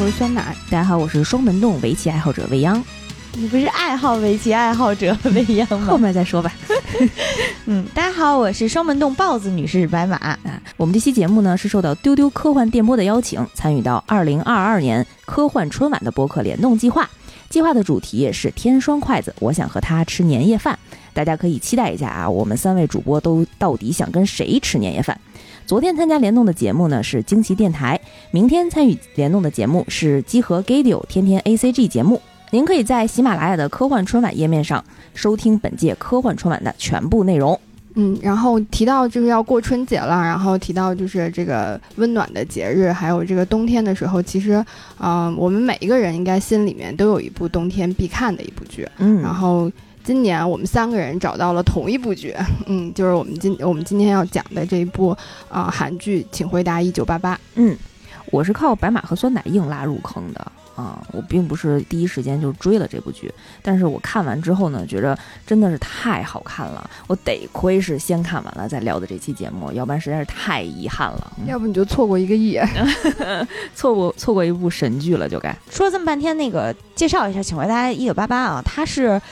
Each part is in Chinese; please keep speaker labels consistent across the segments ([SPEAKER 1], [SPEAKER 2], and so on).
[SPEAKER 1] 我是酸奶。
[SPEAKER 2] 大家好，我是双门洞围棋爱好者未央。
[SPEAKER 3] 你不是爱好围棋爱好者未央吗？
[SPEAKER 2] 后面再说吧。
[SPEAKER 3] 嗯，大家好，我是双门洞豹子女士白马。啊，
[SPEAKER 2] 我们这期节目呢是受到丢丢科幻电波的邀请，参与到二零二二年科幻春晚的播客联动计划。计划的主题是天双筷子，我想和他吃年夜饭。大家可以期待一下啊，我们三位主播都到底想跟谁吃年夜饭？昨天参加联动的节目呢是惊奇电台，明天参与联动的节目是机核 Gadio 天天 ACG 节目。您可以在喜马拉雅的科幻春晚页面上收听本届科幻春晚的全部内容。
[SPEAKER 1] 嗯，然后提到就是要过春节了，然后提到就是这个温暖的节日，还有这个冬天的时候，其实，嗯，我们每一个人应该心里面都有一部冬天必看的一部剧。
[SPEAKER 2] 嗯，
[SPEAKER 1] 然后。今年我们三个人找到了同一部剧，嗯，就是我们今我们今天要讲的这一部啊韩剧《请回答一九八八》。
[SPEAKER 2] 嗯，我是靠白马和酸奶硬拉入坑的啊，我并不是第一时间就追了这部剧，但是我看完之后呢，觉得真的是太好看了，我得亏是先看完了再聊的这期节目，要不然实在是太遗憾了。
[SPEAKER 1] 要不你就错过一个亿，
[SPEAKER 2] 错过错过一部神剧了，就该
[SPEAKER 3] 说了这么半天，那个介绍一下《请回答一九八八》啊，它是。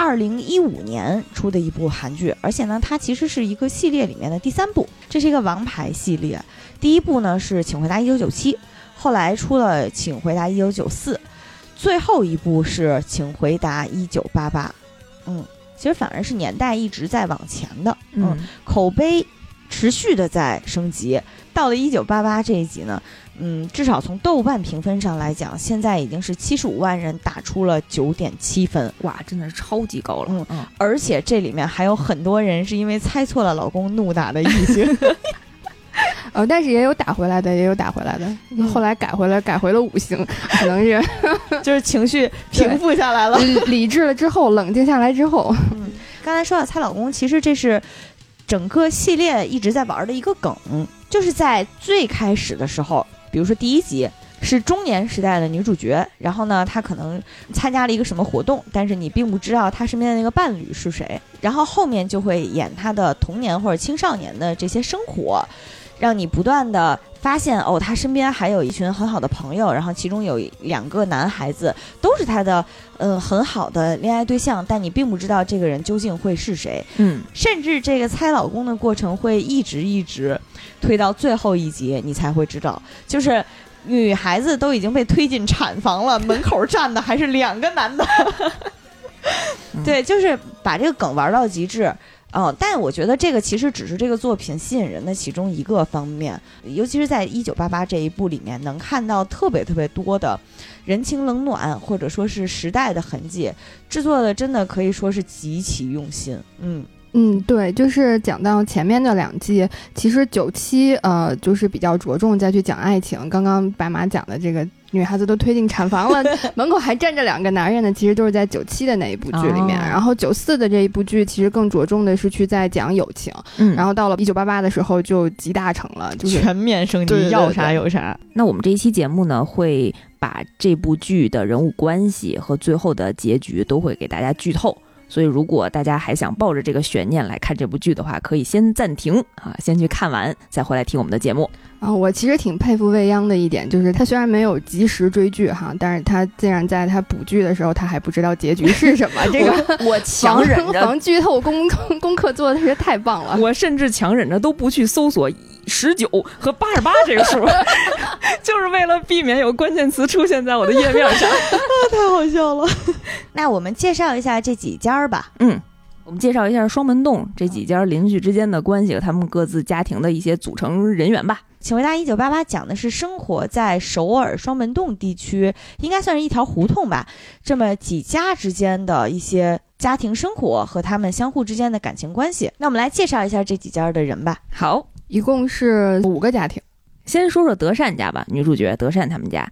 [SPEAKER 3] 二零一五年出的一部韩剧，而且呢，它其实是一个系列里面的第三部，这是一个王牌系列。第一部呢是《请回答一九九七》，后来出了《请回答一九九四》，最后一部是《请回答一九八八》。嗯，其实反而是年代一直在往前的，嗯，口碑持续的在升级。到了一九八八这一集呢。嗯，至少从豆瓣评分上来讲，现在已经是七十五万人打出了九点七分，
[SPEAKER 2] 哇，真的是超级高了。
[SPEAKER 3] 嗯嗯，而且这里面还有很多人是因为猜错了老公怒打的意境，
[SPEAKER 1] 呃，但是也有打回来的，也有打回来的，后来改回来，改回了五星，可能是
[SPEAKER 3] 就是情绪平复下来了，
[SPEAKER 1] 理智了之后，冷静下来之后。
[SPEAKER 3] 嗯，刚才说到猜老公，其实这是整个系列一直在玩的一个梗，就是在最开始的时候。比如说第一集是中年时代的女主角，然后呢，她可能参加了一个什么活动，但是你并不知道她身边的那个伴侣是谁，然后后面就会演她的童年或者青少年的这些生活，让你不断的发现哦，她身边还有一群很好的朋友，然后其中有两个男孩子都是她的嗯很好的恋爱对象，但你并不知道这个人究竟会是谁，
[SPEAKER 2] 嗯，
[SPEAKER 3] 甚至这个猜老公的过程会一直一直。推到最后一集，你才会知道，就是女孩子都已经被推进产房了，门口站的还是两个男的。对，就是把这个梗玩到极致。嗯，但我觉得这个其实只是这个作品吸引人的其中一个方面，尤其是在一九八八这一部里面，能看到特别特别多的人情冷暖，或者说是时代的痕迹，制作的真的可以说是极其用心。嗯。
[SPEAKER 1] 嗯，对，就是讲到前面的两季，其实九七呃，就是比较着重再去讲爱情。刚刚白马讲的这个女孩子都推进产房了，门口还站着两个男人呢，其实都是在九七的那一部剧里面。然后九四的这一部剧，其实更着重的是去在讲友情。
[SPEAKER 2] 嗯，
[SPEAKER 1] 然后到了一九八八的时候就集大成了，就是
[SPEAKER 3] 全面升级，要啥有啥。
[SPEAKER 2] 那我们这一期节目呢，会把这部剧的人物关系和最后的结局都会给大家剧透。所以，如果大家还想抱着这个悬念来看这部剧的话，可以先暂停啊，先去看完，再回来听我们的节目。
[SPEAKER 1] 啊，我其实挺佩服未央的一点，就是他虽然没有及时追剧哈，但是他竟然在他补剧的时候，他还不知道结局是什么。这个
[SPEAKER 2] 我强忍着
[SPEAKER 1] 防剧透功功课做的实在太棒了。
[SPEAKER 2] 我甚至强忍着都不去搜索十九和八十八这个数，就是为了避免有关键词出现在我的页面上。
[SPEAKER 3] 太好笑了。那我们介绍一下这几家吧。
[SPEAKER 2] 嗯。我们介绍一下双门洞这几家邻居之间的关系和他们各自家庭的一些组成人员吧。
[SPEAKER 3] 请回答一九八八讲的是生活在首尔双门洞地区，应该算是一条胡同吧。这么几家之间的一些家庭生活和他们相互之间的感情关系。那我们来介绍一下这几家的人吧。
[SPEAKER 2] 好，
[SPEAKER 1] 一共是五个家庭。
[SPEAKER 2] 先说说德善家吧，女主角德善他们家。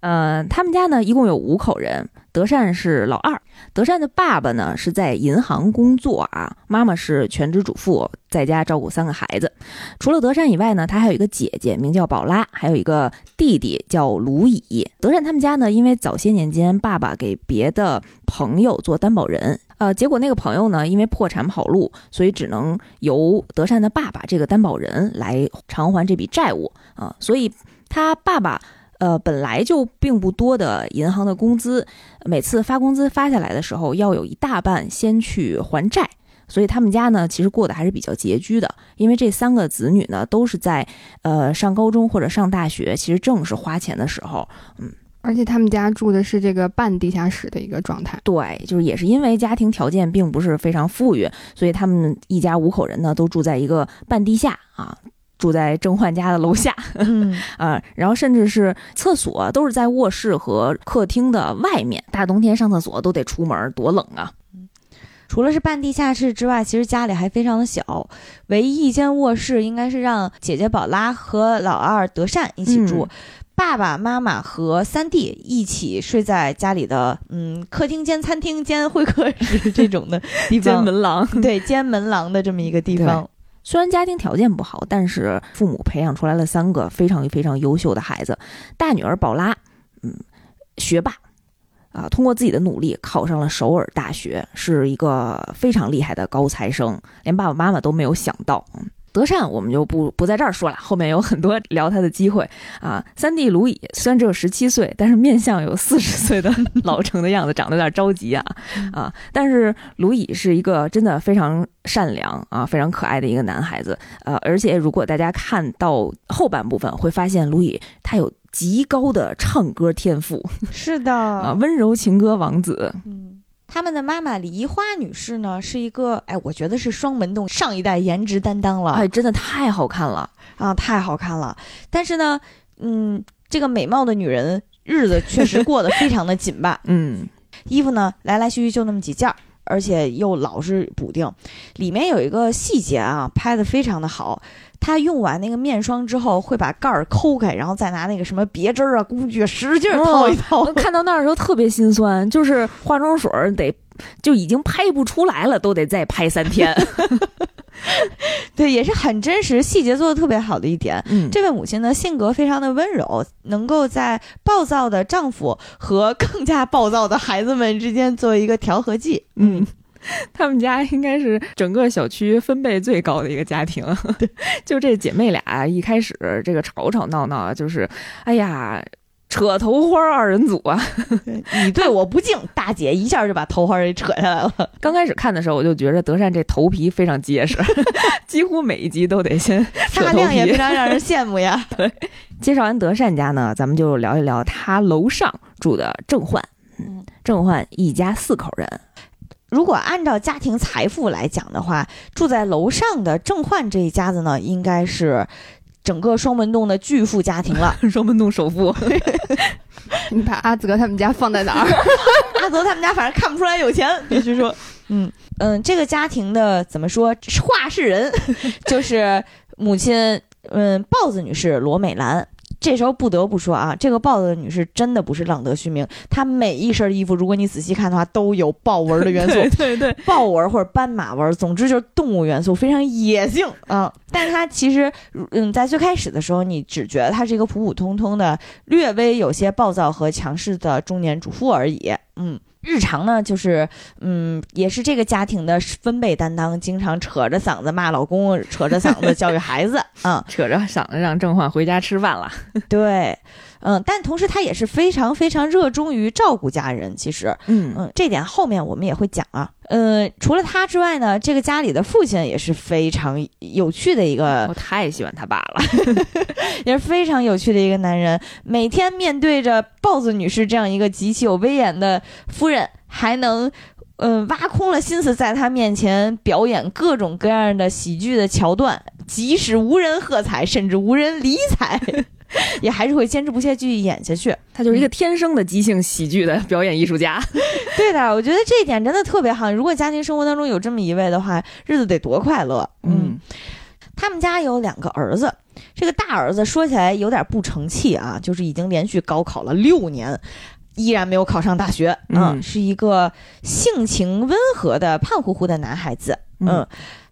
[SPEAKER 2] 呃，他们家呢一共有五口人，德善是老二。德善的爸爸呢是在银行工作啊，妈妈是全职主妇，在家照顾三个孩子。除了德善以外呢，他还有一个姐姐，名叫宝拉，还有一个弟弟叫卢乙。德善他们家呢，因为早些年间爸爸给别的朋友做担保人，呃，结果那个朋友呢因为破产跑路，所以只能由德善的爸爸这个担保人来偿还这笔债务啊，所以他爸爸。呃，本来就并不多的银行的工资，每次发工资发下来的时候，要有一大半先去还债。所以他们家呢，其实过得还是比较拮据的，因为这三个子女呢，都是在呃上高中或者上大学，其实正是花钱的时候，嗯，
[SPEAKER 1] 而且他们家住的是这个半地下室的一个状态。
[SPEAKER 2] 对，就是也是因为家庭条件并不是非常富裕，所以他们一家五口人呢，都住在一个半地下啊，住在郑焕家的楼下，啊，然后甚至是厕所都是在卧室和客厅的外面，大冬天上厕所都得出门，多冷啊！
[SPEAKER 3] 除了是半地下室之外，其实家里还非常的小，唯一一间卧室应该是让姐姐宝拉和老二德善一起住，爸爸妈妈和三弟一起睡在家里的嗯客厅兼餐厅兼会客室这种的地方，
[SPEAKER 2] 兼门廊，
[SPEAKER 3] 对，兼门廊的这么一个地方。
[SPEAKER 2] 虽然家庭条件不好，但是父母培养出来了三个非常非常优秀的孩子，大女儿宝拉，嗯，学霸。啊，通过自己的努力考上了首尔大学，是一个非常厉害的高材生，连爸爸妈妈都没有想到。嗯德善我们就不不在这儿说了，后面有很多聊他的机会啊。三弟卢乙虽然只有十七岁，但是面相有四十岁的 老成的样子，长得有点着急啊啊！但是卢乙是一个真的非常善良啊、非常可爱的一个男孩子。呃，而且如果大家看到后半部分，会发现卢乙他有。极高的唱歌天赋，
[SPEAKER 3] 是的
[SPEAKER 2] 啊，温柔情歌王子。
[SPEAKER 3] 嗯，他们的妈妈李一花女士呢，是一个哎，我觉得是双门洞上一代颜值担当了，
[SPEAKER 2] 哎，真的太好看了
[SPEAKER 3] 啊，太好看了。但是呢，嗯，这个美貌的女人日子确实过得非常的紧吧？
[SPEAKER 2] 嗯，
[SPEAKER 3] 衣服呢来来去去就那么几件，而且又老是补丁。里面有一个细节啊，拍的非常的好。他用完那个面霜之后，会把盖儿抠开，然后再拿那个什么别针啊、工具使劲掏一套。
[SPEAKER 2] 看到那儿的时候特别心酸，就是化妆水得就已经拍不出来了，都得再拍三天。
[SPEAKER 3] 对，也是很真实，细节做的特别好的一点。
[SPEAKER 2] 嗯，
[SPEAKER 3] 这位母亲呢，性格非常的温柔，能够在暴躁的丈夫和更加暴躁的孩子们之间做一个调和剂。
[SPEAKER 2] 嗯。他们家应该是整个小区分贝最高的一个家庭，就这姐妹俩一开始这个吵吵闹闹，就是哎呀，扯头花二人组啊！
[SPEAKER 3] 你对我不敬，大姐一下就把头花给扯下来了。
[SPEAKER 2] 刚开始看的时候，我就觉得德善这头皮非常结实，几乎每一集都得先扯头皮，
[SPEAKER 3] 也非常让人羡慕呀。
[SPEAKER 2] 对，介绍完德善家呢，咱们就聊一聊他楼上住的郑焕。
[SPEAKER 3] 嗯，
[SPEAKER 2] 郑焕一家四口人。
[SPEAKER 3] 如果按照家庭财富来讲的话，住在楼上的郑焕这一家子呢，应该是整个双门洞的巨富家庭了。
[SPEAKER 2] 双门洞首富，
[SPEAKER 1] 你把阿泽他们家放在哪儿？
[SPEAKER 3] 阿泽他们家反正看不出来有钱，必须说，嗯嗯，这个家庭的怎么说话事人，就是母亲，嗯，豹子女士罗美兰。这时候不得不说啊，这个豹子女士真的不是浪得虚名。她每一身衣服，如果你仔细看的话，都有豹纹的元素，
[SPEAKER 2] 对对，
[SPEAKER 3] 豹纹或者斑马纹，总之就是动物元素，非常野性啊。但是她其实，嗯，在最开始的时候，你只觉得她是一个普普通通的、略微有些暴躁和强势的中年主妇而已，嗯。日常呢，就是嗯，也是这个家庭的分贝担当，经常扯着嗓子骂老公，扯着嗓子教育孩子，嗯，
[SPEAKER 2] 扯着嗓子让郑焕回家吃饭了。
[SPEAKER 3] 对，嗯，但同时他也是非常非常热衷于照顾家人。其实，
[SPEAKER 2] 嗯
[SPEAKER 3] 嗯，这点后面我们也会讲啊。呃，除了他之外呢，这个家里的父亲也是非常有趣的一个。
[SPEAKER 2] 我太喜欢他爸了，
[SPEAKER 3] 也是非常有趣的一个男人。每天面对着豹子女士这样一个极其有威严的夫人，还能，嗯，挖空了心思在他面前表演各种各样的喜剧的桥段，即使无人喝彩，甚至无人理睬。也还是会坚持不懈继续演下去，
[SPEAKER 2] 他就是一个天生的即兴喜剧的表演艺术家。
[SPEAKER 3] 对的，我觉得这一点真的特别好。如果家庭生活当中有这么一位的话，日子得多快乐。嗯，他们家有两个儿子，这个大儿子说起来有点不成器啊，就是已经连续高考了六年，依然没有考上大学。
[SPEAKER 2] 嗯，
[SPEAKER 3] 是一个性情温和的胖乎乎的男孩子。
[SPEAKER 2] 嗯，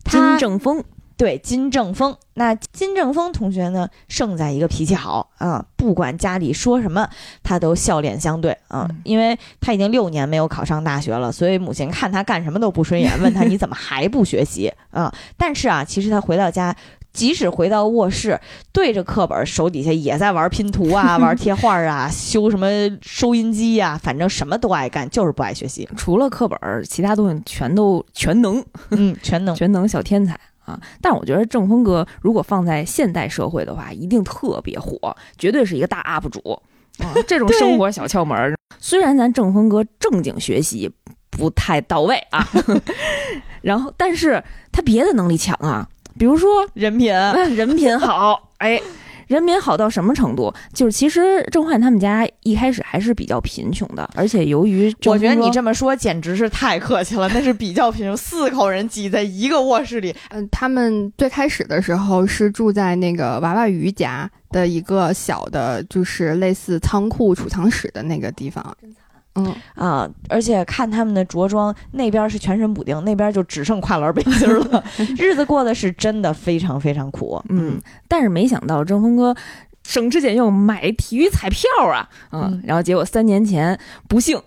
[SPEAKER 2] 金正峰。
[SPEAKER 3] 对金正峰，那金正峰同学呢，胜在一个脾气好啊，不管家里说什么，他都笑脸相对啊。因为他已经六年没有考上大学了，所以母亲看他干什么都不顺眼，问他你怎么还不学习啊？但是啊，其实他回到家即使回到卧室，对着课本，手底下也在玩拼图啊，玩贴画啊，修什么收音机呀、反正什么都爱干，就是不爱学习。
[SPEAKER 2] 除了课本儿，其他东西全都全能，
[SPEAKER 3] 嗯，全能。
[SPEAKER 2] 全能小天才啊！但是我觉得正风哥如果放在现代社会的话，一定特别火，绝对是一个大 UP 主啊！这种生活小窍门，虽然咱正风哥正经学习不太到位啊，然后但是他别的能力强啊，比如说
[SPEAKER 3] 人品，
[SPEAKER 2] 嗯，人品好，哎，人民好到什么程度？就是其实郑焕他们家一开始还是比较贫穷的，而且由于
[SPEAKER 3] 我觉得你这么说简直是太客气了，那是比较贫穷，四口人挤在一个卧室里，
[SPEAKER 1] 嗯、他们最开始的时候是住在那个娃娃鱼家的一个小的，就是类似仓库储藏室的那个地方。嗯，
[SPEAKER 3] 啊，而且看他们的着装，那边是全身补丁，那边就只剩跨栏背心儿了，日子过得是真的非常非常苦。
[SPEAKER 2] 嗯，但是没想到郑峰哥省吃俭用买体育彩票啊，嗯，
[SPEAKER 3] 嗯
[SPEAKER 2] 然后结果三年前不幸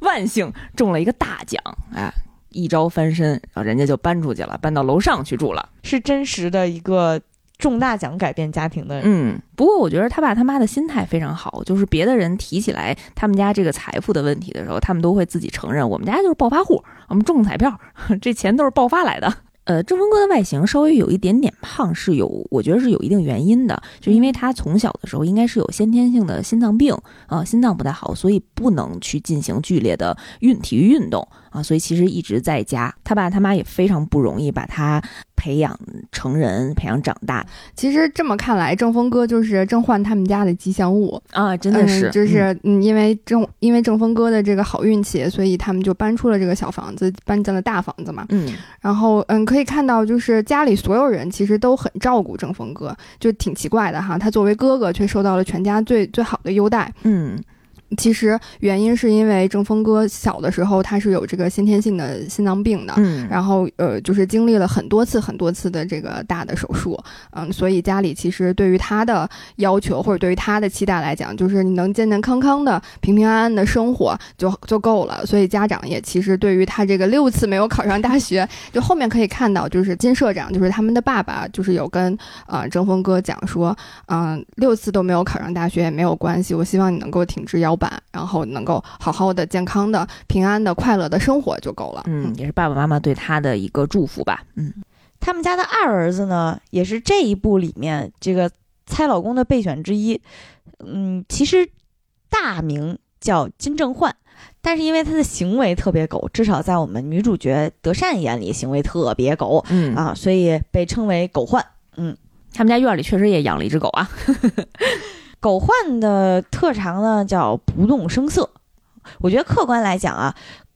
[SPEAKER 2] 万幸中了一个大奖，哎，一朝翻身，然后人家就搬出去了，搬到楼上去住了。
[SPEAKER 3] 是真实的一个中大奖改变家庭的。
[SPEAKER 2] 嗯，不过我觉得他爸他妈的心态非常好，就是别的人提起来他们家这个财富的问题的时候，他们都会自己承认，我们家就是暴发户，我们中彩票，这钱都是爆发来的。呃，郑峰哥的外形稍微有一点点胖，是有，我觉得是有一定原因的，就因为他从小的时候应该是有先天性的心脏病啊、心脏不太好，所以不能去进行剧烈的运体育运动啊，所以其实一直在家。他爸他妈也非常不容易把他培养成人，培养长大
[SPEAKER 1] 其实这么看来，正峰哥就是郑焕他们家的吉祥物。
[SPEAKER 2] 啊，真的是，
[SPEAKER 1] 嗯、就是嗯，因为郑因为郑峰哥的这个好运气，所以他们就搬出了这个小房子，搬进了大房子嘛。
[SPEAKER 2] 嗯。
[SPEAKER 1] 然后嗯，可以看到就是家里所有人其实都很照顾郑峰哥，就挺奇怪的哈。他作为哥哥，却受到了全家最最好的优待。
[SPEAKER 2] 嗯
[SPEAKER 1] 其实原因是因为郑峰哥小的时候他是有这个先天性的心脏病的，
[SPEAKER 2] 嗯，
[SPEAKER 1] 然后呃，就是经历了很多次、很多次的这个大的手术，嗯，所以家里其实对于他的要求或者对于他的期待来讲，就是你能健健康康的、平平安安的生活就就够了。所以家长也其实对于他这个六次没有考上大学，就后面可以看到，就是金社长，就是他们的爸爸，就是有跟呃郑峰哥讲说，嗯、六次都没有考上大学也没有关系，我希望你能够挺直腰板，然后能够好好的、健康的、平安的、快乐的生活就够了。
[SPEAKER 2] 嗯，也是爸爸妈妈对他的一个祝福吧。嗯
[SPEAKER 3] 他们家的二儿子呢，也是这一部里面这个猜老公的备选之一。嗯，其实大名叫金正焕，但是因为他的行为特别狗，至少在我们女主角德善眼里，行为特别狗
[SPEAKER 2] 嗯
[SPEAKER 3] 啊，所以被称为狗焕。
[SPEAKER 2] 嗯他们家院里确实也养了一只狗啊。
[SPEAKER 3] 狗焕的特长呢叫不动声色。我觉得客观来讲啊，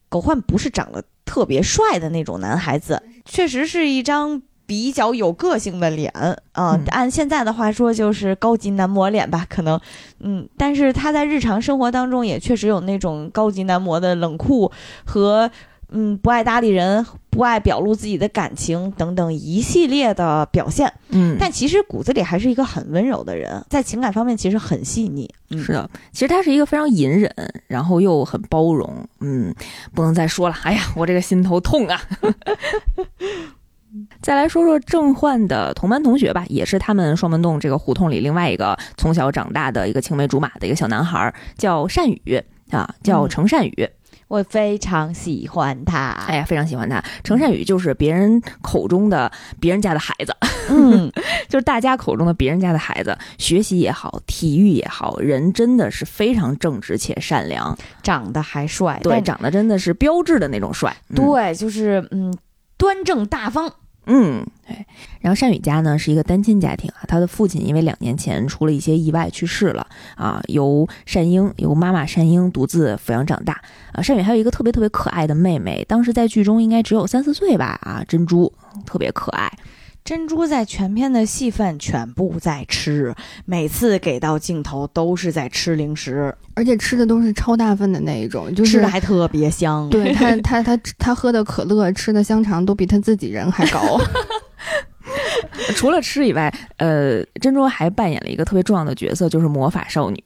[SPEAKER 3] 狗焕不是长得特别帅的那种男孩子，确实是一张比较有个性的脸。啊、
[SPEAKER 2] 嗯。
[SPEAKER 3] 按现在的话说，就是高级男模脸吧，可能，嗯，但是他在日常生活当中也确实有那种高级男模的冷酷和嗯不爱搭理人、不爱表露自己的感情等等一系列的表现。
[SPEAKER 2] 嗯
[SPEAKER 3] 但其实骨子里还是一个很温柔的人，在情感方面其实很细腻。嗯
[SPEAKER 2] 是的，其实他是一个非常隐忍，然后又很包容。嗯，不能再说了。哎呀，我这个心头痛啊！再来说说郑焕的同班同学吧，也是他们双门洞这个胡同里另外一个从小长大的一个青梅竹马的一个小男孩儿，叫善宇啊，叫
[SPEAKER 3] 嗯
[SPEAKER 2] 程善宇。
[SPEAKER 3] 我非常喜欢他。
[SPEAKER 2] 哎呀，非常喜欢他。程善宇就是别人口中的别人家的孩子，
[SPEAKER 3] 嗯，
[SPEAKER 2] 就是大家口中的别人家的孩子，学习也好，体育也好，人真的是非常正直且善良。
[SPEAKER 3] 长得还帅，
[SPEAKER 2] 对，长得真的是标志的那种帅。嗯
[SPEAKER 3] 对，就是嗯，端正大方。
[SPEAKER 2] 嗯，对。然后善宇家呢是一个单亲家庭啊，他的父亲因为两年前出了一些意外去世了啊，由善英由妈妈善英独自抚养长大啊。善宇还有一个特别特别可爱的妹妹，当时在剧中应该只有三四岁吧啊，珍珠特别可爱。
[SPEAKER 3] 珍珠在全片的戏份全部在吃，每次给到镜头都是在吃零食，
[SPEAKER 1] 而且吃的都是超大份的那一种，就是
[SPEAKER 3] 吃的还特别香。
[SPEAKER 1] 对 他他他他喝的可乐、吃的香肠都比他自己人还高。
[SPEAKER 2] 除了吃以外，呃，珍珠还扮演了一个特别重要的角色，就是魔法少女。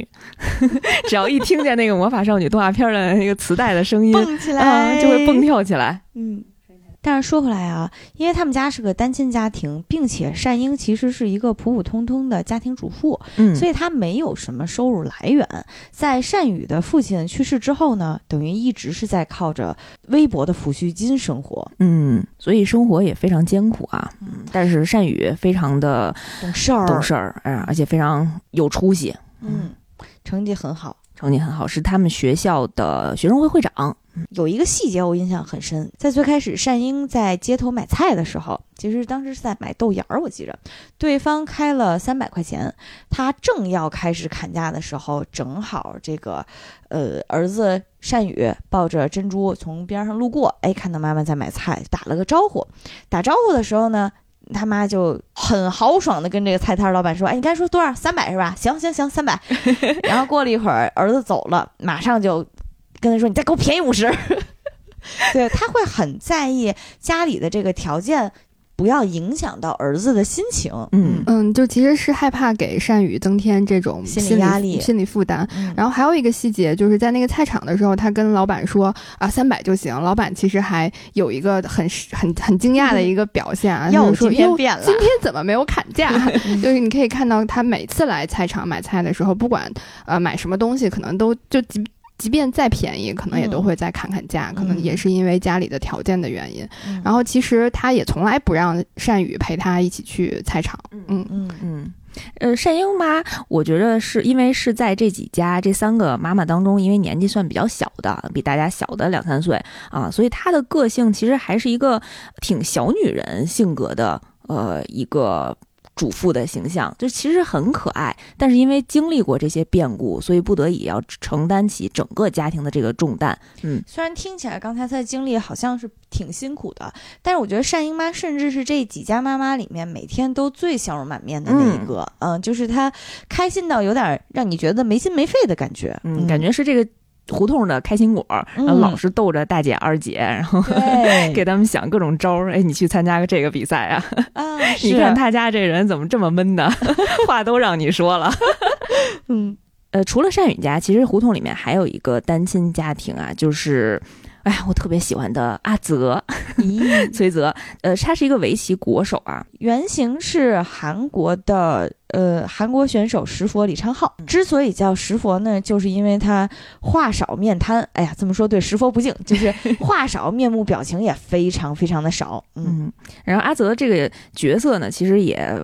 [SPEAKER 2] 只要一听见那个魔法少女动画片的那个磁带的声音，
[SPEAKER 3] 蹦起来、
[SPEAKER 2] 啊，就会蹦。跳起来。
[SPEAKER 3] 嗯，但是说回来啊，因为他们家是个单亲家庭，并且善英其实是一个普普通通的家庭主妇，
[SPEAKER 2] 嗯，
[SPEAKER 3] 所以她没有什么收入来源。在善宇的父亲去世之后呢，等于一直是在靠着微薄的抚恤金生活。
[SPEAKER 2] 嗯，所以生活也非常艰苦啊。嗯，但是善宇非常的
[SPEAKER 3] 懂事儿，
[SPEAKER 2] 懂事儿，哎，而且非常有出息，
[SPEAKER 3] 嗯，成绩很好。
[SPEAKER 2] 成绩很好，是他们学校的学生会会长。
[SPEAKER 3] 有一个细节我印象很深，在最开始善英在街头买菜的时候，其实当时是在买豆芽儿，我记着，对方开了三百块钱，他正要开始砍价的时候，正好这个，呃，儿子善宇抱着珍珠从边上路过，哎，看到妈妈在买菜，打了个招呼。打招呼的时候呢，他妈就很豪爽的跟这个菜摊老板说：“哎，你刚才说多少？三百是吧？行行行，三百。”然后过了一会儿，儿子走了，马上就跟他说：“你再给我便宜五十。”对他会很在意家里的这个条件，不要影响到儿子的心情。
[SPEAKER 2] 嗯
[SPEAKER 1] 嗯，就其实是害怕给善宇增添这种
[SPEAKER 3] 心理
[SPEAKER 1] 心
[SPEAKER 3] 压力
[SPEAKER 1] 心理负担。
[SPEAKER 3] 嗯
[SPEAKER 1] 然后还有一个细节，就是在那个菜场的时候，他跟老板说啊，三百就行。老板其实还有一个很很很惊讶的一个表现啊，
[SPEAKER 3] 哟
[SPEAKER 1] 就是说哟
[SPEAKER 3] 今天变了
[SPEAKER 1] 今天怎么没有砍价？就是你可以看到他每次来菜场买菜的时候，不管呃买什么东西，可能都就即即便再便宜，可能也都
[SPEAKER 3] 嗯
[SPEAKER 1] 会再砍砍价，可能
[SPEAKER 3] 嗯
[SPEAKER 1] 也是因为家里的条件的原因。
[SPEAKER 3] 嗯
[SPEAKER 1] 然后其实他也从来不让善宇陪他一起去菜场。嗯
[SPEAKER 3] 嗯
[SPEAKER 2] 嗯，呃，善英妈，我觉得是因为是在这几家这三个妈妈当中，因为年纪算比较小的，比大家小的两三岁啊，所以她的个性其实还是一个挺小女人性格的，呃，一个。主妇的形象就其实很可爱，但是因为经历过这些变故，所以不得已要承担起整个家庭的这个重担。嗯
[SPEAKER 3] 虽然听起来刚才他的经历好像是挺辛苦的，但是我觉得善英妈甚至是这几家妈妈里面每天都最笑容满面的那一个，嗯、就是她开心到有点让你觉得没心没肺的感觉，
[SPEAKER 2] 嗯，感觉是这个胡同的开心果，然后老是逗着大姐二姐，然后 给他们想各种招儿。哎，你去参加个这个比赛啊？
[SPEAKER 3] 啊，
[SPEAKER 2] 你看他家这人怎么这么闷呢？话都让你说了。
[SPEAKER 3] 嗯
[SPEAKER 2] 呃，除了单宇家，其实胡同里面还有一个单亲家庭啊，就是。哎呀，我特别喜欢的阿泽，
[SPEAKER 3] 咦，
[SPEAKER 2] 崔泽，呃，他是一个围棋国手啊，
[SPEAKER 3] 原型是韩国的呃韩国选手石佛李昌镐。之所以叫石佛呢，就是因为他话少面瘫。哎呀，这么说对石佛不敬，就是话少，面目表情也非常非常的少。嗯。
[SPEAKER 2] 嗯，然后阿泽这个角色呢，其实也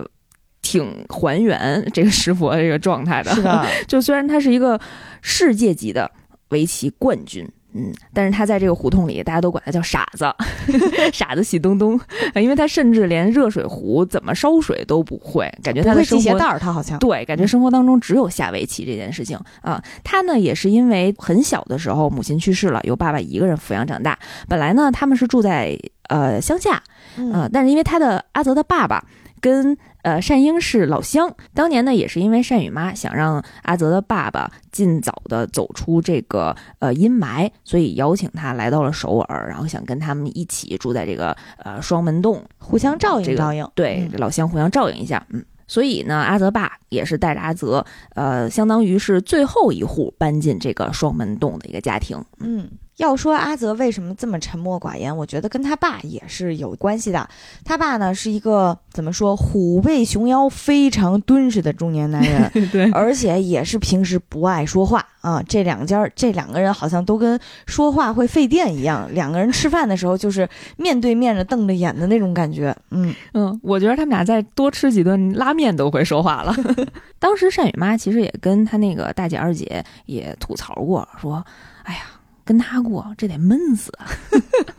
[SPEAKER 2] 挺还原这个石佛这个状态的，
[SPEAKER 3] 是的，
[SPEAKER 2] 就虽然他是一个世界级的围棋冠军，嗯，但是他在这个胡同里，大家都管他叫傻子，傻子喜东东，因为他甚至连热水壶怎么烧水都不会，感觉
[SPEAKER 3] 不会系
[SPEAKER 2] 他的生活。
[SPEAKER 3] 鞋带儿，他好像。
[SPEAKER 2] 对，感觉生活当中只有下围棋这件事情啊。他呢也是因为很小的时候母亲去世了，由爸爸一个人抚养长大。本来呢他们是住在呃乡下，
[SPEAKER 3] 嗯
[SPEAKER 2] 呃，但是因为他的阿泽的爸爸跟呃善英是老乡，当年呢也是因为善宇妈想让阿泽的爸爸尽早的走出这个呃阴霾，所以邀请他来到了首尔，然后想跟他们一起住在这个呃双门洞，
[SPEAKER 3] 互相照
[SPEAKER 2] 这个
[SPEAKER 3] 应照应。
[SPEAKER 2] 对，
[SPEAKER 3] 嗯
[SPEAKER 2] 老乡互相照应一下，嗯。所以呢，阿泽爸也是带着阿泽，呃，相当于是最后一户搬进这个双门洞的一个家庭。
[SPEAKER 3] 嗯，要说阿泽为什么这么沉默寡言，我觉得跟他爸也是有关系的。他爸呢是一个怎么说虎背熊腰、非常敦实的中年男人，
[SPEAKER 2] 对，
[SPEAKER 3] 而且也是平时不爱说话啊。这两家这两个人好像都跟说话会费电一样，两个人吃饭的时候就是面对面的瞪着眼的那种感觉。嗯，
[SPEAKER 2] 嗯，我觉得他们俩再多吃几顿拉面都会说话了。当时善宇妈其实也跟她那个大姐二姐也吐槽过，说：“哎呀，跟他过这得闷死啊！”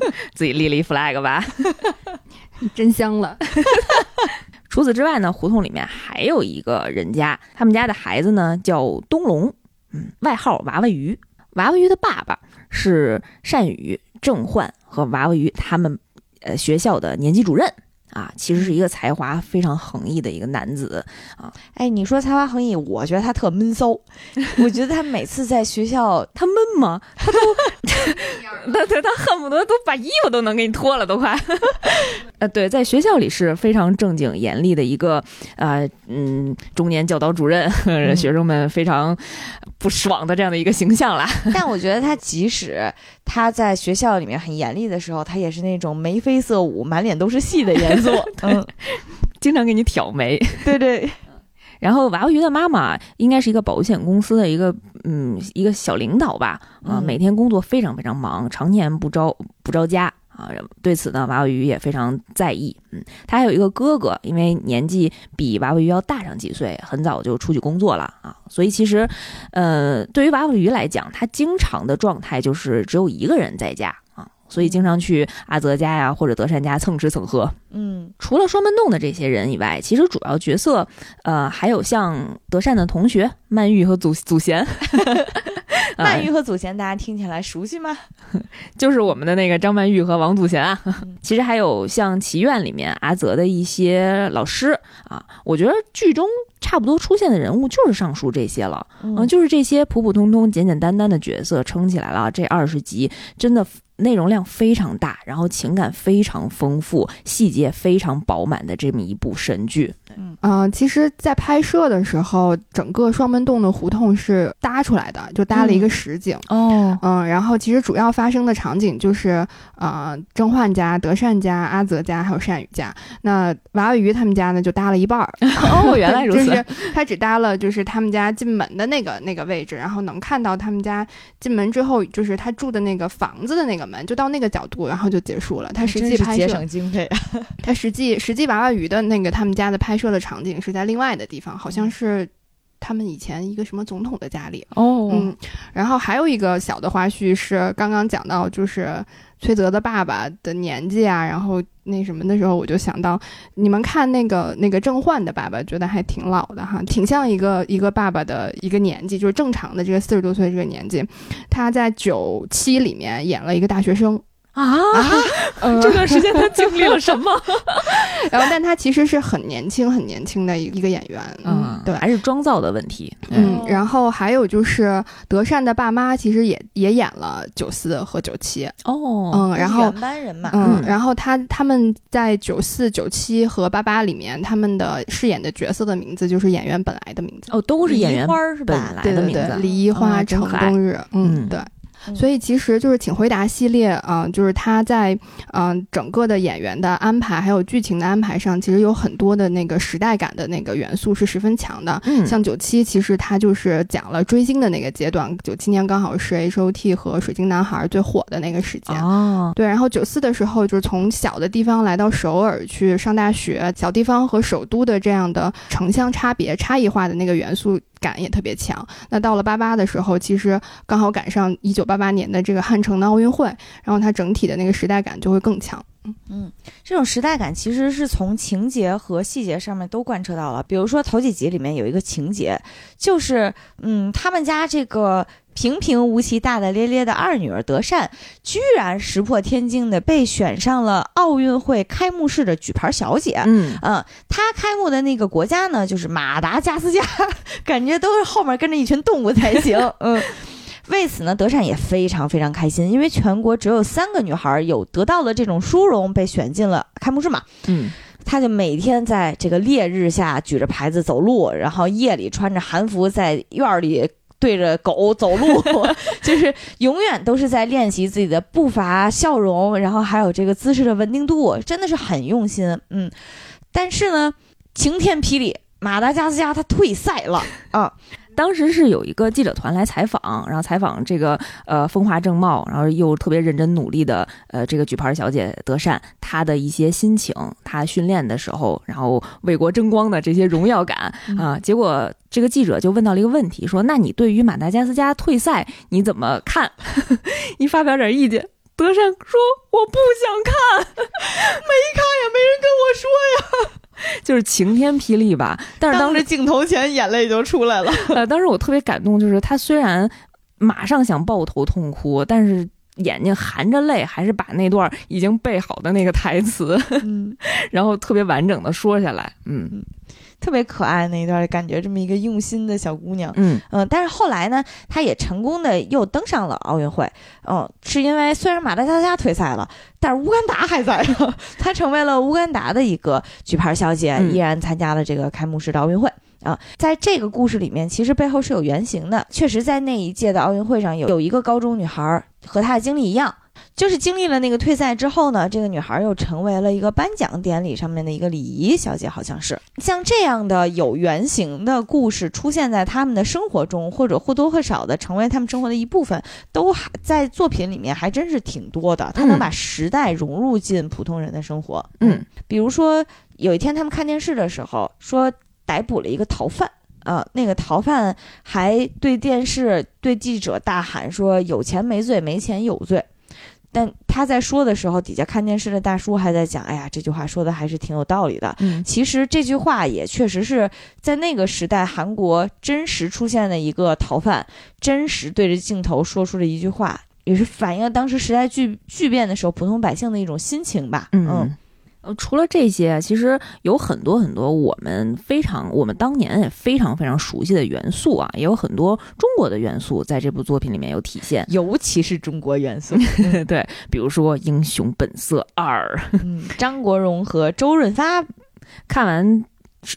[SPEAKER 2] 自己立了一 flag 吧。
[SPEAKER 1] 真香了。
[SPEAKER 2] 除此之外呢，胡同里面还有一个人家，他们家的孩子呢叫东龙，嗯，外号娃娃鱼。娃娃鱼的爸爸是善宇、郑焕和娃娃鱼他们呃学校的年级主任啊，其实是一个才华非常横溢的一个男子啊。
[SPEAKER 3] 哎，你说才华横溢，我觉得他特闷骚。我觉得他每次在学校，
[SPEAKER 2] 他闷吗？他都 他他他恨不得都把衣服都能给你脱了，都快。呃，对，在学校里是非常正经严厉的一个呃嗯中年教导主任，学生们非常不爽的这样的一个形象啦。
[SPEAKER 3] 但我觉得他即使他在学校里面很严厉的时候，他也是那种眉飞色舞、满脸都是戏的严肃，嗯，
[SPEAKER 2] 经常给你挑眉。
[SPEAKER 3] 对对。
[SPEAKER 2] 然后娃娃鱼的妈妈应该是一个保险公司的一个嗯一个小领导吧啊，每天工作非常非常忙，常年不着不着家啊。对此呢，娃娃鱼也非常在意。嗯，他还有一个哥哥，因为年纪比娃娃鱼要大上几岁，很早就出去工作了啊。所以其实，呃，对于娃娃鱼来讲，他经常的状态就是只有一个人在家啊。所以经常去阿泽家呀，或者德善家蹭吃蹭喝。
[SPEAKER 3] 嗯，
[SPEAKER 2] 除了双门洞的这些人以外，其实主要角色，呃，还有像德善的同学曼玉和祖祖贤。
[SPEAKER 3] 曼玉和祖贤，大家听起来熟悉吗？
[SPEAKER 2] 就是我们的那个张曼玉和王祖贤啊。其实还有像祈愿里面阿泽的一些老师啊，我觉得剧中差不多出现的人物就是上述这些了。嗯，就是这些普普通通、简简单单的角色撑起来了这二十集，真的。内容量非常大，然后情感非常丰富，细节非常饱满的这么一部神剧。
[SPEAKER 1] 嗯啊，其实，在拍摄的时候，整个双门洞的胡同是搭出来的，就搭了一个实景。
[SPEAKER 2] 哦，
[SPEAKER 1] 嗯，然后其实主要发生的场景就是啊，甄焕家、德善家、阿泽家还有善宇家。那娃娃鱼他们家呢，就搭了一半儿。
[SPEAKER 2] 哦，原来如此。
[SPEAKER 1] 就是他只搭了就是他们家进门的那个那个位置，然后能看到他们家进门之后，就是他住的那个房子的那个门，就到那个角度，然后就结束了。他实际拍摄
[SPEAKER 3] 节省经费。
[SPEAKER 1] 他实际实际娃娃鱼的那个他们家的拍摄。的场景是在另外的地方，好像是他们以前一个什么总统的家里
[SPEAKER 2] 哦。
[SPEAKER 1] 嗯，然后还有一个小的花絮是刚刚讲到，就是崔泽的爸爸的年纪啊，然后那什么的时候，我就想到你们看那个那个郑焕的爸爸，觉得还挺老的哈，挺像一个一个爸爸的一个年纪，就是正常的这个四十多岁这个年纪。他在九七里面演了一个大学生。
[SPEAKER 2] 啊，这段时间他经历了什么？
[SPEAKER 1] 然后，但他其实是很年轻、很年轻的一一个演员，嗯，对，
[SPEAKER 2] 还是妆造的问题，
[SPEAKER 1] 嗯。然后还有就是德善的爸妈其实也也演了九四和九七，
[SPEAKER 2] 哦，
[SPEAKER 1] 嗯，然后
[SPEAKER 3] 原班人马，
[SPEAKER 1] 嗯，然后他他们在九四、九七和八八里面，他们的饰演的角色的名字就是演员本来的名字，
[SPEAKER 2] 哦，都是演员
[SPEAKER 3] 本
[SPEAKER 2] 来的名字，
[SPEAKER 1] 李一花、程冬日，嗯，对。所以其实就是《请回答》系列啊，就是它在嗯整个的演员的安排还有剧情的安排上，其实有很多的那个时代感的那个元素是十分强的。
[SPEAKER 2] 嗯，
[SPEAKER 1] 像九七，其实它就是讲了追星的那个阶段，九七年刚好是 H O T 和水晶男孩最火的那个时间。
[SPEAKER 2] 哦，
[SPEAKER 1] 对。然后九四的时候，就是从小的地方来到首尔去上大学，小地方和首都的这样的城乡差别、差异化的那个元素。感也特别强。那到了八八的时候，其实刚好赶上一九八八年的这个汉城的奥运会，然后它整体的那个时代感就会更强。
[SPEAKER 3] 嗯，这种时代感其实是从情节和细节上面都贯彻到了。比如说头几集里面有一个情节，就是嗯，他们家这个。平平无奇、大大咧咧的二女儿德善，居然石破天惊的被选上了奥运会开幕式的举牌小姐。
[SPEAKER 2] 嗯
[SPEAKER 3] 嗯，她开幕的那个国家呢，就是马达加斯加，感觉都是后面跟着一群动物才行。嗯，为此呢，德善也非常非常开心，因为全国只有三个女孩有得到了这种殊荣，被选进了开幕式嘛。
[SPEAKER 2] 嗯，
[SPEAKER 3] 她就每天在这个烈日下举着牌子走路，然后夜里穿着韩服在院里。对着狗走路，就是永远都是在练习自己的步伐、笑容，然后还有这个姿势的稳定度，真的是很用心。嗯，但是呢，晴天霹雳，马达加斯加他退赛了啊。
[SPEAKER 2] 当时是有一个记者团来采访，然后采访这个呃风华正茂，然后又特别认真努力的呃这个举牌小姐德善，她的一些心情，她训练的时候，然后为国争光的这些荣耀感啊。结果这个记者就问到了一个问题，说：“那你对于马达加斯加退赛你怎么看？你发表点意见。”德善说：“我不想看，
[SPEAKER 3] 没看也没人跟我说呀。”
[SPEAKER 2] 就是晴天霹雳吧，但是当
[SPEAKER 3] 时镜头前眼泪就出来了。
[SPEAKER 2] 呃，当时我特别感动，就是他虽然马上想抱头痛哭，但是眼睛含着泪，还是把那段已经背好的那个台词，
[SPEAKER 3] 嗯，
[SPEAKER 2] 然后特别完整的说下来。嗯
[SPEAKER 3] 特别可爱那一段，感觉这么一个用心的小姑娘。
[SPEAKER 2] 嗯
[SPEAKER 3] 嗯，但是后来呢，她也成功的又登上了奥运会。嗯，是因为虽然马达加斯加退赛了，但是乌干达还在，她成为了乌干达的一个举牌小姐，
[SPEAKER 2] 嗯
[SPEAKER 3] 依然参加了这个开幕式的奥运会。啊，在这个故事里面，其实背后是有原型的。确实，在那一届的奥运会上有有一个高中女孩和她的经历一样，就是经历了那个退赛之后呢，这个女孩又成为了一个颁奖典礼上面的一个礼仪小姐，好像是。像这样的有原型的故事出现在他们的生活中，或者或多或少的成为他们生活的一部分，都还在作品里面还真是挺多的。他能把时代融入进普通人的生活。
[SPEAKER 2] 嗯，
[SPEAKER 3] 比如说有一天他们看电视的时候，说逮捕了一个逃犯。啊、那个逃犯还对电视、对记者大喊说：“有钱没罪，没钱有罪。”但他在说的时候，底下看电视的大叔还在讲：“哎呀，这句话说的还是挺有道理的。”
[SPEAKER 2] 嗯
[SPEAKER 3] 其实这句话也确实是在那个时代韩国真实出现的一个逃犯，真实对着镜头说出了一句话，也是反映了当时时代巨巨变的时候普通百姓的一种心情吧。
[SPEAKER 2] 嗯。呃，除了这些，其实有很多很多我们非常我们当年也非常非常熟悉的元素啊，也有很多中国的元素在这部作品里面有体现。
[SPEAKER 3] 尤其是中国元素，
[SPEAKER 2] 对，比如说《英雄本色二》，
[SPEAKER 3] 嗯，张国荣和周润发，
[SPEAKER 2] 看完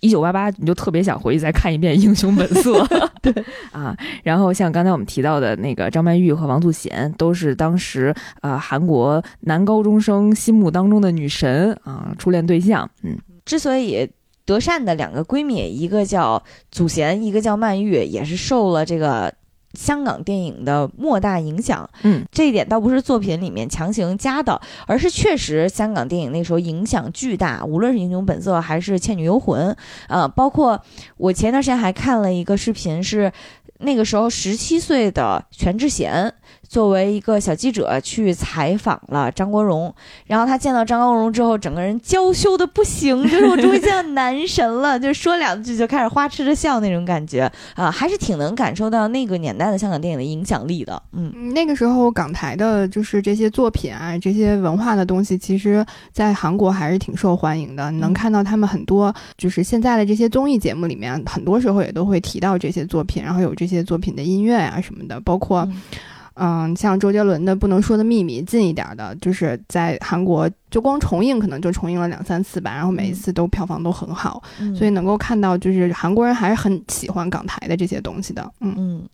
[SPEAKER 2] 一九八八，你就特别想回去再看一遍《英雄本色》。
[SPEAKER 3] 对
[SPEAKER 2] 啊，然后像刚才我们提到的那个张曼玉和王祖贤，都是当时呃韩国男高中生心目当中的女神啊，初恋对象。嗯
[SPEAKER 3] 之所以德善的两个闺蜜，一个叫祖贤，一个叫曼玉，也是受了这个香港电影的莫大影响。
[SPEAKER 2] 嗯，
[SPEAKER 3] 这一点倒不是作品里面强行加的，而是确实香港电影那时候影响巨大，无论是《英雄本色》还是《倩女幽魂》呃、包括我前段时间还看了一个视频是。那个时候，十七岁的全智贤作为一个小记者去采访了张国荣，然后他见到张国荣之后，整个人娇羞的不行，就是我终于见到男神了，就说两句就开始花痴的笑那种感觉啊，还是挺能感受到那个年代的香港电影的影响力的。嗯
[SPEAKER 1] 嗯那个时候港台的就是这些作品啊，这些文化的东西，其实在韩国还是挺受欢迎的。你能
[SPEAKER 3] 嗯
[SPEAKER 1] 看到他们很多，就是现在的这些综艺节目里面，很多时候也都会提到这些作品，然后有这些作品的音乐啊什么的，包括
[SPEAKER 3] 嗯
[SPEAKER 1] 嗯，像周杰伦的《不能说的秘密》，近一点的，就是在韩国就光重映可能就重映了两三次吧，然后每一次都票房都很好，
[SPEAKER 3] 嗯。
[SPEAKER 1] 所以能够看到就是韩国人还是很喜欢港台的这些东西的。嗯，
[SPEAKER 3] 嗯。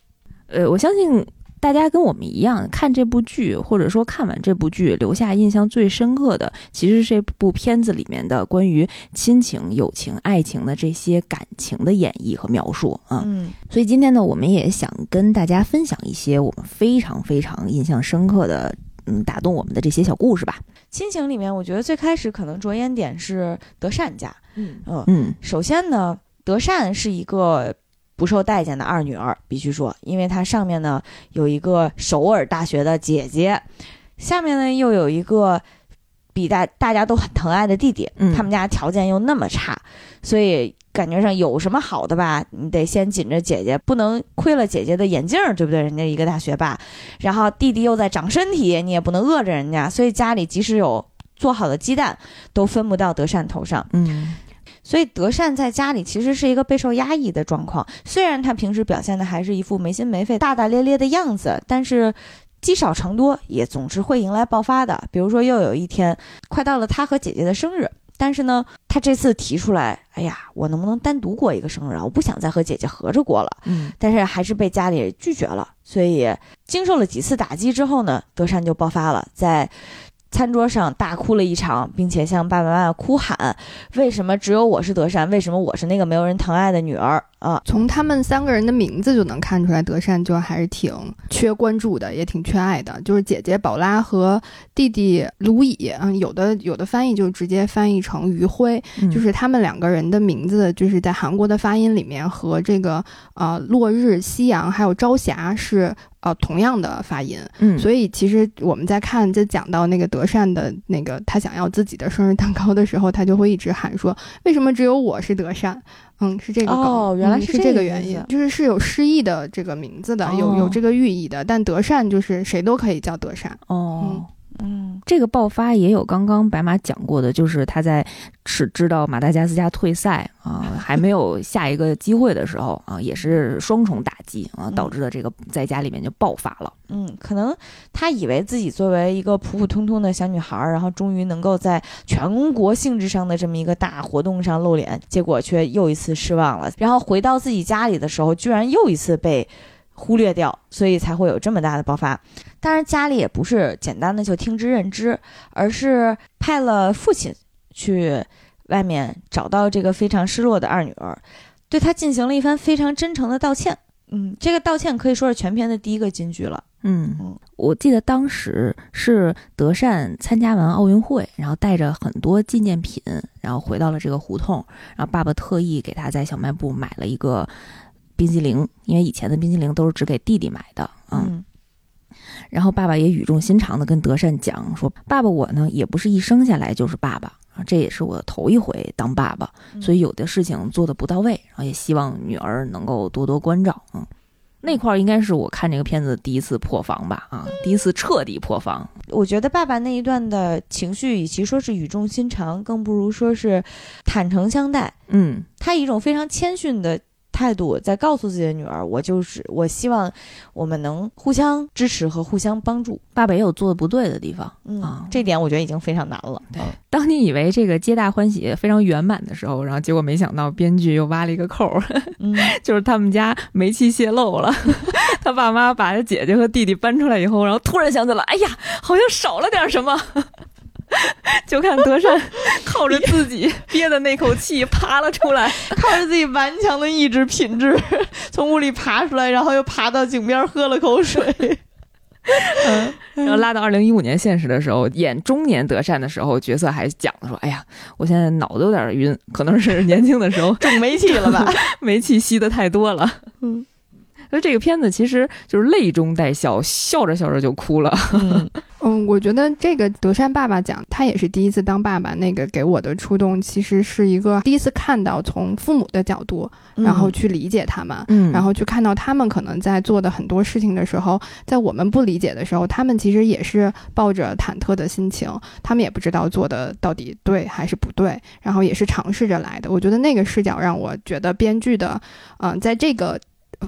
[SPEAKER 2] 呃，我相信大家跟我们一样，看这部剧或者说看完这部剧，留下印象最深刻的，其实是这部片子里面的关于亲情、友情、爱情的这些感情的演绎和描述啊。
[SPEAKER 3] 嗯
[SPEAKER 2] 所以今天呢，我们也想跟大家分享一些我们非常非常印象深刻的，嗯，打动我们的这些小故事吧。
[SPEAKER 3] 亲情里面，我觉得最开始可能着眼点是德善家。
[SPEAKER 2] 嗯
[SPEAKER 3] 嗯，
[SPEAKER 2] 嗯
[SPEAKER 3] 首先呢，德善是一个不受待见的二女儿，必须说，因为她上面呢有一个首尔大学的姐姐，下面呢又有一个比大大家都很疼爱的弟弟，
[SPEAKER 2] 嗯
[SPEAKER 3] 他们家条件又那么差，所以感觉上有什么好的吧，你得先紧着姐姐，不能亏了姐姐的眼镜儿，对不对？人家一个大学霸，然后弟弟又在长身体，你也不能饿着人家，所以家里即使有做好的鸡蛋，都分不到德善头上。
[SPEAKER 2] 嗯
[SPEAKER 3] 所以德善在家里其实是一个备受压抑的状况。虽然他平时表现的还是一副没心没肺、大大咧咧的样子，但是积少成多，也总是会迎来爆发的。比如说，又有一天，快到了他和姐姐的生日，但是呢，他这次提出来，哎呀，我能不能单独过一个生日啊？我不想再和姐姐合着过了。
[SPEAKER 2] 嗯
[SPEAKER 3] 但是还是被家里拒绝了。所以经受了几次打击之后呢，德善就爆发了，在餐桌上大哭了一场，并且向爸爸妈妈哭喊：“为什么只有我是德善？为什么我是那个没有人疼爱的女儿？”啊，
[SPEAKER 1] 从他们三个人的名字就能看出来，德善就还是挺缺关注的，也挺缺爱的。就是姐姐宝拉和弟弟卢乙，嗯，有的有的翻译就直接翻译成余晖，
[SPEAKER 2] 嗯
[SPEAKER 1] 就是他们两个人的名字，就是在韩国的发音里面和这个呃落日、夕阳还有朝霞是呃同样的发音。
[SPEAKER 2] 嗯，
[SPEAKER 1] 所以其实我们在看就讲到那个德善的那个他想要自己的生日蛋糕的时候，他就会一直喊说：“为什么只有我是德善？”嗯，是这个梗
[SPEAKER 3] 哦原来
[SPEAKER 1] 嗯是
[SPEAKER 3] 是这个
[SPEAKER 1] 原因
[SPEAKER 3] 思，
[SPEAKER 1] 就是是有诗意的这个名字的，有有
[SPEAKER 3] 哦
[SPEAKER 1] 这个寓意的。但德善就是谁都可以叫德善。
[SPEAKER 2] 哦。
[SPEAKER 3] 嗯
[SPEAKER 2] 这个爆发也有刚刚白马讲过的，就是他在是知道马达加斯加退赛啊、还没有下一个机会的时候啊、也是双重打击啊，导致的这个在家里面就爆发了。
[SPEAKER 3] 嗯，可能他以为自己作为一个普普通通的小女孩儿，然后终于能够在全国性质上的这么一个大活动上露脸，结果却又一次失望了。然后回到自己家里的时候，居然又一次被忽略掉，所以才会有这么大的爆发。当然，家里也不是简单的就听之任之，而是派了父亲去外面找到这个非常失落的二女儿，对她进行了一番非常真诚的道歉。嗯，这个道歉可以说是全片的第一个金句了。
[SPEAKER 2] 嗯
[SPEAKER 3] 嗯，
[SPEAKER 2] 我记得当时是德善参加完奥运会，然后带着很多纪念品，然后回到了这个胡同，然后爸爸特意给他在小卖部买了一个冰激凌，因为以前的冰激凌都是只给弟弟买的，嗯，
[SPEAKER 3] 嗯
[SPEAKER 2] 然后爸爸也语重心长地跟德善讲说：“爸爸，我呢也不是一生下来就是爸爸啊，这也是我头一回当爸爸，
[SPEAKER 3] 嗯
[SPEAKER 2] 所以有的事情做的不到位，然后也希望女儿能够多多关照。”嗯，那块儿应该是我看这个片子第一次破防吧？啊，第一次彻底破防。
[SPEAKER 3] 我觉得爸爸那一段的情绪，与其说是语重心长，更不如说是坦诚相待。
[SPEAKER 2] 嗯
[SPEAKER 3] 他以一种非常谦逊的态度在告诉自己的女儿：“我就是，我希望我们能互相支持和互相帮助。
[SPEAKER 2] 爸爸也有做的不对的地方。”
[SPEAKER 3] 嗯，
[SPEAKER 2] 啊
[SPEAKER 3] 这点我觉得已经非常难了。
[SPEAKER 2] 对，当你以为这个皆大欢喜非常圆满的时候，然后结果没想到编剧又挖了一个扣儿，
[SPEAKER 3] 嗯，
[SPEAKER 2] 就是他们家煤气泄漏了，他爸妈把他姐姐和弟弟搬出来以后，然后突然想起来，哎呀，好像少了点什么。就看德善 靠着自己 憋的那口气爬了出来，
[SPEAKER 3] 靠着自己顽强的意志品质，从屋里爬出来，然后又爬到井边喝了口水。
[SPEAKER 2] 嗯然后拉到二零一五年现实的时候，演中年德善的时候，角色还讲说：“哎呀，我现在脑子有点晕，可能是年轻的时候
[SPEAKER 3] 中煤气了吧？
[SPEAKER 2] 煤气吸的太多了。”
[SPEAKER 3] 嗯，
[SPEAKER 2] 那这个片子其实就是泪中带笑，笑着笑着就哭了。
[SPEAKER 3] 嗯
[SPEAKER 1] 嗯，我觉得这个德善爸爸讲，他也是第一次当爸爸，那个给我的触动，其实是一个第一次看到从父母的角度，然后去理解他们。
[SPEAKER 2] 嗯
[SPEAKER 1] 然后去看到他们可能在做的很多事情的时候，在我们不理解的时候，他们其实也是抱着忐忑的心情，他们也不知道做的到底对还是不对，然后也是尝试着来的。我觉得那个视角让我觉得编剧的，嗯、在这个。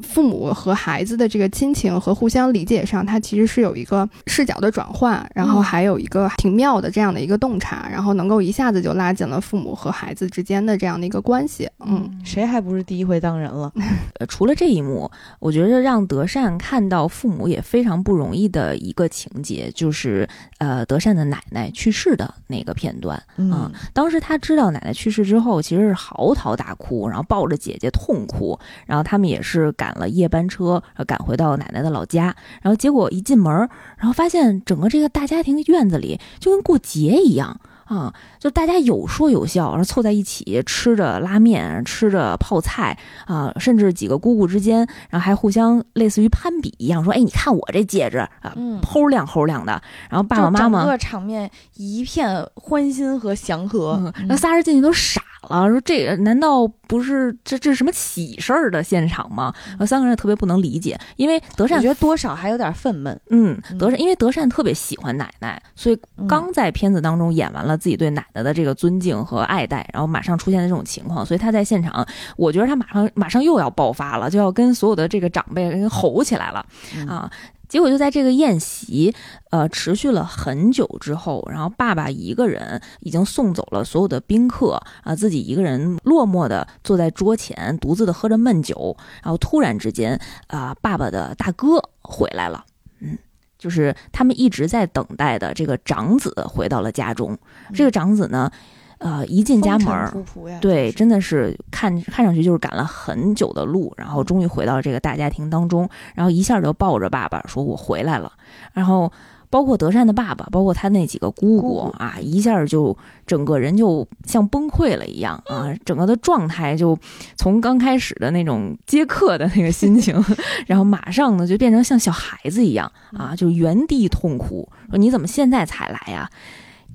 [SPEAKER 1] 父母和孩子的这个亲情和互相理解上，它其实是有一个视角的转换，然后
[SPEAKER 3] 嗯
[SPEAKER 1] 还有一个挺妙的这样的一个洞察，然后能够一下子就拉近了父母和孩子之间的这样的一个关系。嗯，
[SPEAKER 3] 谁还不是第一回当人了？
[SPEAKER 2] 呃，除了这一幕，我觉得让德善看到父母也非常不容易的一个情节，就是呃，德善的奶奶去世的那个片段。
[SPEAKER 3] 嗯
[SPEAKER 2] 当时他知道奶奶去世之后，其实是嚎啕大哭，然后抱着姐姐痛哭，然后他们也是赶了夜班车，赶回到奶奶的老家，然后结果一进门，然后发现整个这个大家庭院子里就跟过节一样。啊，就大家有说有笑，然后凑在一起吃着拉面，吃着泡菜啊，甚至几个姑姑之间，然后还互相类似于攀比一样，说：“哎，你看我这戒指啊，
[SPEAKER 3] 嗯
[SPEAKER 2] 齁亮齁亮的。”然后爸爸妈妈
[SPEAKER 3] 整个场面一片欢欣和祥和
[SPEAKER 2] 嗯，，那仨人进去都傻了，说这个难道不是这这是什么喜事儿的现场吗？然后三个人特别不能理解，因为德善
[SPEAKER 3] 我觉得多少还有点愤懑。
[SPEAKER 2] 嗯，
[SPEAKER 3] 嗯
[SPEAKER 2] 德善因为德善特别喜欢奶奶，所以
[SPEAKER 3] 嗯
[SPEAKER 2] 刚在片子当中演完了自己对奶奶的这个尊敬和爱戴，然后马上出现的这种情况，所以他在现场，我觉得他马上马上又要爆发了，就要跟所有的这个长辈跟吼起来了
[SPEAKER 3] 嗯
[SPEAKER 2] 啊！结果就在这个宴席，呃，持续了很久之后，然后爸爸一个人已经送走了所有的宾客啊，自己一个人落寞的坐在桌前，独自的喝着闷酒，然后突然之间，啊、爸爸的大哥回来了，嗯。就是他们一直在等待的这个长子回到了家中。这个长子呢，呃，一进家门儿，对，
[SPEAKER 3] 真
[SPEAKER 2] 真的是看看上去就是赶了很久的路，然后终于回到这个大家庭当中，然后一下就抱着爸爸说：“我回来了。”然后包括德善的爸爸，包括他那几个姑
[SPEAKER 3] 姑姑
[SPEAKER 2] 啊，一下就整个人就像崩溃了一样啊，整个的状态就从刚开始的那种接客的那个心情，然后马上呢就变成像小孩子一样啊，就原地痛哭，说：“你怎么现在才来呀？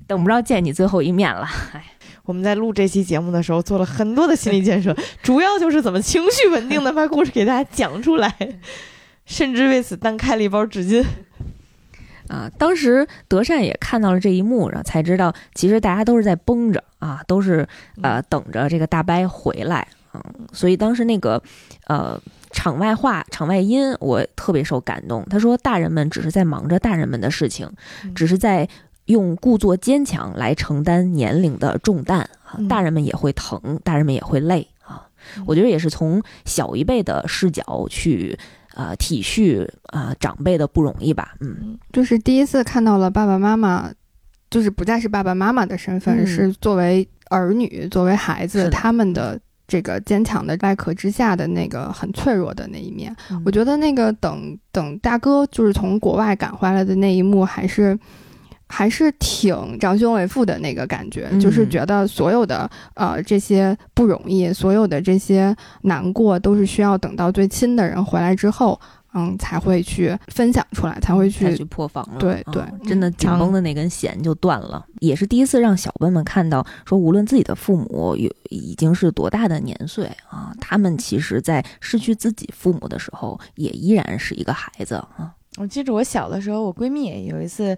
[SPEAKER 2] 等不着见你最后一面了。”哎，
[SPEAKER 3] 我们在录这期节目的时候做了很多的心理建设，主要就是怎么情绪稳定的把故事给大家讲出来，甚至为此单开了一包纸巾。
[SPEAKER 2] 啊，当时德善也看到了这一幕，然后才知道其实大家都是在绷着啊，都是呃等着这个大伯回来啊。所以当时那个呃场外话、场外音，我特别受感动。他说，大人们只是在忙着大人们的事情，只是在用故作坚强来承担年龄的重担啊。大人们也会疼，大人们也会累啊。我觉得也是从小一辈的视角去。呃，体恤啊，长辈的不容易吧？嗯，
[SPEAKER 1] 就是第一次看到了爸爸妈妈，就是不再是爸爸妈妈的身份，是作为儿女、作为孩子，他们的这个坚强的外壳之下的那个很脆弱的那一面。我觉得那个等等大哥就是从国外赶回来的那一幕，还是。还是挺长兄为父的那个感觉，就是觉得所有的呃这些不容易，所有的这些难过，都是需要等到最亲的人回来之后，嗯，才会去分享出来，才会去
[SPEAKER 2] 去破防了。
[SPEAKER 1] 对对，
[SPEAKER 2] 真的紧绷的那根弦就断了。也是第一次让小辈们看到，说无论自己的父母有已经是多大的年岁啊，他们其实在失去自己父母的时候，也依然是一个孩子啊。
[SPEAKER 3] 我记着我小的时候，我闺蜜有一次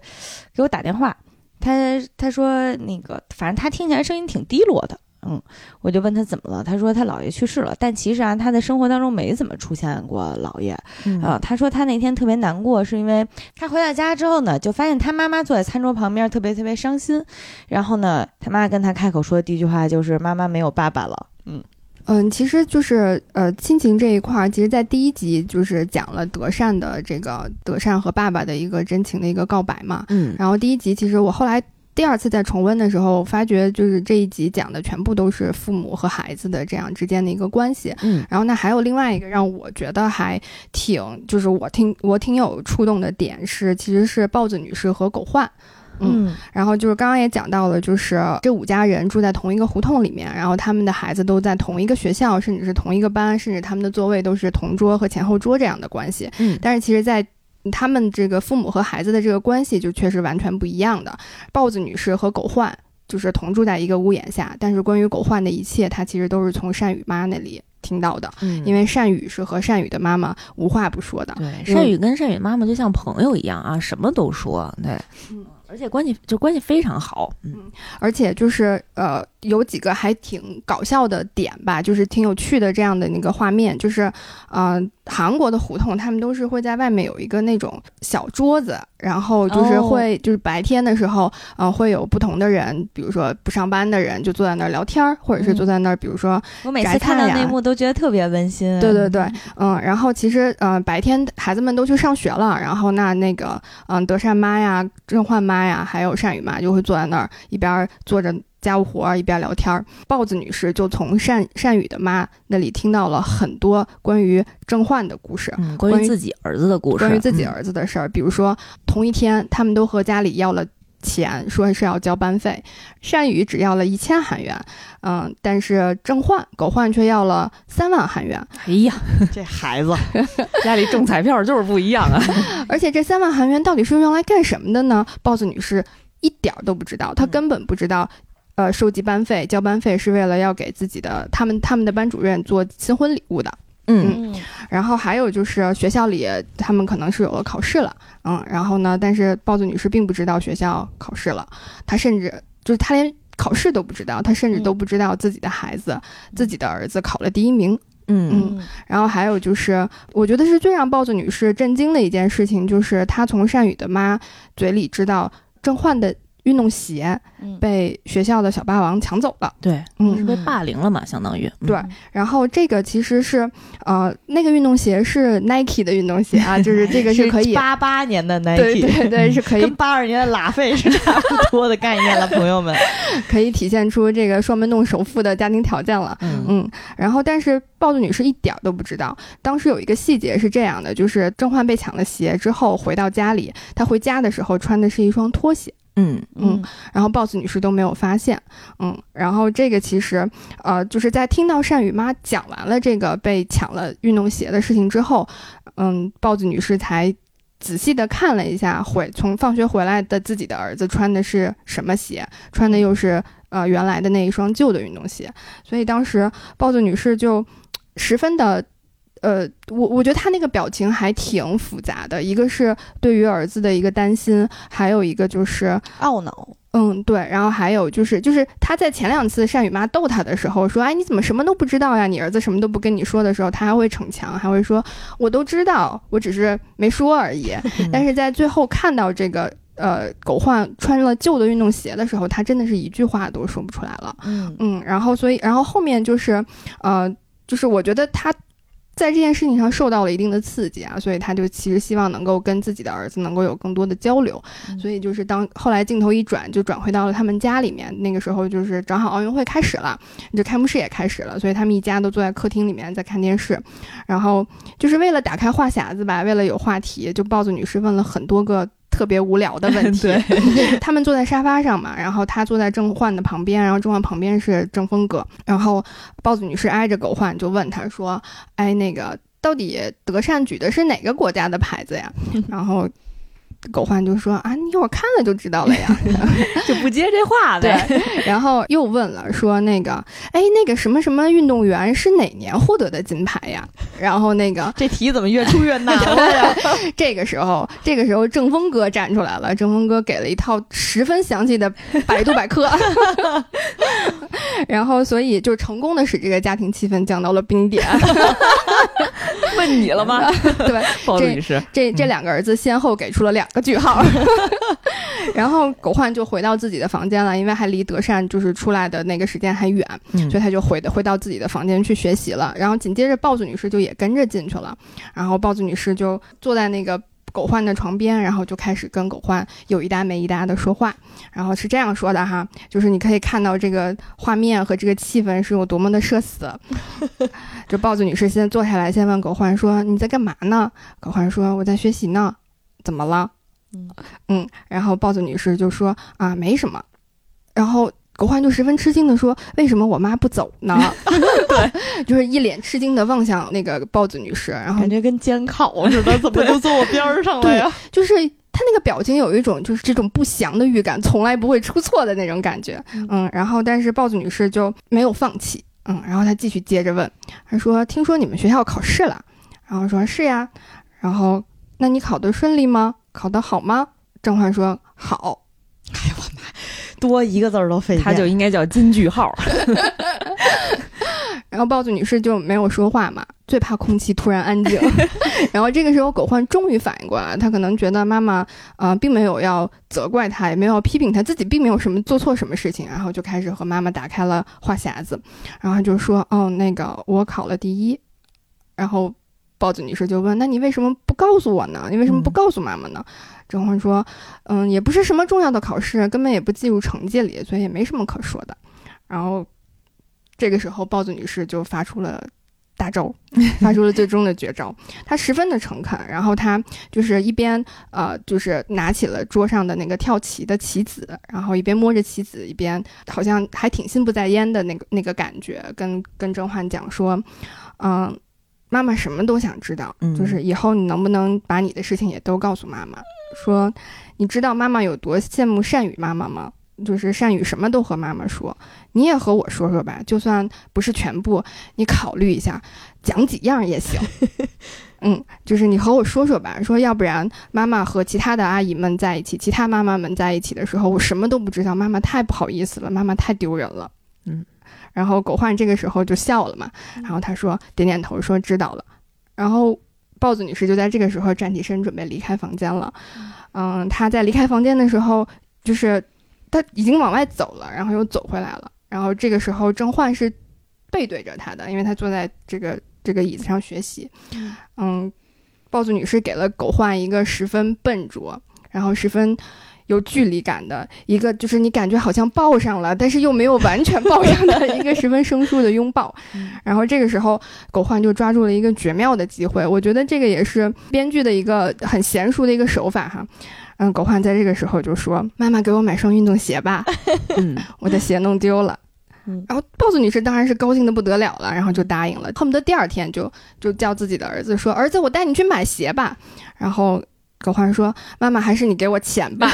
[SPEAKER 3] 给我打电话，她她说那个反正她听起来声音挺低落的，嗯，我就问她怎么了，她说她姥爷去世了，但其实啊，她的生活当中没怎么出现过姥爷，啊，她说她那天特别难过，是因为她回到家之后呢，就发现她妈妈坐在餐桌旁边，特别特别伤心，然后呢，她妈跟她开口说的第一句话就是妈妈没有爸爸了，嗯。
[SPEAKER 1] 嗯，其实就是呃，亲情这一块儿，其实，在第一集就是讲了德善的这个德善和爸爸的一个真情的一个告白嘛。
[SPEAKER 2] 嗯，
[SPEAKER 1] 然后第一集其实我后来第二次再重温的时候，发觉就是这一集讲的全部都是父母和孩子的这样之间的一个关系。
[SPEAKER 2] 嗯，
[SPEAKER 1] 然后那还有另外一个让我觉得还挺，就是我听我挺有触动的点是，其实是豹子女士和狗焕。嗯，然后就是刚刚也讲到了，就是这五家人住在同一个胡同里面，然后他们的孩子都在同一个学校，甚至是同一个班，甚至他们的座位都是同桌和前后桌这样的关系。
[SPEAKER 2] 嗯，
[SPEAKER 1] 但是其实，在他们这个父母和孩子的这个关系就确实完全不一样的。豹子女士和狗焕就是同住在一个屋檐下，但是关于狗焕的一切，她其实都是从善宇妈那里听到的。
[SPEAKER 2] 嗯，
[SPEAKER 1] 因为善宇是和善宇的妈妈无话不说的。
[SPEAKER 2] 对，善宇跟善宇妈妈就像朋友一样啊，什么都说。对，
[SPEAKER 1] 嗯。
[SPEAKER 2] 而且关系就关系非常好，
[SPEAKER 1] 嗯，而且就是呃有几个还挺搞笑的点吧，就是挺有趣的这样的那个画面，就是呃韩国的胡同他们都是会在外面有一个那种小桌子，然后就是会就是白天的时候，嗯会有不同的人，比如说不上班的人就坐在那儿聊天儿，或者是坐在那儿，比如说
[SPEAKER 3] 我每次看到那幕都觉得特别温馨，
[SPEAKER 1] 对对对，嗯，然后其实嗯白天孩子们都去上学了，然后那那个嗯德善妈呀郑焕妈。呀，还有善宇妈就会坐在那儿，一边坐着家务活儿一边聊天儿。豹子女士就从善善宇的妈那里听到了很多关于郑焕的故事，
[SPEAKER 2] 关于自己儿子的故
[SPEAKER 1] 事，关于自己儿子的事儿。比如说，同一天，他们都和家里要了。钱说是要交班费，善宇只要了一千韩元，嗯，但是郑焕狗焕却要了三万韩元。
[SPEAKER 2] 哎呀，
[SPEAKER 3] 这孩子
[SPEAKER 2] 家里中彩票就是不一样啊！
[SPEAKER 1] 而且这三万韩元到底是用来干什么的呢？豹子女士一点都不知道，她根本不知道，呃，收集班费、交班费是为了要给自己的他们他们的班主任做新婚礼物的。
[SPEAKER 2] 嗯，
[SPEAKER 1] 然后还有就是学校里他们可能是有了考试了，嗯，然后呢，但是豹子女士并不知道学校考试了，她甚至就是她连考试都不知道，她甚至都不知道自己的孩子、自己的儿子考了第一名。
[SPEAKER 2] 嗯
[SPEAKER 1] 嗯，然后还有就是，我觉得是最让豹子女士震惊的一件事情，就是她从善宇的妈嘴里知道郑焕的。运动鞋被学校的小霸王抢走了，
[SPEAKER 2] 对，
[SPEAKER 1] 嗯，
[SPEAKER 2] 是被霸凌了嘛，相当于。
[SPEAKER 1] 对。然后这个其实是，呃，那个运动鞋是 Nike 的运动鞋啊，就是这个
[SPEAKER 3] 是
[SPEAKER 1] 可以
[SPEAKER 3] 八八年的 Nike，
[SPEAKER 1] 对对对，是可以
[SPEAKER 3] 跟八二年的拉菲是差不多的概念了，朋友们，
[SPEAKER 1] 可以体现出这个双门洞首富的家庭条件了。嗯，然后但是豹子女士一点都不知道，当时有一个细节是这样的，就是郑焕被抢了鞋之后回到家里，她回家的时候穿的是一双拖鞋。
[SPEAKER 2] 嗯
[SPEAKER 1] 嗯，然后 boss 女士都没有发现，嗯，然后这个其实，呃，就是在听到善宇妈讲完了这个被抢了运动鞋的事情之后，嗯，boss 女士才仔细的看了一下回从放学回来的自己的儿子穿的是什么鞋，穿的又是。呃原来的那一双旧的运动鞋，所以当时豹子女士就十分的。呃，我我觉得他那个表情还挺复杂的，一个是对于儿子的一个担心，还有一个就是
[SPEAKER 3] 懊恼。
[SPEAKER 1] 嗯，对，然后还有就是，就是他在前两次善宇妈逗他的时候说：“哎，你怎么什么都不知道呀？你儿子什么都不跟你说的时候，他还会逞强，还会说我都知道，我只是没说而已。但是在最后看到这个呃狗焕穿了旧的运动鞋的时候，他真的是一句话都说不出来了。
[SPEAKER 3] 嗯
[SPEAKER 1] 嗯，然后所以，然后后面就是呃，就是我觉得他。在这件事情上受到了一定的刺激啊，所以他就其实希望能够跟自己的儿子能够有更多的交流，所以就是当后来镜头一转，就转回到了他们家里面。那个时候就是正好奥运会开始了，就开幕式也开始了，所以他们一家都坐在客厅里面在看电视。然后就是为了打开话匣子吧，为了有话题，就豹子女士问了很多个。特别无聊的问 题。他们坐在沙发上嘛，然后他坐在郑焕的旁边，然后郑焕旁边是郑峰哥，然后豹子女士挨着狗焕就问他说：“哎，那个到底德善举的是哪个国家的牌子呀？”然后。狗焕就说啊，你一会儿看了就知道了呀，
[SPEAKER 2] 就不接这话
[SPEAKER 1] 呗。然后又问了，说那个，哎，那个什么什么运动员是哪年获得的金牌呀？然后那个
[SPEAKER 3] 这题怎么越出越难了呀？
[SPEAKER 1] 这个时候，这个时候正峰哥站出来了，正峰哥给了一套十分详细的百度百科，然后所以就成功的使这个家庭气氛降到了冰点。
[SPEAKER 2] 问你了吗？
[SPEAKER 1] 对，
[SPEAKER 2] 这
[SPEAKER 1] 这这两个儿子先后给出了两个句号，然后狗焕就回到自己的房间了，因为还离德善就是出来的那个时间还远，所以他就回的回到自己的房间去学习了。然后紧接着豹子女士就也跟着进去了，然后豹子女士就坐在那个。狗焕的床边，然后就开始跟狗焕有一搭没一搭的说话，然后是这样说的哈，就是你可以看到这个画面和这个气氛是有多么的社死。这豹子女士先坐下来，先问狗焕说：“你在干嘛呢？”狗焕说：“我在学习呢。”怎么了？嗯嗯，然后豹子女士就说：“啊，没什么。”然后。狗焕就十分吃惊的说：“为什么我妈不走呢？”
[SPEAKER 2] 对，
[SPEAKER 1] 就是一脸吃惊的望向那个豹子女士，然后
[SPEAKER 3] 感觉跟监考似的，怎么就坐我边儿上了呀？
[SPEAKER 1] 就是他那个表情有一种就是这种不祥的预感，从来不会出错的那种感觉。嗯，然后但是豹子女士就没有放弃。嗯，然后她继续接着问，她说：“听说你们学校考试了？”然后说是呀。然后那你考得顺利吗？考得好吗？郑焕说：“好。”
[SPEAKER 3] 哎呦我妈！多一个字儿都费
[SPEAKER 2] 他就应该叫金句号。
[SPEAKER 1] 然后豹子女士就没有说话嘛，最怕空气突然安静。然后这个时候，狗焕终于反应过来，他可能觉得妈妈啊，并没有要责怪他，也没有要批评他，自己并没有什么做错什么事情，然后就开始和妈妈打开了话匣子。然后就说：“哦，那个我考了第一。”然后豹子女士就问：“那你为什么不告诉我呢？你为什么不告诉妈妈呢？”甄嬛说：“嗯，也不是什么重要的考试，根本也不计入成绩里，所以也没什么可说的。”然后这个时候，豹子女士就发出了大招，发出了最终的绝招。她十分的诚恳，然后她就是一边呃，就是拿起了桌上的那个跳棋的棋子，然后一边摸着棋子，一边好像还挺心不在焉的那个那个感觉，跟跟甄嬛讲说：“嗯。”妈妈什么都想知道，就是以后你能不能把你的事情也都告诉妈妈？说你知道妈妈有多羡慕善宇妈妈吗？就是善宇什么都和妈妈说，你也和我说说吧，就算不是全部，你考虑一下，讲几样也行。嗯，就是你和我说说吧，说要不然妈妈和其他的阿姨们在一起，其他妈妈们在一起的时候，我什么都不知道，妈妈太不好意思了，妈妈太丢人了。嗯。然后狗焕这个时候就笑了嘛，然后他说点点头说知道了，然后豹子女士就在这个时候站起身准备离开房间了，嗯，她在离开房间的时候，就是她已经往外走了，然后又走回来了，然后这个时候郑焕是背对着她的，因为她坐在这个这个椅子上学习，嗯，豹子女士给了狗焕一个十分笨拙，然后十分。有距离感的一个，就是你感觉好像抱上了，但是又没有完全抱上的一个十分生疏的拥抱。然后这个时候，狗焕就抓住了一个绝妙的机会。我觉得这个也是编剧的一个很娴熟的一个手法哈。嗯，狗焕在这个时候就说：“妈妈，给我买双运动鞋吧，我的鞋弄丢了。”然后豹子女士当然是高兴的不得了了，然后就答应了，恨不得第二天就就叫自己的儿子说：“儿子，我带你去买鞋吧。”然后。狗焕说：“妈妈，还是你给我钱吧。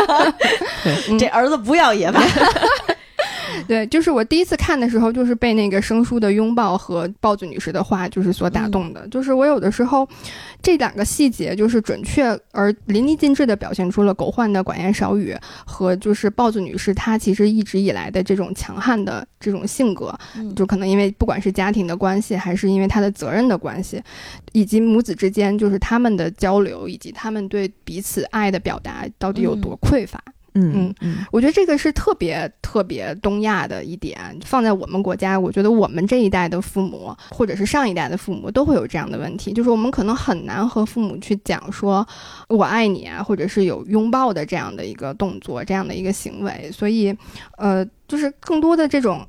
[SPEAKER 3] 这儿子不要也罢。”
[SPEAKER 1] 对，就是我第一次看的时候，就是被那个生疏的拥抱和豹子女士的话就是所打动的。就是我有的时候，这两个细节就是准确而淋漓尽致的表现出了狗焕的寡言少语和就是豹子女士她其实一直以来的这种强悍的这种性格，就可能因为不管是家庭的关系，还是因为她的责任的关系，以及母子之间就是他们的交流，以及他们对彼此爱的表达到底有多匮乏。
[SPEAKER 2] 嗯嗯，
[SPEAKER 1] 我觉得这个是特别特别东亚的一点，放在我们国家，我觉得我们这一代的父母，或者是上一代的父母，都会有这样的问题，就是我们可能很难和父母去讲说“我爱你”啊，或者是有拥抱的这样的一个动作，这样的一个行为，所以，呃，就是更多的这种。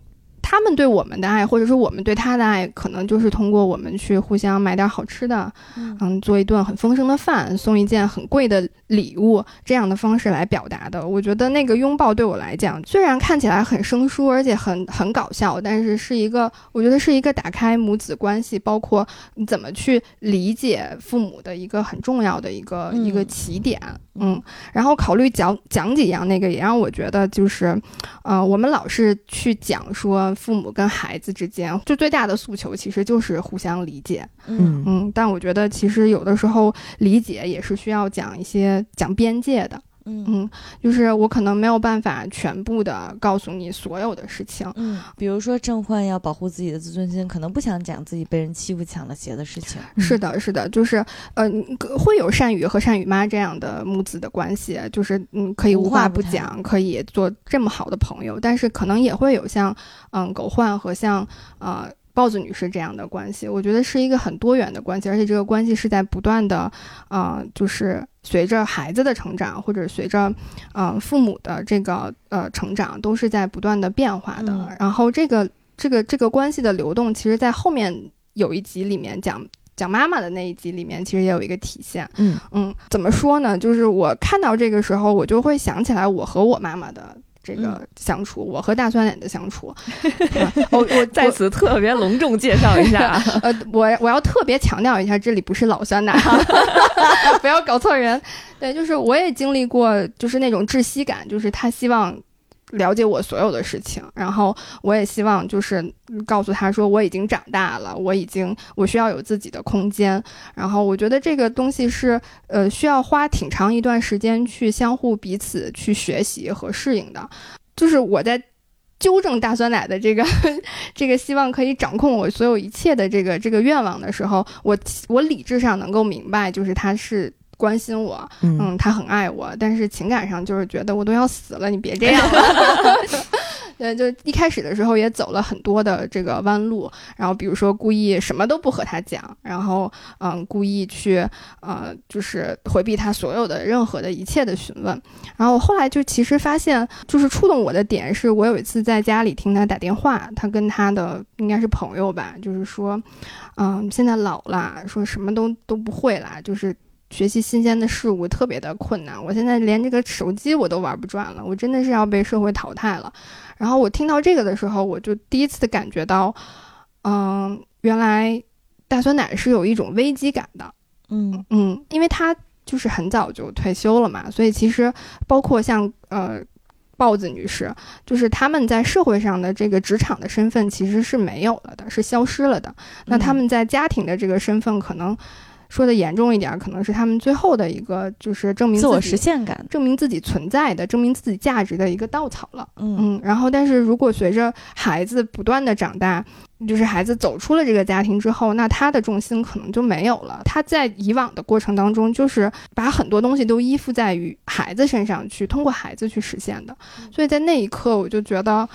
[SPEAKER 1] 他们对我们的爱，或者说我们对他的爱，可能就是通过我们去互相买点好吃的，嗯，做一顿很丰盛的饭，送一件很贵的礼物，这样的方式来表达的。我觉得那个拥抱对我来讲，虽然看起来很生疏，而且很很搞笑，但是是一个，我觉得是一个打开母子关系，包括你怎么去理解父母的一个很重要的一个一个起点。嗯，然后考虑讲讲几样那个，也让我觉得就是，呃，我们老是去讲说。父母跟孩子之间，就最大的诉求其实就是互相理解。
[SPEAKER 2] 嗯
[SPEAKER 1] 嗯，但我觉得其实有的时候理解也是需要讲一些讲边界的。
[SPEAKER 3] 嗯
[SPEAKER 1] 嗯，就是我可能没有办法全部的告诉你所有的事情。
[SPEAKER 3] 嗯，比如说郑焕要保护自己的自尊心，可能不想讲自己被人欺负抢了鞋的事情。
[SPEAKER 1] 是的，是的，就是呃，会有善宇和善宇妈这样的母子的关系，就是嗯，可以无话不讲，可以做这么好的朋友。但是可能也会有像嗯狗焕和像呃。豹子女士这样的关系，我觉得是一个很多元的关系，而且这个关系是在不断的，呃，就是随着孩子的成长，或者随着，呃，父母的这个呃成长，都是在不断的变化的。然后这个这个这个关系的流动，其实在后面有一集里面讲讲妈妈的那一集里面，其实也有一个体现。
[SPEAKER 2] 嗯
[SPEAKER 1] 嗯，怎么说呢？就是我看到这个时候，我就会想起来我和我妈妈的。这个相处，我和大酸奶的相处 我我
[SPEAKER 2] 在此特别隆重介绍一下。
[SPEAKER 1] 呃，我我要特别强调一下，这里不是老酸奶，不要搞错人。对，就是我也经历过，就是那种窒息感，就是他希望。了解我所有的事情，然后我也希望就是告诉他说我已经长大了，我已经我需要有自己的空间。然后我觉得这个东西是呃需要花挺长一段时间去相互彼此去学习和适应的。就是我在纠正大酸奶的这个 这个希望可以掌控我所有一切的这个这个愿望的时候，我我理智上能够明白，就是他是。关心我，嗯，他很爱我，但是情感上就是觉得我都要死了，你别这样了。对，就一开始的时候也走了很多的这个弯路，然后比如说故意什么都不和他讲，然后嗯，故意去呃，就是回避他所有的任何的一切的询问。然后我后来就其实发现，就是触动我的点是我有一次在家里听他打电话，他跟他的应该是朋友吧，就是说，嗯，现在老了，说什么都都不会了，就是。学习新鲜的事物特别的困难，我现在连这个手机我都玩不转了，我真的是要被社会淘汰了。然后我听到这个的时候，我就第一次感觉到，嗯，原来大酸奶是有一种危机感的。
[SPEAKER 3] 嗯
[SPEAKER 1] 嗯，因为他就是很早就退休了嘛，所以其实包括像呃豹子女士，就是他们在社会上的这个职场的身份其实是没有了的，是消失了的。那他们在家庭的这个身份可能。说的严重一点，可能是他们最后的一个，就是证明
[SPEAKER 3] 自我实现感、
[SPEAKER 1] 证明自己存在的、证明自己价值的一个稻草了。
[SPEAKER 3] 嗯
[SPEAKER 1] 嗯。然后，但是如果随着孩子不断的长大，就是孩子走出了这个家庭之后，那他的重心可能就没有了。他在以往的过程当中，就是把很多东西都依附在于孩子身上去，通过孩子去实现的。所以在那一刻，我就觉得。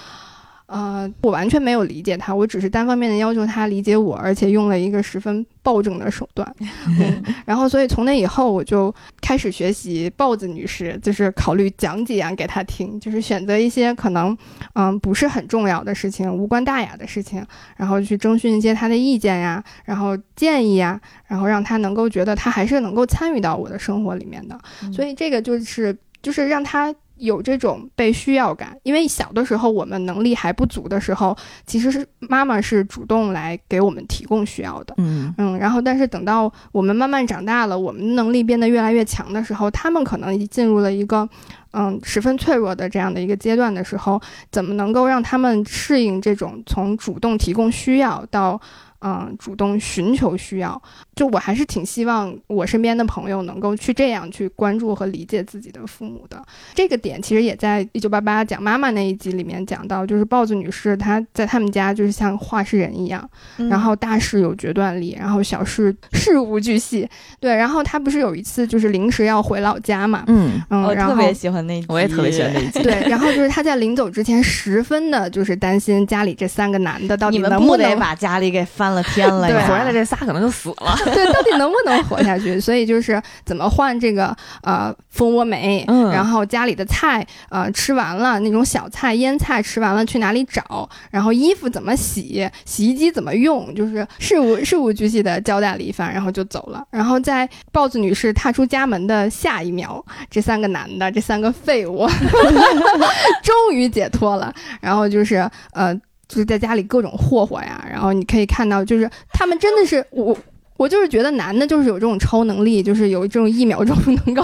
[SPEAKER 1] 呃，我完全没有理解他，我只是单方面的要求他理解我，而且用了一个十分暴政的手段。嗯，然后，所以从那以后，我就开始学习豹子女士，就是考虑讲几样给他听，就是选择一些可能嗯不是很重要的事情，无关大雅的事情，然后去征询一些他的意见呀，然后建议呀，然后让他能够觉得他还是能够参与到我的生活里面的。所以这个就是就是让他。有这种被需要感，因为小的时候我们能力还不足的时候，其实是妈妈是主动来给我们提供需要的。
[SPEAKER 2] 嗯
[SPEAKER 1] 嗯，然后但是等到我们慢慢长大了，我们能力变得越来越强的时候，他们可能已进入了一个嗯十分脆弱的这样的一个阶段的时候，怎么能够让他们适应这种从主动提供需要到嗯主动寻求需要？就我还是挺希望我身边的朋友能够去这样去关注和理解自己的父母的。这个点其实也在一九八八讲妈妈那一集里面讲到，就是豹子女士她在他们家就是像话事人一样。
[SPEAKER 3] 嗯
[SPEAKER 1] 然后大事有决断力，然后小事事无巨细。对，然后她不是有一次就是临时要回老家嘛，
[SPEAKER 2] 嗯，
[SPEAKER 1] 嗯，然后
[SPEAKER 3] 我特别喜欢那集，
[SPEAKER 2] 我也特别喜欢那一集。
[SPEAKER 1] 对，然后就是她在临走之前十分的就是担心家里这三个男的到底
[SPEAKER 3] 能不
[SPEAKER 1] 能
[SPEAKER 3] 把家里给翻了天了
[SPEAKER 1] 对
[SPEAKER 3] 呀？
[SPEAKER 2] 回来的这仨可能就死了。
[SPEAKER 1] 对，到底能不能活下去？所以就是怎么换这个呃蜂窝煤，
[SPEAKER 2] 嗯
[SPEAKER 1] 然后家里的菜呃吃完了那种小菜腌菜吃完了去哪里找，然后衣服怎么洗，洗衣机怎么用，就是事无事无巨细的交代了一番，然后就走了。然后在豹子女士踏出家门的下一秒，这三个男的，这三个废物，终于解脱了。然后就是呃。就是在家里各种霍霍呀，然后你可以看到，就是他们真的是我，我就是觉得男的就是有这种超能力，就是有这种一秒钟能够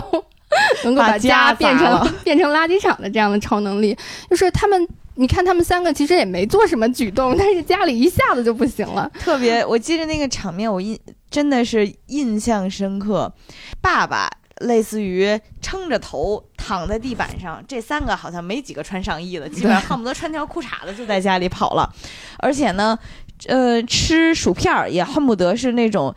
[SPEAKER 1] 能够把
[SPEAKER 3] 把家
[SPEAKER 1] 家变成变成垃圾场的这样的超能力，就是他们。你看他们三个其实也没做什么举动，但是家里一下子就不行了。
[SPEAKER 3] 特别，我记得那个场面，我印真的是印象深刻。爸爸类似于撑着头躺在地板上，这三个好像没几个穿上衣的，基本上恨不得穿条裤衩子就在家里跑了。而且呢，呃，吃薯片儿也恨不得是那种。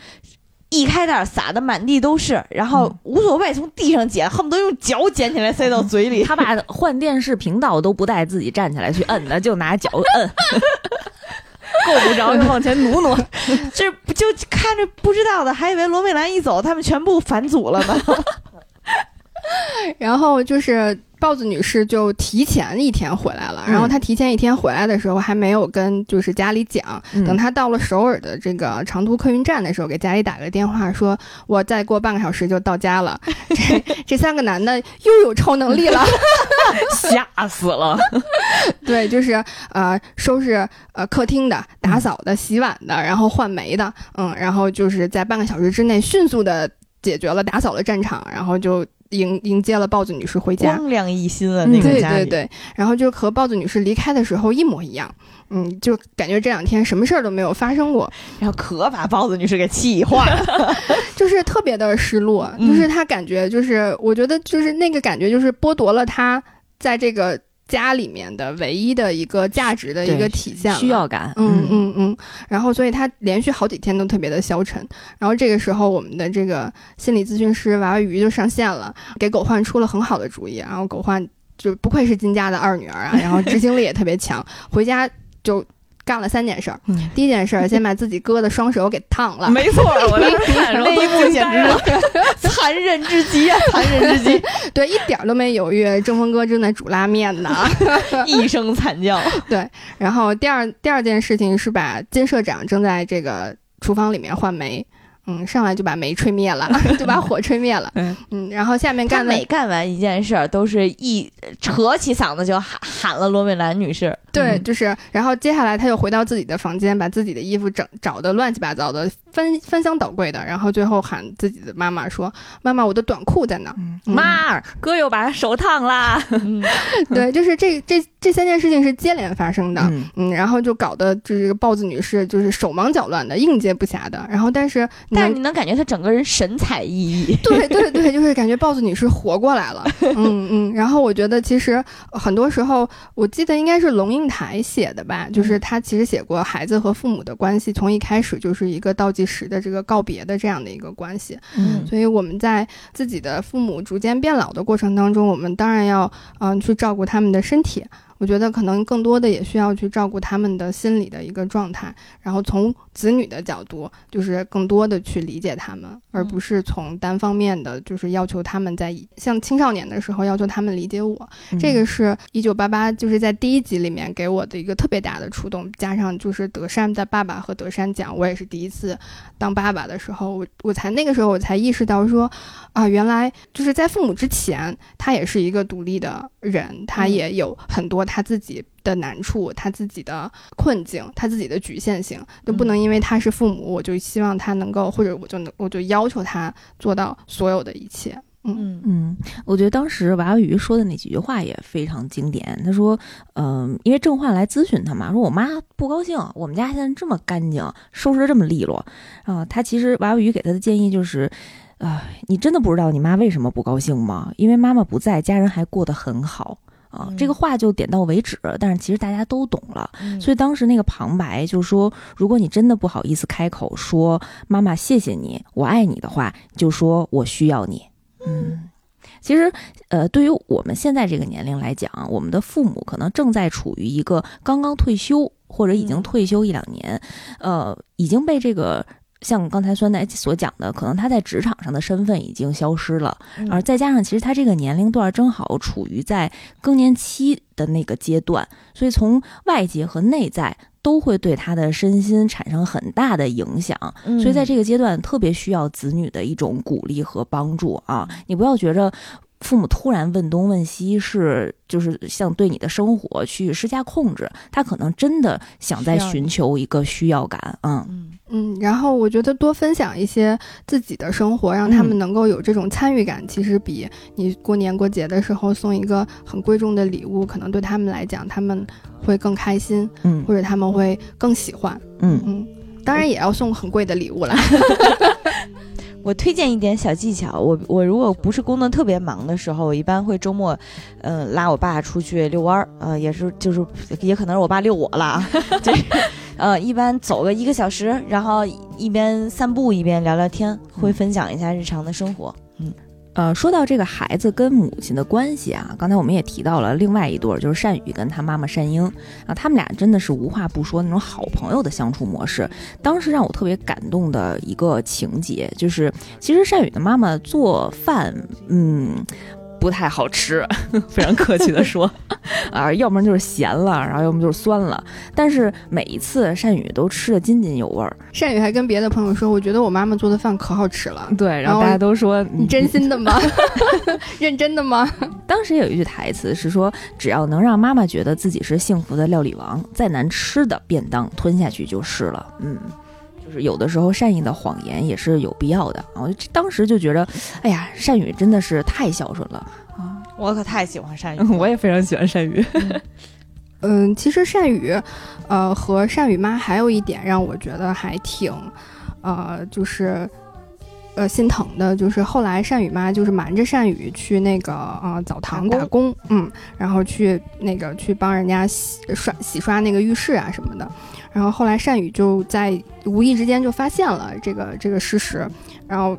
[SPEAKER 3] 一开袋撒的满地都是，然后无所谓从地上捡，恨不得用脚捡起来塞到嘴里。
[SPEAKER 2] 他把换电视频道都不带自己站起来去摁的，就拿脚摁，够不着就往前挪挪。
[SPEAKER 3] 这 不就看着不知道的，还以为罗美兰一走，他们全部返祖了呢。
[SPEAKER 1] 然后就是豹子女士就提前一天回来了，然后她提前一天回来的时候还没有跟就是家里讲，
[SPEAKER 2] 嗯
[SPEAKER 1] 等她到了首尔的这个长途客运站的时候，给家里打个电话说，我再过半个小时就到家了。这这三个男的又有超能力了，
[SPEAKER 2] 吓死了！
[SPEAKER 1] 对，就是呃收拾呃客厅的、打扫的、洗碗的，然后换煤的，嗯，然后就是在半个小时之内迅速的解决了打扫了战场，然后就迎迎接了豹子女士回家。
[SPEAKER 3] 光亮一新啊，
[SPEAKER 2] 嗯
[SPEAKER 1] 对
[SPEAKER 3] 那个家嗯
[SPEAKER 1] 对对，然后就和豹子女士离开的时候一模一样，嗯，就感觉这两天什么事儿都没有发生过，
[SPEAKER 3] 然后可把豹子女士给气坏了。
[SPEAKER 1] 就是特别的失落，
[SPEAKER 3] 嗯。
[SPEAKER 1] 就是她感觉就是，我觉得就是那个感觉就是剥夺了她在这个家里面的唯一的一个价值的一个体现，
[SPEAKER 2] 需要感，
[SPEAKER 1] 嗯嗯。嗯，然后所以他连续好几天都特别的消沉，然后这个时候我们的这个心理咨询师娃娃鱼就上线了，给狗焕出了很好的主意，然后狗焕就不愧是金家的二女儿啊，然后执行力也特别强，回家就干了三件事儿。
[SPEAKER 2] 嗯
[SPEAKER 1] 第一件事儿，先把自己哥的双手给烫了。
[SPEAKER 2] 没错，我当时看
[SPEAKER 3] 那一幕简直是残忍至极啊！残忍至极，
[SPEAKER 1] 对，一点儿都没犹豫。正峰哥正在煮拉面呢。
[SPEAKER 3] 一声惨叫。
[SPEAKER 1] 对，然后第二第二件事情是把金社长正在这个厨房里面换煤，嗯，上来就把煤吹灭了，就把火吹灭了，
[SPEAKER 2] 嗯
[SPEAKER 1] 嗯，然后下面干
[SPEAKER 3] 每干完一件事儿，都是一扯起嗓子就喊喊了罗美兰女士。
[SPEAKER 1] 对，
[SPEAKER 2] 嗯
[SPEAKER 1] 就是，然后接下来他又回到自己的房间，把自己的衣服整找的乱七八糟的，翻翻箱倒柜的，然后最后喊自己的妈妈说：“妈妈，我的短裤在哪儿？”嗯
[SPEAKER 2] 妈，哥又把手烫啦。
[SPEAKER 3] 嗯，
[SPEAKER 1] 对，就是这这这三件事情是接连发生的，
[SPEAKER 2] 嗯
[SPEAKER 1] 嗯，然后就搞得这个豹子女士就是手忙脚乱的，应接不暇的。然后，但是
[SPEAKER 3] 但是你能感觉他整个人神采奕奕。
[SPEAKER 1] 对对对，就是感觉豹子女士活过来了，嗯嗯。然后我觉得其实很多时候，我记得应该是龙应台写的吧，就是他其实写过孩子和父母的关系，从一开始就是一个倒计时的这个告别的这样的一个关系。
[SPEAKER 2] 嗯
[SPEAKER 1] 所以我们在自己的父母逐渐变老的过程当中，我们当然要嗯、去照顾他们的身体。我觉得可能更多的也需要去照顾他们的心理的一个状态，然后从子女的角度，就是更多的去理解他们，而不是从单方面的就是要求他们在像青少年的时候要求他们理解我。这个是一九八八就是在第一集里面给我的一个特别大的触动，加上就是德善的爸爸和德善讲，我也是第一次当爸爸的时候，我我才那个时候我才意识到说，啊，原来就是在父母之前，他也是一个独立的人，他也有很多。他自己的难处，他自己的困境，他自己的局限性，就不能因为他是父母，我就希望他能够，或者我就能，我就要求他做到所有的一切。
[SPEAKER 3] 嗯
[SPEAKER 2] 嗯，我觉得当时娃娃鱼说的那几句话也非常经典。他说：“嗯，因为郑焕来咨询他嘛，说我妈不高兴，我们家现在这么干净，收拾的这么利落啊。他其实娃娃鱼给他的建议就是，啊，你真的不知道你妈为什么不高兴吗？因为妈妈不在，家人还过得很好。”啊，这个话就点到为止，但是其实大家都懂了，所以当时那个旁白就说，如果你真的不好意思开口说妈妈谢谢你，我爱你的话，就说我需要你。嗯，其实，呃，对于我们现在这个年龄来讲，我们的父母可能正在处于一个刚刚退休或者已经退休一两年，呃，已经被这个。像刚才酸奶所讲的，可能他在职场上的身份已经消失了，而再加上其实他这个年龄段正好处于在更年期的那个阶段，所以从外界和内在都会对他的身心产生很大的影响，所以在这个阶段特别需要子女的一种鼓励和帮助啊！你不要觉着。父母突然问东问西，是就是像对你的生活去施加控制，他可能真的想在寻求一个需要感，
[SPEAKER 1] 嗯嗯。然后我觉得多分享一些自己的生活，让他们能够有这种参与感，其实比你过年过节的时候送一个很贵重的礼物，可能对他们来讲他们会更开心，嗯，或者他们会更喜欢，嗯嗯。当然也要送很贵的礼物了。
[SPEAKER 3] 我推荐一点小技巧，我我如果不是工作特别忙的时候，我一般会周末，嗯，拉我爸出去遛弯儿，呃，也是就是也可能是我爸遛我了，就是，呃，一般走个一个小时，然后一边散步一边聊聊天，会分享一下日常的生活，嗯。
[SPEAKER 2] 呃，说到这个孩子跟母亲的关系啊，刚才我们也提到了另外一对，就是善宇跟他妈妈善英啊，他们俩真的是无话不说那种好朋友的相处模式。当时让我特别感动的一个情节，就是其实善宇的妈妈做饭，嗯。不太好吃，非常客气的说，啊，要不然就是咸了，然后要么就是酸了。但是每一次善宇都吃的津津有味儿。
[SPEAKER 1] 善宇还跟别的朋友说：“我觉得我妈妈做的饭可好吃了。”
[SPEAKER 2] 对，然后大家都说：“
[SPEAKER 1] 你真心的吗？认真的吗？”
[SPEAKER 2] 当时有一句台词是说：“只要能让妈妈觉得自己是幸福的料理王，再难吃的便当吞下去就是了。”嗯。就是有的时候善意的谎言也是有必要的啊！我当时就觉得，哎呀，善宇真的是太孝顺了啊！
[SPEAKER 3] 我可太喜欢善宇，
[SPEAKER 2] 我也非常喜欢善宇。
[SPEAKER 1] 嗯，其实善宇，呃，和善宇妈还有一点让我觉得还挺，呃，就是呃心疼的，就是后来善宇妈就是瞒着善宇去那个呃澡堂打工，嗯，然后去那个去帮人家洗刷洗刷那个浴室啊什么的。然后后来善宇就在无意之间就发现了这个这个事实，然后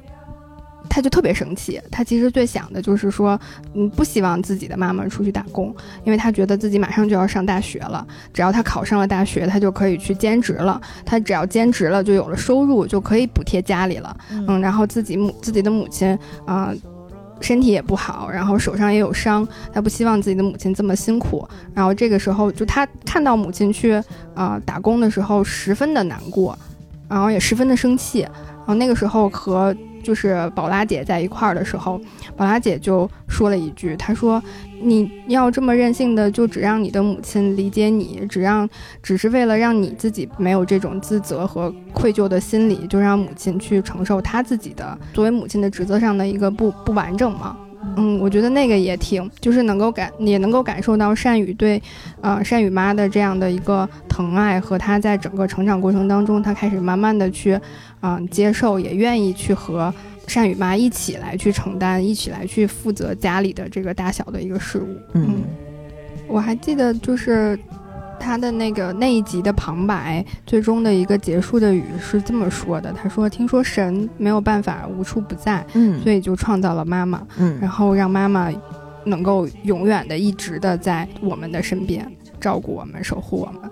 [SPEAKER 1] 他就特别生气。他其实最想的就是说，嗯，不希望自己的妈妈出去打工，因为他觉得自己马上就要上大学了。只要他考上了大学，他就可以去兼职了。他只要兼职了，就有了收入，就可以补贴家里了。嗯，然后自己母自己的母亲啊。身体也不好，然后手上也有伤，他不希望自己的母亲这么辛苦。然后这个时候，就他看到母亲去啊打工的时候，十分的难过，然后也十分的生气。然后那个时候和就是宝拉姐在一块儿的时候，宝拉姐就说了一句，她说。你要这么任性的，就只让你的母亲理解你，只让只是为了让你自己没有这种自责和愧疚的心理，就让母亲去承受她自己的作为母亲的职责上的一个不不完整吗？嗯，我觉得那个也挺，就是能够感也能够感受到善宇对，呃，善宇妈的这样的一个疼爱和她在整个成长过程当中，她开始慢慢的去，嗯，接受，也愿意去和。善宇妈一起来去承担，一起来去负责家里的这个大小的一个事务。嗯，我还记得就是他的那个那一集的旁白，最终的一个结束的语是这么说的：“他说，听说神没有办法无处不在，嗯，所以就创造了妈妈，嗯，然后让妈妈能够永远的、一直的在我们的身边，照顾我们、守护我们。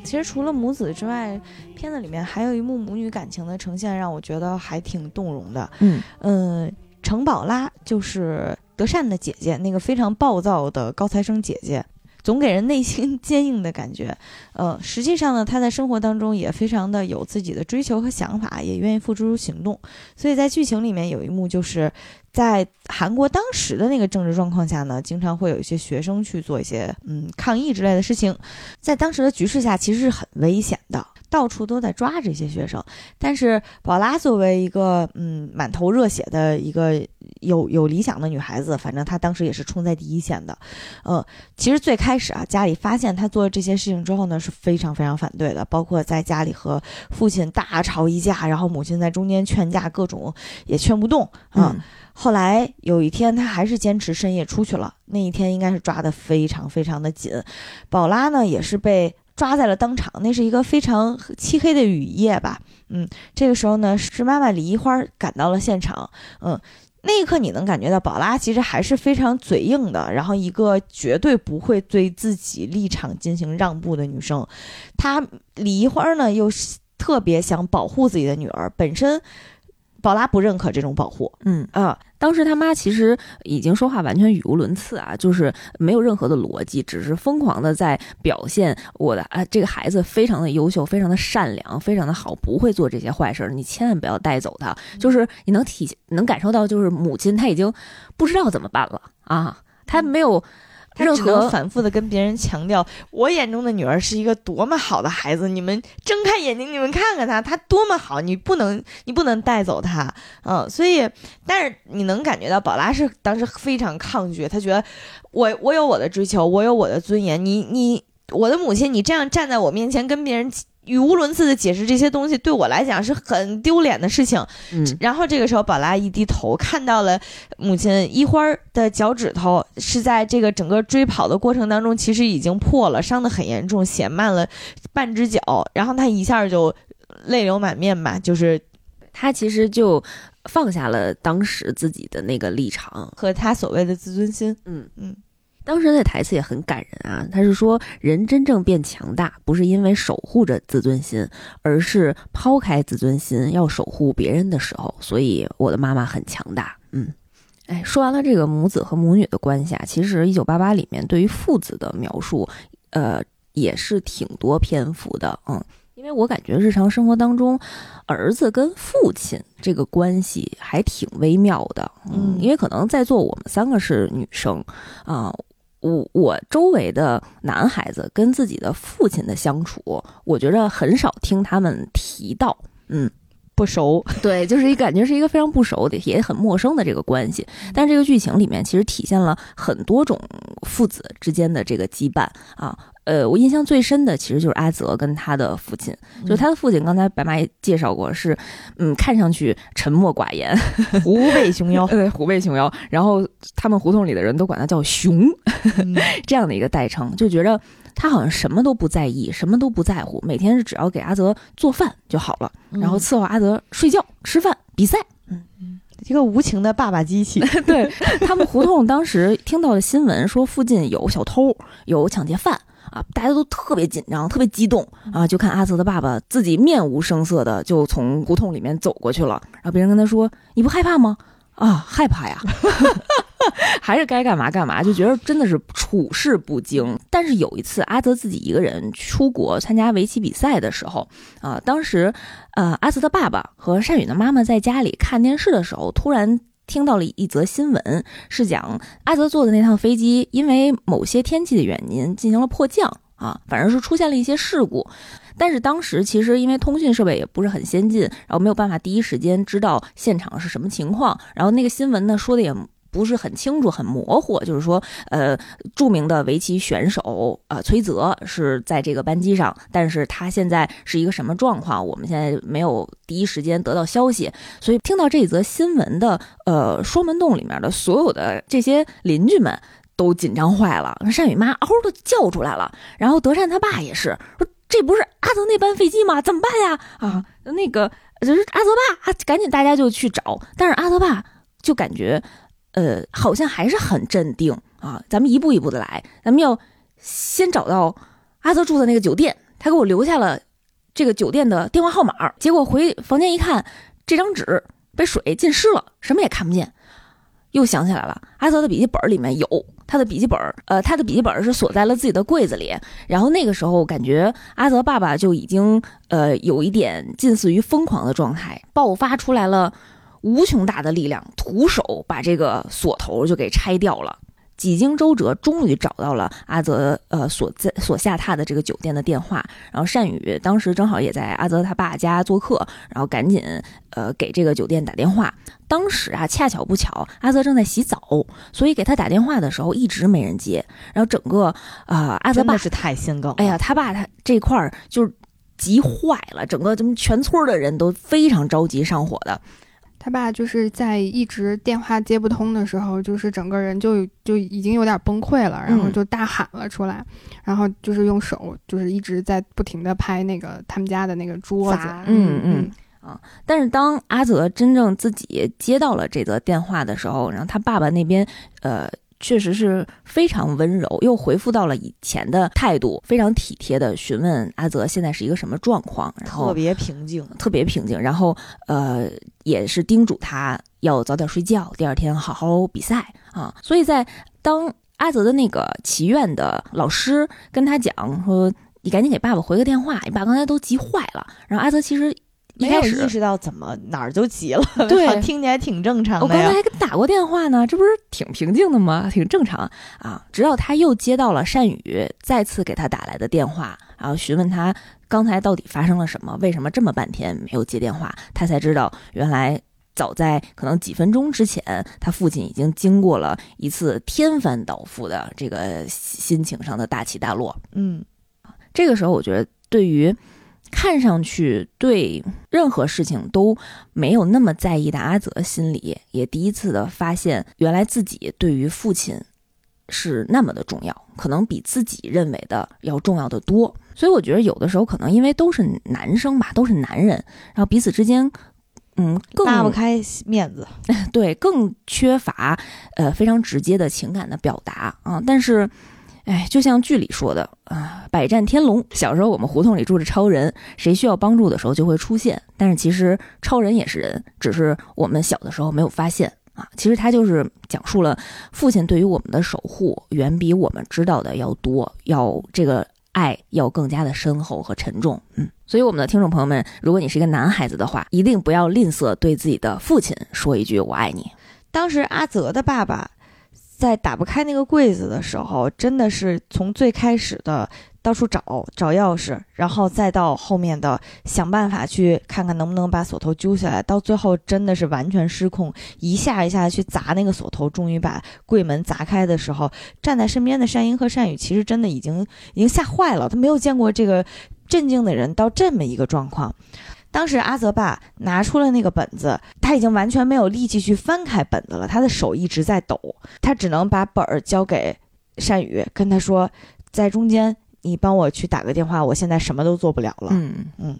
[SPEAKER 3] 嗯，其实除了母子之外，片子里面还有一幕母女感情的呈现，让我觉得还挺动容的。
[SPEAKER 2] 嗯
[SPEAKER 3] 嗯，程宝拉就是德善的姐姐，那个非常暴躁的高材生姐姐。总给人内心 坚硬的感觉，呃，实际上呢，他在生活当中也非常的有自己的追求和想法，也愿意付诸行动。所以在剧情里面有一幕，就是在韩国当时的那个政治状况下呢，经常会有一些学生去做一些嗯抗议之类的事情，在当时的局势下，其实是很危险的。到处都在抓这些学生，但是宝拉作为一个嗯满头热血的一个有有理想的女孩子，反正她当时也是冲在第一线的。嗯，其实最开始啊，家里发现她做这些事情之后呢，是非常非常反对的，包括在家里和父亲大吵一架，然后母亲在中间劝架，各种也劝不动啊。后来有一天，她还是坚持深夜出去了。那一天应该是抓的非常非常的紧，宝拉呢也是被。抓在了当场，那是一个非常漆黑的雨夜吧。嗯，这个时候呢，是妈妈李一花赶到了现场。嗯，那一刻你能感觉到宝拉其实还是非常嘴硬的，然后一个绝对不会对自己立场进行让步的女生。她李一花呢，又特别想保护自己的女儿，本身。宝拉不认可这种保护，
[SPEAKER 2] 嗯啊，当时他妈其实已经说话完全语无伦次啊，就是没有任何的逻辑，只是疯狂的在表现我的啊，这个孩子非常的优秀，非常的善良，非常的好，不会做这些坏事，你千万不要带走他。就是你能体能感受到，就是母亲她已经不知道怎么办了啊，她没有。任何
[SPEAKER 3] 反复的跟别人强调，我眼中的女儿是一个多么好的孩子，你们睁开眼睛，你们看看她，她多么好，你不能，你不能带走她，嗯，所以，但是你能感觉到宝拉是当时非常抗拒，她觉得我我有我的追求，我有我的尊严，你你我的母亲，你这样站在我面前跟别人。语无伦次的解释这些东西，对我来讲是很丢脸的事情。
[SPEAKER 2] 嗯，
[SPEAKER 3] 然后这个时候，宝拉一低头，看到了母亲一花的脚趾头是在这个整个追跑的过程当中，其实已经破了，伤得很严重，血漫了半只脚。然后他一下就泪流满面吧，就是
[SPEAKER 2] 他其实就放下了当时自己的那个立场
[SPEAKER 3] 和他所谓的自尊心。
[SPEAKER 2] 嗯嗯。当时那台词也很感人啊，他是说人真正变强大，不是因为守护着自尊心，而是抛开自尊心要守护别人的时候。所以我的妈妈很强大。嗯，哎，说完了这个母子和母女的关系啊，其实《一九八八》里面对于父子的描述，呃，也是挺多篇幅的。嗯，因为我感觉日常生活当中，儿子跟父亲这个关系还挺微妙的。嗯，因为可能在座我们三个是女生啊。我我周围的男孩子跟自己的父亲的相处，我觉着很少听他们提到，嗯，
[SPEAKER 3] 不熟，
[SPEAKER 2] 对，就是一感觉是一个非常不熟的，也很陌生的这个关系。但是这个剧情里面其实体现了很多种父子之间的这个羁绊啊。呃，我印象最深的其实就是阿泽跟他的父亲，就是他的父亲，刚才白妈也介绍过，是嗯，看上去沉默寡言，
[SPEAKER 3] 虎背熊 腰，
[SPEAKER 2] 对，虎背熊腰。然后他们胡同里的人都管他叫熊，这样的一个代称，就觉着他好像什么都不在意，什么都不在乎，每天是只要给阿泽做饭就好了，然后伺候阿泽睡觉、吃饭、比赛，
[SPEAKER 3] 嗯嗯，一个无情的爸爸机器。
[SPEAKER 2] 对他们胡同当时听到的新闻说附近有小偷，有抢劫犯。啊，大家都特别紧张，特别激动啊！就看阿泽的爸爸自己面无声色的就从胡同里面走过去了，然后别人跟他说：“你不害怕吗？”啊，害怕呀，还是该干嘛干嘛，就觉得真的是处事不惊。但是有一次，阿泽自己一个人出国参加围棋比赛的时候，啊，当时，呃，阿泽的爸爸和善宇的妈妈在家里看电视的时候，突然。听到了一则新闻，是讲阿泽坐的那趟飞机因为某些天气的原因进行了迫降啊，反正是出现了一些事故。但是当时其实因为通讯设备也不是很先进，然后没有办法第一时间知道现场是什么情况。然后那个新闻呢说的也。不是很清楚，很模糊。就是说，呃，著名的围棋选手啊，崔泽是在这个班机上，但是他现在是一个什么状况？我们现在没有第一时间得到消息。所以听到这则新闻的，呃，双门洞里面的所有的这些邻居们都紧张坏了。善宇妈嗷的叫出来了，然后德善他爸也是说：“这不是阿泽那班飞机吗？怎么办呀？”啊，那个就是阿泽爸啊，赶紧大家就去找，但是阿泽爸就感觉。呃，好像还是很镇定啊。咱们一步一步的来，咱们要先找到阿泽住的那个酒店，他给我留下了这个酒店的电话号码。结果回房间一看，这张纸被水浸湿了，什么也看不见。又想起来了，阿泽的笔记本里面有他的笔记本，呃，他的笔记本是锁在了自己的柜子里。然后那个时候，感觉阿泽爸爸就已经呃有一点近似于疯狂的状态，爆发出来了无穷大的力量，徒手把这个锁头就给拆掉了。几经周折，终于找到了阿泽呃所在所下榻的这个酒店的电话。然后善宇当时正好也在阿泽他爸家做客，然后赶紧呃给这个酒店打电话。当时啊，恰巧不巧，阿泽正在洗澡，所以给他打电话的时候一直没人接。然后整个啊，阿泽爸
[SPEAKER 3] 是太心梗，
[SPEAKER 2] 哎呀，他爸他这块儿就急坏了，整个咱们全村的人都非常着急上火的。
[SPEAKER 1] 他爸就是在一直电话接不通的时候，就是整个人就就已经有点崩溃了，然后就大喊了出来，然后就是用手就是一直在不停的拍那个他们家的那个桌子，
[SPEAKER 2] 嗯嗯啊。但是当阿泽真正自己接到了这则电话的时候，然后他爸爸那边呃。确实是非常温柔，又回复到了以前的态度，非常体贴的询问阿泽现在是一个什么状况，然后
[SPEAKER 3] 特别平静，
[SPEAKER 2] 特别平静，然后呃也是叮嘱他要早点睡觉，第二天好好比赛啊。所以在当阿泽的那个祈愿的老师跟他讲说，你赶紧给爸爸回个电话，你爸刚才都急坏了。然后阿泽其实。
[SPEAKER 3] 没有意识到怎么哪儿就急了，
[SPEAKER 2] 对，
[SPEAKER 3] 听起来挺正常的。
[SPEAKER 2] 我刚才还给打过电话呢，这不是挺平静的吗？挺正常啊。直到他又接到了善宇再次给他打来的电话，然后询问他刚才到底发生了什么，为什么这么半天没有接电话，他才知道原来早在可能几分钟之前，他父亲已经经过了一次天翻倒覆的这个心情上的大起大落。
[SPEAKER 3] 嗯，
[SPEAKER 2] 这个时候我觉得对于。看上去对任何事情都没有那么在意的阿泽心里，也第一次的发现，原来自己对于父亲是那么的重要，可能比自己认为的要重要的多。所以我觉得有的时候可能因为都是男生吧，都是男人，然后彼此之间，嗯，更
[SPEAKER 3] 拉不开面子，
[SPEAKER 2] 对，更缺乏呃非常直接的情感的表达啊，但是。哎，就像剧里说的啊，百战天龙。小时候我们胡同里住着超人，谁需要帮助的时候就会出现。但是其实超人也是人，只是我们小的时候没有发现啊。其实他就是讲述了父亲对于我们的守护，远比我们知道的要多，要这个爱要更加的深厚和沉重。嗯，所以我们的听众朋友们，如果你是一个男孩子的话，一定不要吝啬对自己的父亲说一句“我爱你”。
[SPEAKER 3] 当时阿泽的爸爸。在打不开那个柜子的时候，真的是从最开始的到处找找钥匙，然后再到后面的想办法去看看能不能把锁头揪下来，到最后真的是完全失控，一下一下去砸那个锁头，终于把柜门砸开的时候，站在身边的善英和善宇其实真的已经已经吓坏了，他没有见过这个镇静的人到这么一个状况。当时阿泽爸拿出了那个本子，他已经完全没有力气去翻开本子了，他的手一直在抖，他只能把本儿交给善宇，跟他说，在中间你帮我去打个电话，我现在什么都做不了了。
[SPEAKER 2] 嗯嗯，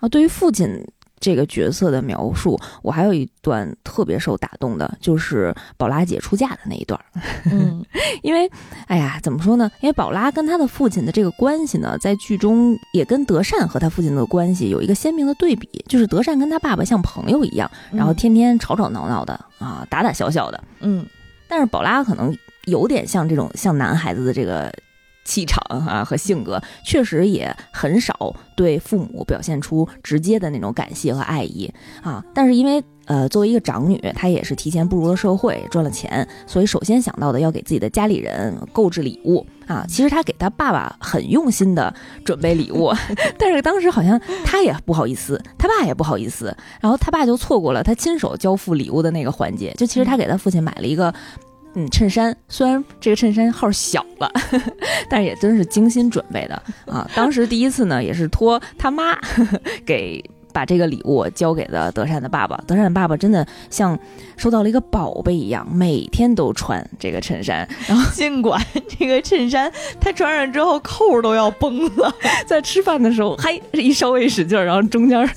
[SPEAKER 2] 啊，对于父亲。这个角色的描述，我还有一段特别受打动的，就是宝拉姐出嫁的那一段。
[SPEAKER 3] 嗯，
[SPEAKER 2] 因为，哎呀，怎么说呢？因为宝拉跟她的父亲的这个关系呢，在剧中也跟德善和他父亲的关系有一个鲜明的对比，就是德善跟他爸爸像朋友一样，然后天天吵吵闹闹的啊，打打笑笑的。
[SPEAKER 3] 嗯，
[SPEAKER 2] 但是宝拉可能有点像这种像男孩子的这个。气场啊和性格确实也很少对父母表现出直接的那种感谢和爱意啊，但是因为呃作为一个长女，她也是提前步入了社会，赚了钱，所以首先想到的要给自己的家里人购置礼物啊。其实她给她爸爸很用心的准备礼物，但是当时好像她也不好意思，她爸也不好意思，然后她爸就错过了他亲手交付礼物的那个环节。就其实她给她父亲买了一个。嗯，衬衫虽然这个衬衫号小了，但是也真是精心准备的啊！当时第一次呢，也是托他妈 给把这个礼物交给了德善的爸爸。德善的爸爸真的像收到了一个宝贝一样，每天都穿这个衬衫。然后
[SPEAKER 3] 尽管这个衬衫他穿上之后扣都要崩了，
[SPEAKER 2] 在吃饭的时候，嗨一稍微使劲，然后中间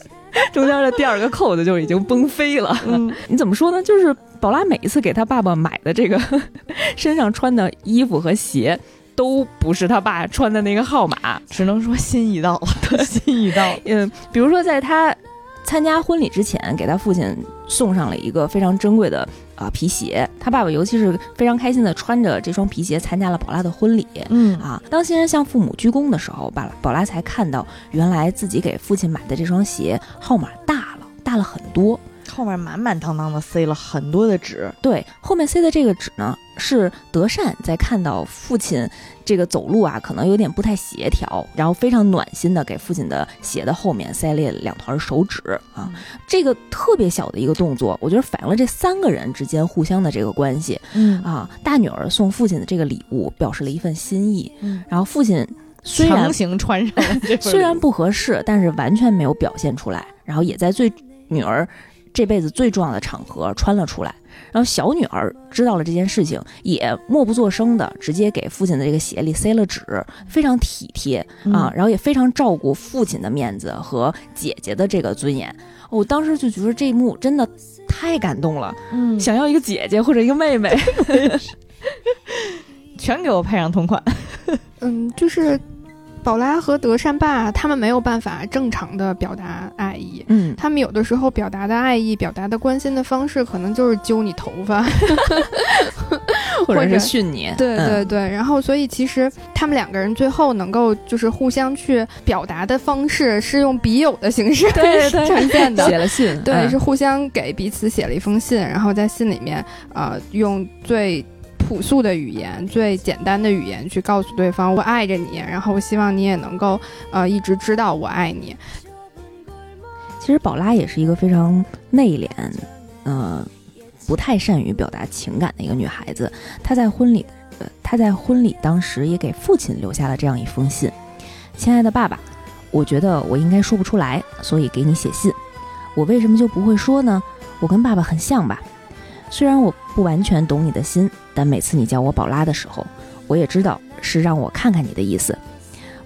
[SPEAKER 2] 中间的第二个扣子就已经崩飞了。嗯，你怎么说呢？就是。宝拉每一次给他爸爸买的这个 身上穿的衣服和鞋，都不是他爸穿的那个号码，
[SPEAKER 3] 只能说心意到了，心意到。
[SPEAKER 2] 嗯，比如说在他参加婚礼之前，给他父亲送上了一个非常珍贵的啊皮鞋，他爸爸尤其是非常开心的穿着这双皮鞋参加了宝拉的婚礼。
[SPEAKER 3] 嗯
[SPEAKER 2] 啊，当新人向父母鞠躬的时候，宝宝拉才看到，原来自己给父亲买的这双鞋号码大了，大了很多。
[SPEAKER 3] 后面满满当当的塞了很多的纸，
[SPEAKER 2] 对，后面塞的这个纸呢，是德善在看到父亲这个走路啊，可能有点不太协调，然后非常暖心的给父亲的鞋的后面塞了两团手指啊，这个特别小的一个动作，我觉得反映了这三个人之间互相的这个关系。
[SPEAKER 3] 嗯
[SPEAKER 2] 啊，大女儿送父亲的这个礼物，表示了一份心意。
[SPEAKER 3] 嗯，
[SPEAKER 2] 然后父亲虽然
[SPEAKER 3] 强行穿上了
[SPEAKER 2] 虽然不合适，但是完全没有表现出来，然后也在最女儿这辈子最重要的场合穿了出来。然后小女儿知道了这件事情，也默不作声的直接给父亲的这个鞋里塞了纸，非常体贴啊，然后也非常照顾父亲的面子和姐姐的这个尊严。我当时就觉得这一幕真的太感动了，
[SPEAKER 3] 嗯，
[SPEAKER 2] 想要一个姐姐或者一个妹妹。
[SPEAKER 3] 全给我配上同款。
[SPEAKER 1] 嗯，就是宝拉和德善爸他们没有办法正常的表达爱意，
[SPEAKER 2] 嗯，
[SPEAKER 1] 他们有的时候表达的爱意、表达的关心的方式，可能就是揪你头发，
[SPEAKER 2] 或者是训你。
[SPEAKER 1] 对
[SPEAKER 2] 嗯。
[SPEAKER 1] 对对，然后所以其实他们两个人最后能够就是互相去表达的方式是用笔友的形式
[SPEAKER 2] 对 对。
[SPEAKER 1] 呈现的，
[SPEAKER 2] 写了信，
[SPEAKER 1] 对，
[SPEAKER 2] 嗯。
[SPEAKER 1] 是互相给彼此写了一封信，然后在信里面，呃，用最朴素的语言、最简单的语言去告诉对方我爱着你，然后我希望你也能够呃一直知道我爱你。
[SPEAKER 2] 其实宝拉也是一个非常内敛，呃，不太善于表达情感的一个女孩子。她在婚礼，呃，她在婚礼当时也给父亲留下了这样一封信：“亲爱的爸爸，我觉得我应该说不出来，所以给你写信。我为什么就不会说呢？我跟爸爸很像吧？虽然我不完全懂你的心，但每次你叫我宝拉的时候，我也知道是让我看看你的意思。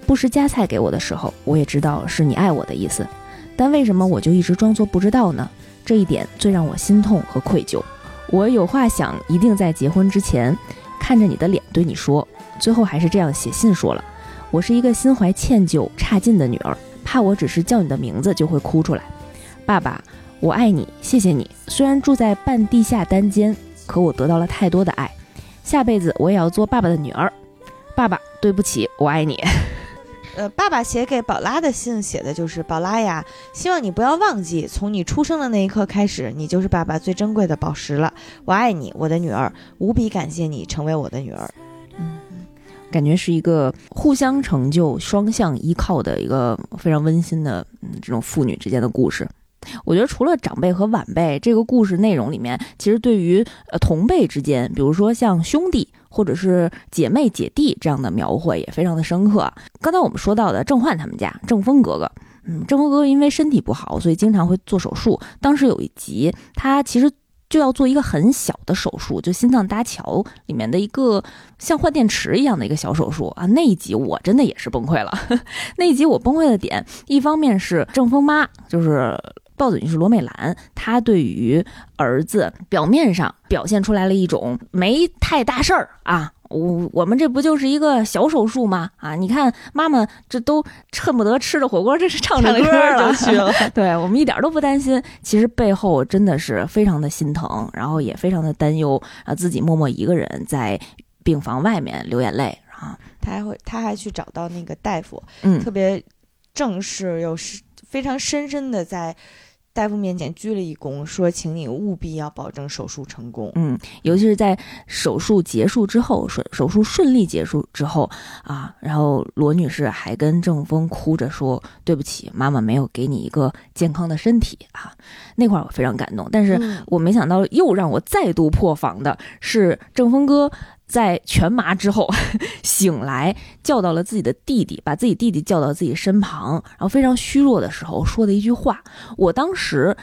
[SPEAKER 2] 不时夹菜给我的时候，我也知道是你爱我的意思。”但为什么我就一直装作不知道呢？这一点最让我心痛和愧疚。我有话想，一定在结婚之前，看着你的脸对你说。最后还是这样写信说了。我是一个心怀歉疚、差劲的女儿，怕我只是叫你的名字就会哭出来。爸爸，我爱你，谢谢你。虽然住在半地下单间，可我得到了太多的爱。下辈子我也要做爸爸的女儿。爸爸，对不起，我爱你。
[SPEAKER 3] 呃，爸爸写给宝拉的信写的就是：宝拉呀，希望你不要忘记，从你出生的那一刻开始，你就是爸爸最珍贵的宝石了。我爱你，我的女儿，无比感谢你成为我的女儿。
[SPEAKER 2] 嗯感觉是一个互相成就、双向依靠的一个非常温馨的，嗯，这种父女之间的故事。我觉得除了长辈和晚辈，这个故事内容里面，其实对于呃同辈之间，比如说像兄弟或者是姐妹、姐弟这样的描绘也非常的深刻。刚才我们说到的郑焕他们家郑峰哥哥，嗯，郑峰哥哥因为身体不好，所以经常会做手术。当时有一集，他其实就要做一个很小的手术，就心脏搭桥里面的一个像换电池一样的一个小手术啊。那一集我真的也是崩溃了。那一集我崩溃的点，一方面是郑峰妈，就是豹子女士罗美兰，她对于儿子表面上表现出来了一种没太大事儿啊。我我们这不就是一个小手术吗？啊，你看妈妈这都恨不得吃着火锅，这是唱着歌了
[SPEAKER 3] 就去了。
[SPEAKER 2] 对我们一点都不担心，其实背后真的是非常的心疼，然后也非常的担忧啊，自己默默一个人在病房外面流眼泪啊。
[SPEAKER 3] 他还会，他还去找到那个大夫，
[SPEAKER 2] 嗯
[SPEAKER 3] 特别正式又是非常深深的在大夫面前鞠了一躬，说：“请你务必要保证手术成功。
[SPEAKER 2] 嗯，尤其是在手术结束之后，手手术顺利结束之后啊，然后罗女士还跟郑峰哭着说：“对不起，妈妈没有给你一个健康的身体啊。”那块儿我非常感动，但是
[SPEAKER 3] 嗯
[SPEAKER 2] 我没想到又让我再度破防的是郑峰哥。在全麻之后 醒来，叫到了自己的弟弟，把自己弟弟叫到自己身旁，然后非常虚弱的时候说的一句话，我当时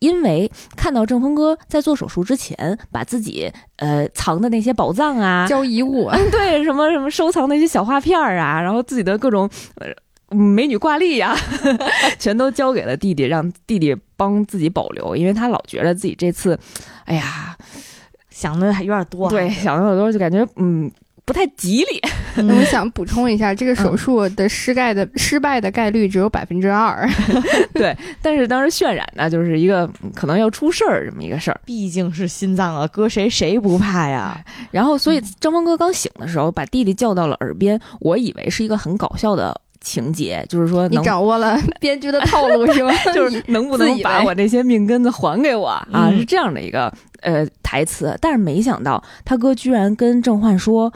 [SPEAKER 2] 因为看到正峰哥在做手术之前，把自己呃藏的那些宝藏啊，
[SPEAKER 1] 交遗物，
[SPEAKER 2] 对什么什么收藏那些小画片儿啊，然后自己的各种呃美女挂历呀，全都交给了弟弟，让弟弟帮自己保留，因为他老觉得自己这次，哎呀，
[SPEAKER 3] 想的还有点多。
[SPEAKER 2] 对，想的有点多，就感觉嗯不太吉利。
[SPEAKER 1] 那我想补充一下，这个手术的失败的失败的概率只有百分之二。
[SPEAKER 2] 对，但是当时渲染的就是一个可能要出事儿这么一个事儿，
[SPEAKER 3] 毕竟是心脏啊，搁谁谁不怕呀。
[SPEAKER 2] 然后，所以张峰哥刚醒的时候，把弟弟叫到了耳边，我以为是一个很搞笑的情节，就是说
[SPEAKER 1] 你掌握了 编剧的 套路是吗？
[SPEAKER 2] 就是能不能把我这些命根子还给我啊？是这样的一个呃台词，但是没想到他哥居然跟郑焕说。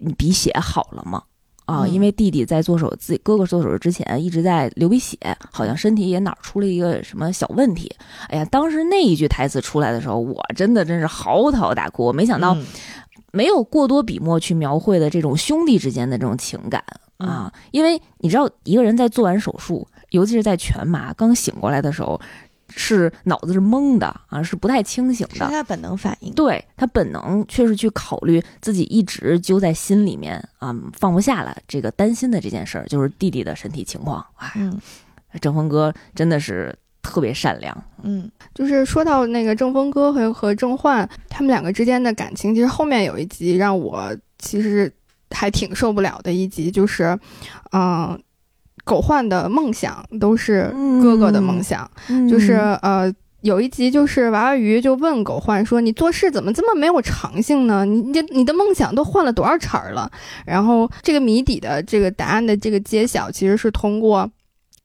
[SPEAKER 2] 你鼻血好了吗？啊，因为弟弟在做手自己哥哥做手术之前一直在流鼻血，好像身体也哪儿出了一个什么小问题。哎呀，当时那一句台词出来的时候，我真的真是嚎啕大哭。我没想到，没有过多笔墨去描绘的这种兄弟之间的这种情感啊，因为你知道，一个人在做完手术，尤其是在全麻刚醒过来的时候。是脑子是懵的啊，是不太清醒的。是
[SPEAKER 3] 他本能反应。
[SPEAKER 2] 对他本能确实去考虑自己一直揪在心里面啊，放不下了这个担心的这件事儿，就是弟弟的身体情况。哎，郑峰哥真的是特别善良。
[SPEAKER 1] 嗯，就是说到那个郑峰哥和和郑焕他们两个之间的感情，其实后面有一集让我其实还挺受不了的一集，就是嗯。狗焕的梦想都是哥哥的梦想，就是呃，有一集就是娃娃鱼就问狗焕说：“你做事怎么这么没有长性呢？你你你的梦想都换了多少茬了？”然后这个谜底的这个答案的这个揭晓，其实是通过，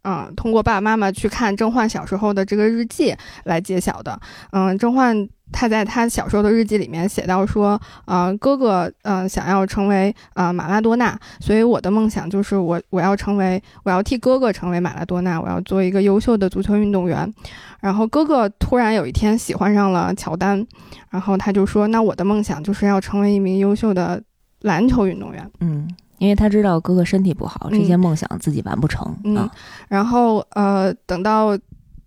[SPEAKER 1] 嗯，通过爸爸妈妈去看郑焕小时候的这个日记来揭晓的。嗯，郑焕。他在他小时候的日记里面写到说，呃，哥哥，呃，想要成为呃马拉多纳，所以我的梦想就是我我要成为，我要替哥哥成为马拉多纳，我要做一个优秀的足球运动员。然后哥哥突然有一天喜欢上了乔丹，然后他就说，那我的梦想就是要成为一名优秀的篮球运动员。
[SPEAKER 2] 嗯，因为他知道哥哥身体不好，这些梦想自己完不成
[SPEAKER 1] 啊。然后呃，等到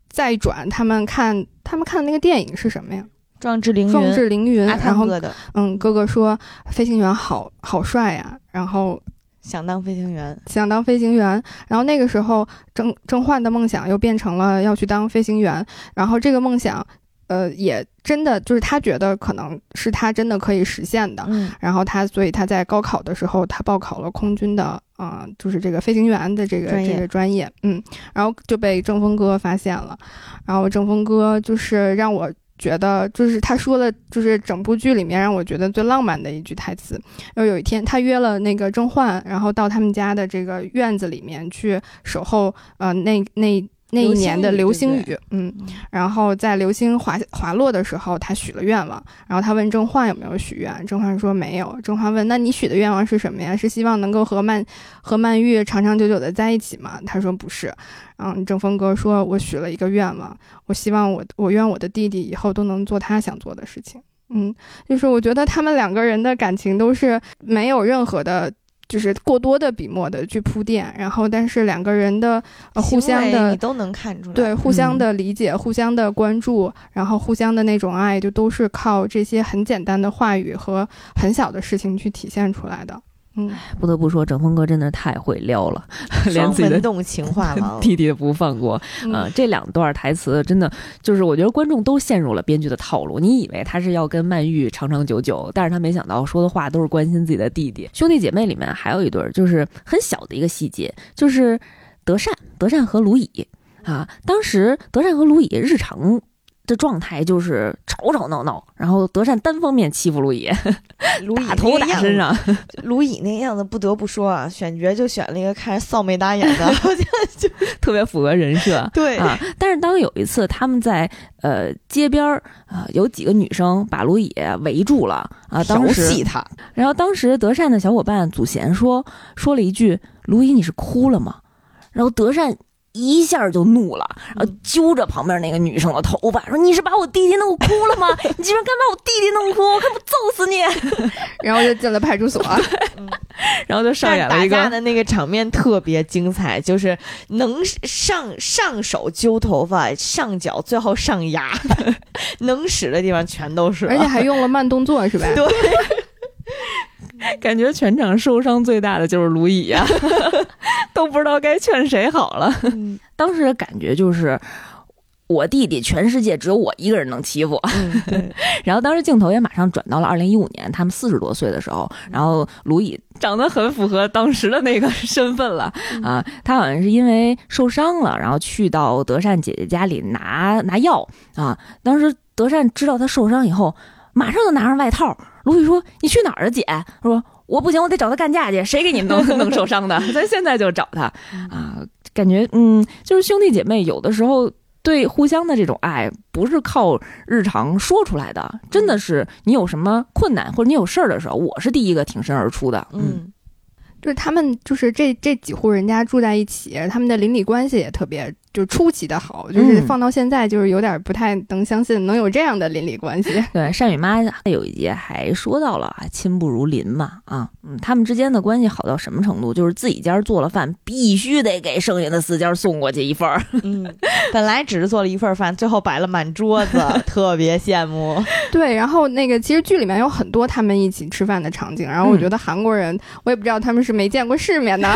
[SPEAKER 1] 再转，他们看他们看的那个电影是什么呀？
[SPEAKER 3] 壮志凌云，
[SPEAKER 1] 壮志凌云。然后，嗯，哥哥说飞行员好好帅呀，然后
[SPEAKER 3] 想当飞行员，
[SPEAKER 1] 想当飞行员。然后那个时候，郑郑焕的梦想又变成了要去当飞行员。然后这个梦想，呃，也真的就是他觉得可能是他真的可以实现的。
[SPEAKER 3] 嗯。
[SPEAKER 1] 然后他，所以他在高考的时候，他报考了空军的啊，就是这个飞行员的这个这个专业。嗯。然后就被郑峰哥发现了。然后郑峰哥就是让我。觉得就是他说的，就是整部剧里面让我觉得最浪漫的一句台词。然后有一天，他约了那个郑焕，然后到他们家的这个院子里面去守候，呃，那那。那一年的流星雨，嗯，然后在流星滑滑落的时候，他许了愿望。然后他问郑焕有没有许愿，郑焕说没有。郑焕问：“那你许的愿望是什么呀？是希望能够和曼和曼玉长长久久的在一起吗？”他说不是。嗯，郑峰哥说：“我许了一个愿望，我希望我我愿我的弟弟以后都能做他想做的事情。”嗯，就是我觉得他们两个人的感情都是没有任何的。就是过多的笔墨的去铺垫，然后但是两个人的互相的
[SPEAKER 3] 你都能看出来，
[SPEAKER 1] 对互相的理解、互相的关注，然后互相的那种爱，就都是靠这些很简单的话语和很小的事情去体现出来的。嗯，
[SPEAKER 2] 不得不说，整风哥真的太会撩了，连自己的
[SPEAKER 3] 动情话
[SPEAKER 2] 弟弟不放过啊！这两段台词真的就是，我觉得观众都陷入了编剧的套路。你以为他是要跟曼玉长长久久，但是他没想到说的话都是关心自己的弟弟。兄弟姐妹里面还有一对，就是很小的一个细节，就是德善、德善和卢乙啊。当时德善和卢乙日常。这状态就是吵吵闹闹，然后德善单方面欺负卢乙，打头打身上。
[SPEAKER 3] 卢乙那样子，不得不说啊，选角就选了一个看着臊眉打眼的，就
[SPEAKER 2] 特别符合人设。
[SPEAKER 3] 对
[SPEAKER 2] 啊，但是当有一次他们在呃街边儿啊，有几个女生把卢乙围住了啊，当时
[SPEAKER 3] 他，
[SPEAKER 2] 然后当时德善的小伙伴祖贤说说了一句：“卢乙，你是哭了吗？”然后德善。一下就怒了，然后揪着旁边那个女生的头发说：“你是把我弟弟弄哭了吗？你居然敢把我弟弟弄哭，我看不揍死你！”
[SPEAKER 1] 然后就进了派出所，
[SPEAKER 2] 然后就上演了一个
[SPEAKER 3] 的那个场面特别精彩，就是能上上手揪头发，上脚，最后上牙，能使的地方全都是，
[SPEAKER 1] 而且还用了慢动作，是吧？
[SPEAKER 3] 对。
[SPEAKER 2] 感觉全场受伤最大的就是卢乙呀，都不知道该劝谁好了。
[SPEAKER 3] 嗯
[SPEAKER 2] 当时的感觉就是。我弟弟，全世界只有我一个人能欺负。然后当时镜头也马上转到了二零一五年，他们四十多岁的时候，然后卢乙长得很符合当时的那个身份了啊。他好像是因为受伤了，然后去到德善姐姐家里拿拿药啊。当时德善知道他受伤以后，马上就拿上外套。卢宇说：“你去哪儿啊，姐？”他说：“我不行，我得找他干架去。谁给你弄 弄受伤的？咱现在就找他啊！”感觉嗯，就是兄弟姐妹有的时候。对互相的这种爱，不是靠日常说出来的，真的是你有什么困难或者你有事儿的时候，我是第一个挺身而出的。
[SPEAKER 3] 嗯，
[SPEAKER 1] 就是他们就是这这几户人家住在一起，他们的邻里关系也特别就出奇的好，就是放到现在就是有点不太能相信能有这样的邻里关系。
[SPEAKER 2] 对，善宇妈有一节还说到了啊“亲不如邻”嘛，啊，嗯，他们之间的关系好到什么程度？就是自己家做了饭，必须得给剩下的四家送过去一份儿。
[SPEAKER 3] 嗯，本来只是做了一份饭，最后摆了满桌子，特别羡慕。
[SPEAKER 1] 对，然后那个其实剧里面有很多他们一起吃饭的场景，然后我觉得韩国人，我也不知道他们是没见过世面呢，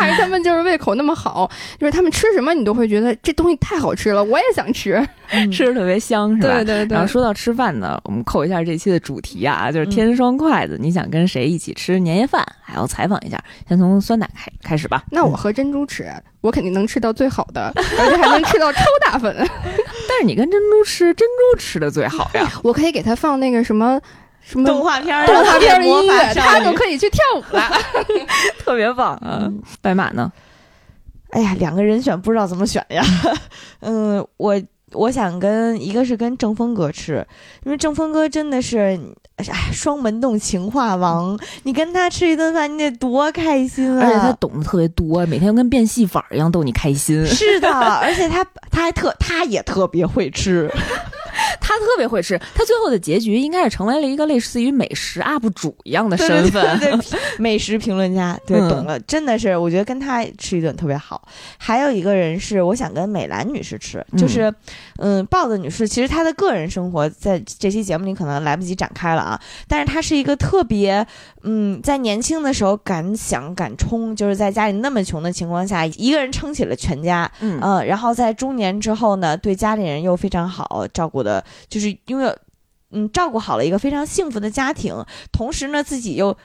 [SPEAKER 1] 还是他们就是胃口那么好，就是他们吃什么你都会觉得这东西太好吃了，我也想吃，
[SPEAKER 2] 吃着特别香，是吧？
[SPEAKER 1] 对对对。
[SPEAKER 2] 然后说到吃饭呢，我们扣一下这期的主题啊，就是天双筷子，你想跟谁一起吃年夜饭？还要采访一下，先从酸奶开开始吧。
[SPEAKER 1] 那我和珍珠吃，我肯定能吃到最好的，而且还能吃到超大份。
[SPEAKER 2] 但是你跟珍珠吃，珍珠吃的最好呀。
[SPEAKER 1] 我可以给他放那个什么什么
[SPEAKER 3] 动画片儿、
[SPEAKER 1] 动画片儿的音乐，
[SPEAKER 3] 他
[SPEAKER 1] 他就可以去跳舞了，
[SPEAKER 2] 特别棒啊！白马呢？
[SPEAKER 3] 哎呀，两个人选不知道怎么选呀。嗯，我我想跟一个是跟正峰哥吃，因为正峰哥真的是哎双门洞情话王，你跟他吃一顿饭，你得多开心啊！
[SPEAKER 2] 而且他懂得特别多，每天跟变戏法一样逗你开心。
[SPEAKER 3] 是的，而且他他还特他也特别会吃。
[SPEAKER 2] 他特别会吃，他最后的结局应该是成为了一个类似于美食 UP 主一样的身份，
[SPEAKER 3] 对 对对美食评论家。对，
[SPEAKER 2] 嗯
[SPEAKER 3] 懂了，真的是，我觉得跟他吃一顿特别好。还有一个人是我想跟美兰女士吃，就是，嗯，豹子女士，其实她的个人生活在这期节目里可能来不及展开了啊，但是她是一个特别，嗯，在年轻的时候敢想敢冲，就是在家里那么穷的情况下，一个人撑起了全家，
[SPEAKER 2] 嗯
[SPEAKER 3] 嗯，然后在中年之后呢，对家里人又非常好，照顾的，就是拥有，嗯，照顾好了一个非常幸福的家庭，同时呢，自己又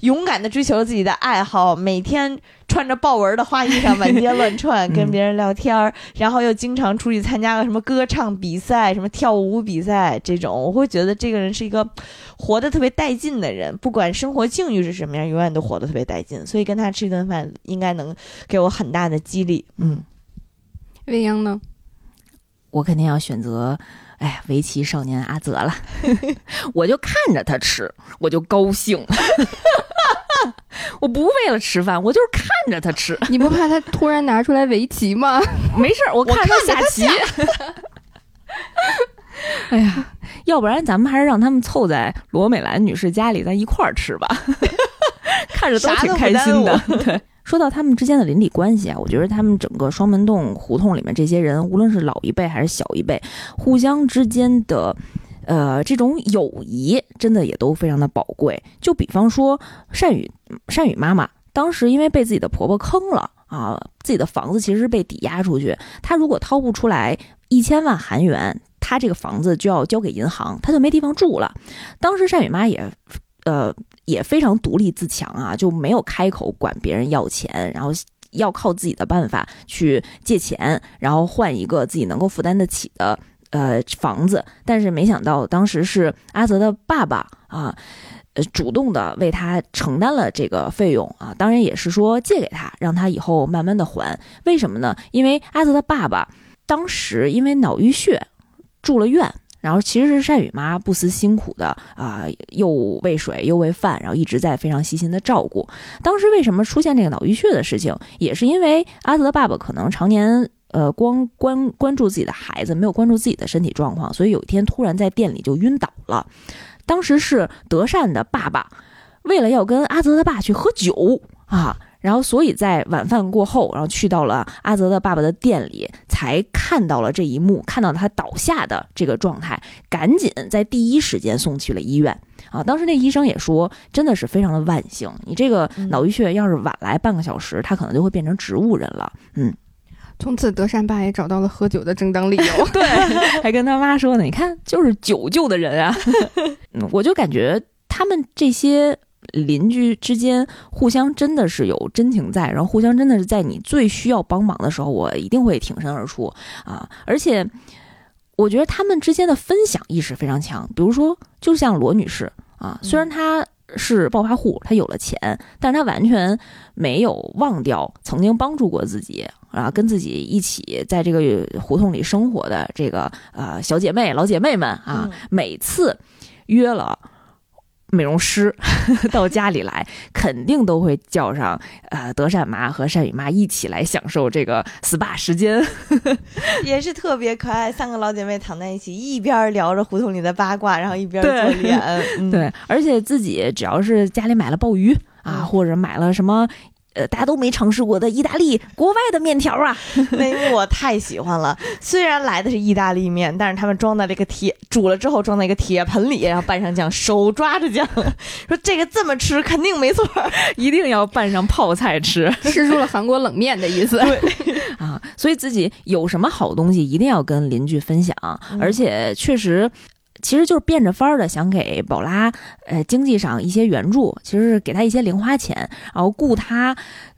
[SPEAKER 3] 勇敢的追求了自己的爱好，每天穿着豹纹的花衣裳满街乱窜，
[SPEAKER 2] 嗯
[SPEAKER 3] 跟别人聊天儿，然后又经常出去参加个什么歌唱比赛、什么跳舞比赛这种，我会觉得这个人是一个活得特别带劲的人，不管生活境遇是什么样，永远都活得特别带劲，所以跟他吃一顿饭应该能给我很大的激励，嗯。
[SPEAKER 1] 未央呢？
[SPEAKER 2] 我肯定要选择，哎呀，围棋少年阿泽了。我就看着他吃，我就高兴。我不为了吃饭，我就是看着他吃，
[SPEAKER 1] 你不怕他突然拿出来围棋吗？
[SPEAKER 2] 没事儿，我看他下棋。哎呀，要不然咱们还是让他们凑在罗美兰女士家里，咱一块儿吃吧，看着都挺开心的。对。说到他们之间的邻里关系啊，我觉得他们整个双门洞胡同里面这些人，无论是老一辈还是小一辈，互相之间的，呃，这种友谊真的也都非常的宝贵。就比方说善宇，善宇妈妈当时因为被自己的婆婆坑了啊，自己的房子其实是被抵押出去，她如果掏不出来一千万韩元，她这个房子就要交给银行，她就没地方住了。当时善宇妈也，呃。也非常独立自强啊，就没有开口管别人要钱，然后要靠自己的办法去借钱，然后换一个自己能够负担得起的呃房子。但是没想到当时是阿泽的爸爸啊，呃主动的为他承担了这个费用啊，当然也是说借给他，让他以后慢慢的还。为什么呢？因为阿泽的爸爸当时因为脑淤血住了院。然后其实是善宇妈不辞辛苦的啊、又喂水又喂饭，然后一直在非常细心的照顾。当时为什么出现这个脑淤血的事情，也是因为阿泽的爸爸可能常年呃光关关注自己的孩子，没有关注自己的身体状况，所以有一天突然在店里就晕倒了。当时是德善的爸爸为了要跟阿泽的爸去喝酒啊。然后所以在晚饭过后，然后去到了阿泽的爸爸的店里，才看到了这一幕，看到他倒下的这个状态，赶紧在第一时间送去了医院。啊，当时那医生也说，真的是非常的万幸，你这个脑淤血要是晚来半个小时，他可能就会变成植物人了。嗯，
[SPEAKER 1] 从此德善爸也找到了喝酒的正当理由。
[SPEAKER 2] 对，还跟他妈说呢，你看，就是酒救的人啊。嗯，我就感觉他们这些。邻居之间互相真的是有真情在，然后互相真的是在你最需要帮忙的时候，我一定会挺身而出啊！而且我觉得他们之间的分享意识非常强。比如说，就像罗女士啊，虽然她是暴发户，她有了钱，但是她完全没有忘掉曾经帮助过自己啊，跟自己一起在这个胡同里生活的这个呃小姐妹、老姐妹们啊，每次约了。美容师 到家里来，肯定都会叫上呃德善妈和善宇妈一起来享受这个 SPA 时间，
[SPEAKER 3] 也是特别可爱。三个老姐妹躺在一起，一边聊着胡同里的八卦，然后一边做脸。
[SPEAKER 2] 对，而且自己只要是家里买了鲍鱼啊，或者买了什么。呃，大家都没尝试过的意大利国外的面条啊，
[SPEAKER 3] 那一幕我太喜欢了。虽然来的是意大利面，但是他们装在了一个铁煮了之后装在一个铁盆里，然后拌上酱，手抓着酱，说这个这么吃肯定没错，
[SPEAKER 2] 一定要拌上泡菜吃，
[SPEAKER 1] 吃出了韩国冷面的意思。
[SPEAKER 3] 对
[SPEAKER 2] 啊，所以自己有什么好东西一定要跟邻居分享，而且确实。其实就是变着法儿的想给宝拉，呃，经济上一些援助，其实是给他一些零花钱，然后雇他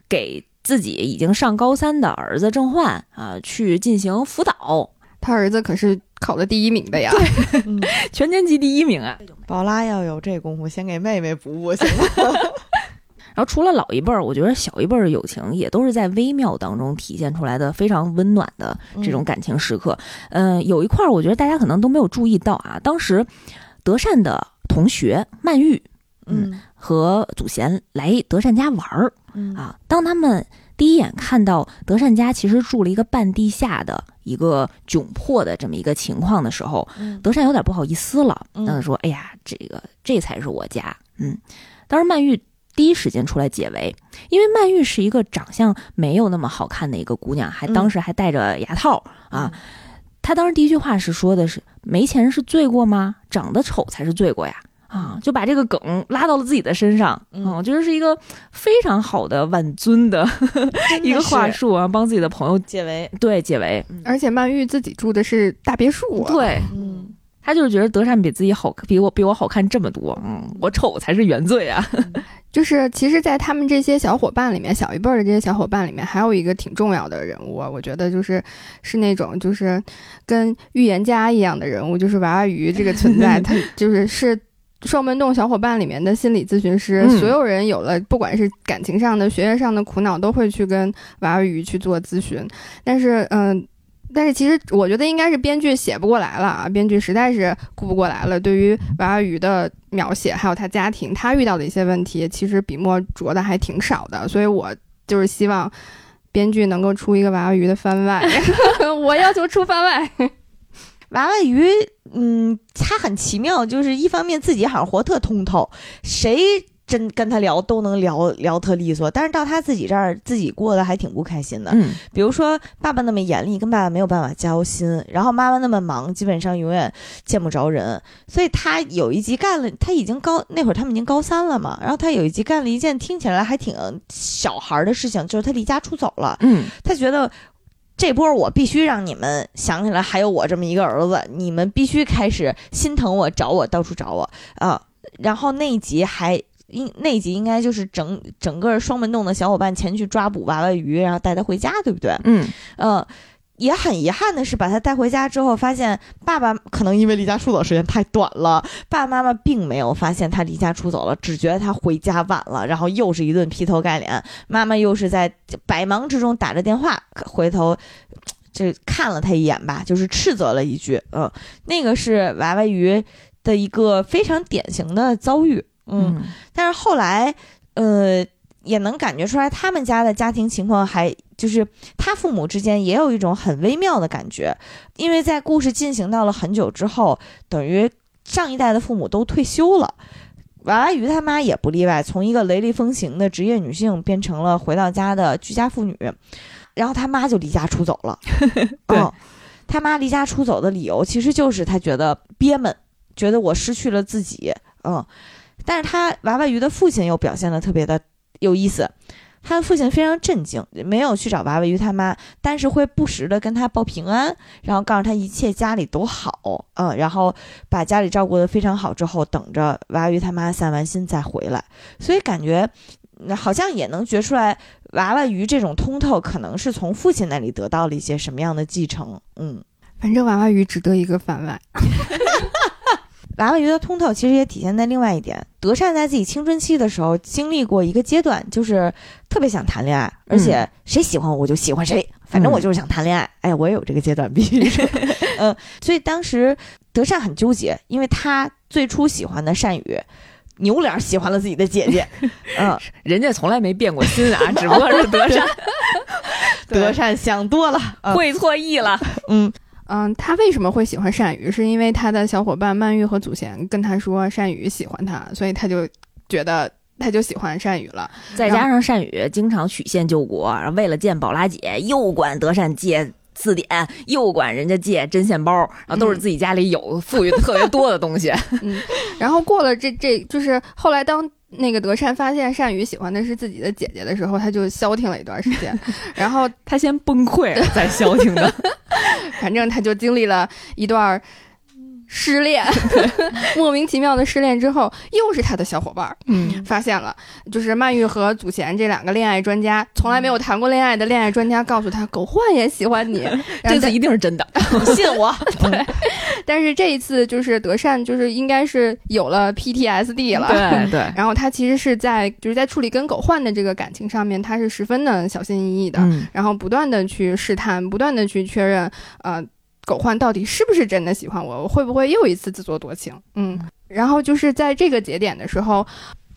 [SPEAKER 2] 给自己已经上高三的儿子郑焕啊去进行辅导。
[SPEAKER 1] 他儿子可是考了第一名的呀，
[SPEAKER 2] 全年级第一名啊！
[SPEAKER 3] 宝拉要有这功夫，先给妹妹补补行吗？
[SPEAKER 2] 然后除了老一辈儿，我觉得小一辈儿的友情也都是在微妙当中体现出来的非常温暖的这种感情时刻。嗯，有一块儿我觉得大家可能都没有注意到啊，当时德善的同学曼玉，嗯，和祖贤来德善家玩儿，嗯啊，当他们第一眼看到德善家其实住了一个半地下的一个窘迫的这么一个情况的时候，德善有点不好意思了，嗯说：“哎呀，这个这才是我家。”嗯，当时曼玉。第一时间出来解围，因为曼玉是一个长相没有那么好看的一个姑娘，还当时还戴着牙套啊。她当时第一句话是说的是：“没钱是罪过吗？长得丑才是罪过呀！”啊，就把这个梗拉到了自己的身上。嗯，我觉得是一个非常好的挽尊的 一个话术啊，帮自己的朋友
[SPEAKER 3] 解围。
[SPEAKER 2] 对，解围。
[SPEAKER 1] 而且曼玉自己住的是大别墅。
[SPEAKER 2] 对，嗯。他就是觉得德善比自己好，比我比我好看这么多，嗯，我丑才是原罪啊。
[SPEAKER 1] 就是其实，在他们这些小伙伴里面，小一辈儿的这些小伙伴里面，还有一个挺重要的人物，我觉得就是是那种就是跟预言家一样的人物，就是娃娃鱼这个存在，他就是是双门洞小伙伴里面的心理咨询师。所有人有了不管是感情上的、学业上的苦恼，都会去跟娃娃鱼去做咨询。但是，嗯。但是其实我觉得应该是编剧写不过来了啊，编剧实在是顾不过来了。对于娃娃鱼的描写，还有他家庭他遇到的一些问题，其实笔墨着的还挺少的。所以我就是希望编剧能够出一个娃娃鱼的番外，我要求出番外。
[SPEAKER 3] 娃娃鱼，嗯，他很奇妙，就是一方面自己好像活特通透，谁。真跟他聊都能聊聊特利索，但是到他自己这儿，自己过得还挺不开心的。
[SPEAKER 2] 嗯，
[SPEAKER 3] 比如说爸爸那么严厉，跟爸爸没有办法交心，然后妈妈那么忙，基本上永远见不着人。所以他有一集干了，他已经高那会儿他们已经高三了嘛，然后他有一集干了一件听起来还挺小孩的事情，就是他离家出走了。
[SPEAKER 2] 嗯，
[SPEAKER 3] 他觉得这波我必须让你们想起来还有我这么一个儿子，你们必须开始心疼我，找我到处找我啊。然后那一集还。应那集应该就是整整个双门洞的小伙伴前去抓捕娃娃鱼，然后带他回家，对不对？
[SPEAKER 2] 嗯
[SPEAKER 3] 呃，也很遗憾的是，把他带回家之后，发现爸爸可能因为离家出走时间太短了，爸爸妈妈并没有发现他离家出走了，只觉得他回家晚了，然后又是一顿劈头盖脸。妈妈又是在百忙之中打着电话，回头就看了他一眼吧，就是斥责了一句。嗯，那个是娃娃鱼的一个非常典型的遭遇。嗯，但是后来，呃，也能感觉出来，他们家的家庭情况还就是他父母之间也有一种很微妙的感觉，因为在故事进行到了很久之后，等于上一代的父母都退休了，娃娃鱼他妈也不例外，从一个雷厉风行的职业女性变成了回到家的居家妇女，然后他妈就离家出走了。
[SPEAKER 2] 对
[SPEAKER 3] 嗯他妈离家出走的理由其实就是他觉得憋闷，觉得我失去了自己。嗯，但是他娃娃鱼的父亲又表现的特别的有意思。他的父亲非常震惊，没有去找娃娃鱼他妈，但是会不时的跟他报平安，然后告诉他一切家里都好，嗯，然后把家里照顾得非常好之后，等着娃娃鱼他妈散完心再回来，所以感觉好像也能觉出来，娃娃鱼这种通透可能是从父亲那里得到了一些什么样的继承，嗯。
[SPEAKER 1] 反正娃娃鱼值得一个番外。
[SPEAKER 3] 娃娃鱼的通透其实也体现在另外一点，德善在自己青春期的时候经历过一个阶段，就是特别想谈恋爱，而且谁喜欢我我就喜欢谁，反正我就是想谈恋爱。哎，我也有这个阶段，必须说，嗯，所以当时德善很纠结，因为他最初喜欢的善宇。扭脸喜欢了自己的姐姐，嗯，
[SPEAKER 2] 人家从来没变过心啊，只不过是德善
[SPEAKER 3] 德善想多了，嗯
[SPEAKER 2] 会错意了。
[SPEAKER 3] 嗯，
[SPEAKER 1] 嗯，他为什么会喜欢善宇？是因为他的小伙伴曼玉和祖贤跟他说善宇喜欢他，所以他就觉得他就喜欢善宇了。
[SPEAKER 2] 再加上善宇经常曲线救国，为了见宝拉姐，又管德善借字典，又管人家借针线包，然后都是自己家里有富裕特别多的东西。
[SPEAKER 1] 嗯然后过了这这就是后来当那个德善发现善宇喜欢的是自己的姐姐的时候，他就消停了一段时间。然后
[SPEAKER 2] 他先崩溃，再消停的。
[SPEAKER 1] 反正他就经历了一段失恋，莫名其妙的失恋之后，又是他的小伙伴儿
[SPEAKER 2] 嗯，
[SPEAKER 1] 发现了，就是曼玉和祖贤这两个恋爱专家，从来没有谈过恋爱的恋爱专家告诉他，狗焕也喜欢你。
[SPEAKER 2] 这次一定是真的。
[SPEAKER 3] 你信我，对
[SPEAKER 1] 但是这一次就是德善，就是应该是有了 PTSD 了。
[SPEAKER 2] 对对，
[SPEAKER 1] 然后他其实是在就是在处理跟狗焕的这个感情上面，他是十分的小心翼翼的，
[SPEAKER 2] 嗯
[SPEAKER 1] 然后不断的去试探，不断的去确认，呃，狗焕到底是不是真的喜欢我，我会不会又一次自作多情？嗯，然后就是在这个节点的时候。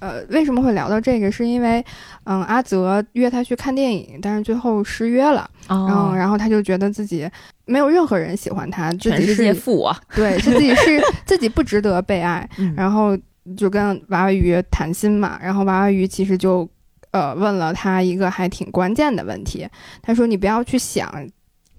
[SPEAKER 1] 呃，为什么会聊到这个？是因为，嗯，阿泽约他去看电影，但是最后失约了，
[SPEAKER 2] 哦
[SPEAKER 1] 嗯，然后他就觉得自己没有任何人喜欢他，自己
[SPEAKER 2] 全世界
[SPEAKER 1] 是
[SPEAKER 2] 负我。
[SPEAKER 1] 对，是自己是自己不值得被爱，
[SPEAKER 2] 嗯
[SPEAKER 1] 然后就跟娃娃鱼谈心嘛，然后娃娃鱼其实就呃问了他一个还挺关键的问题，他说你不要去想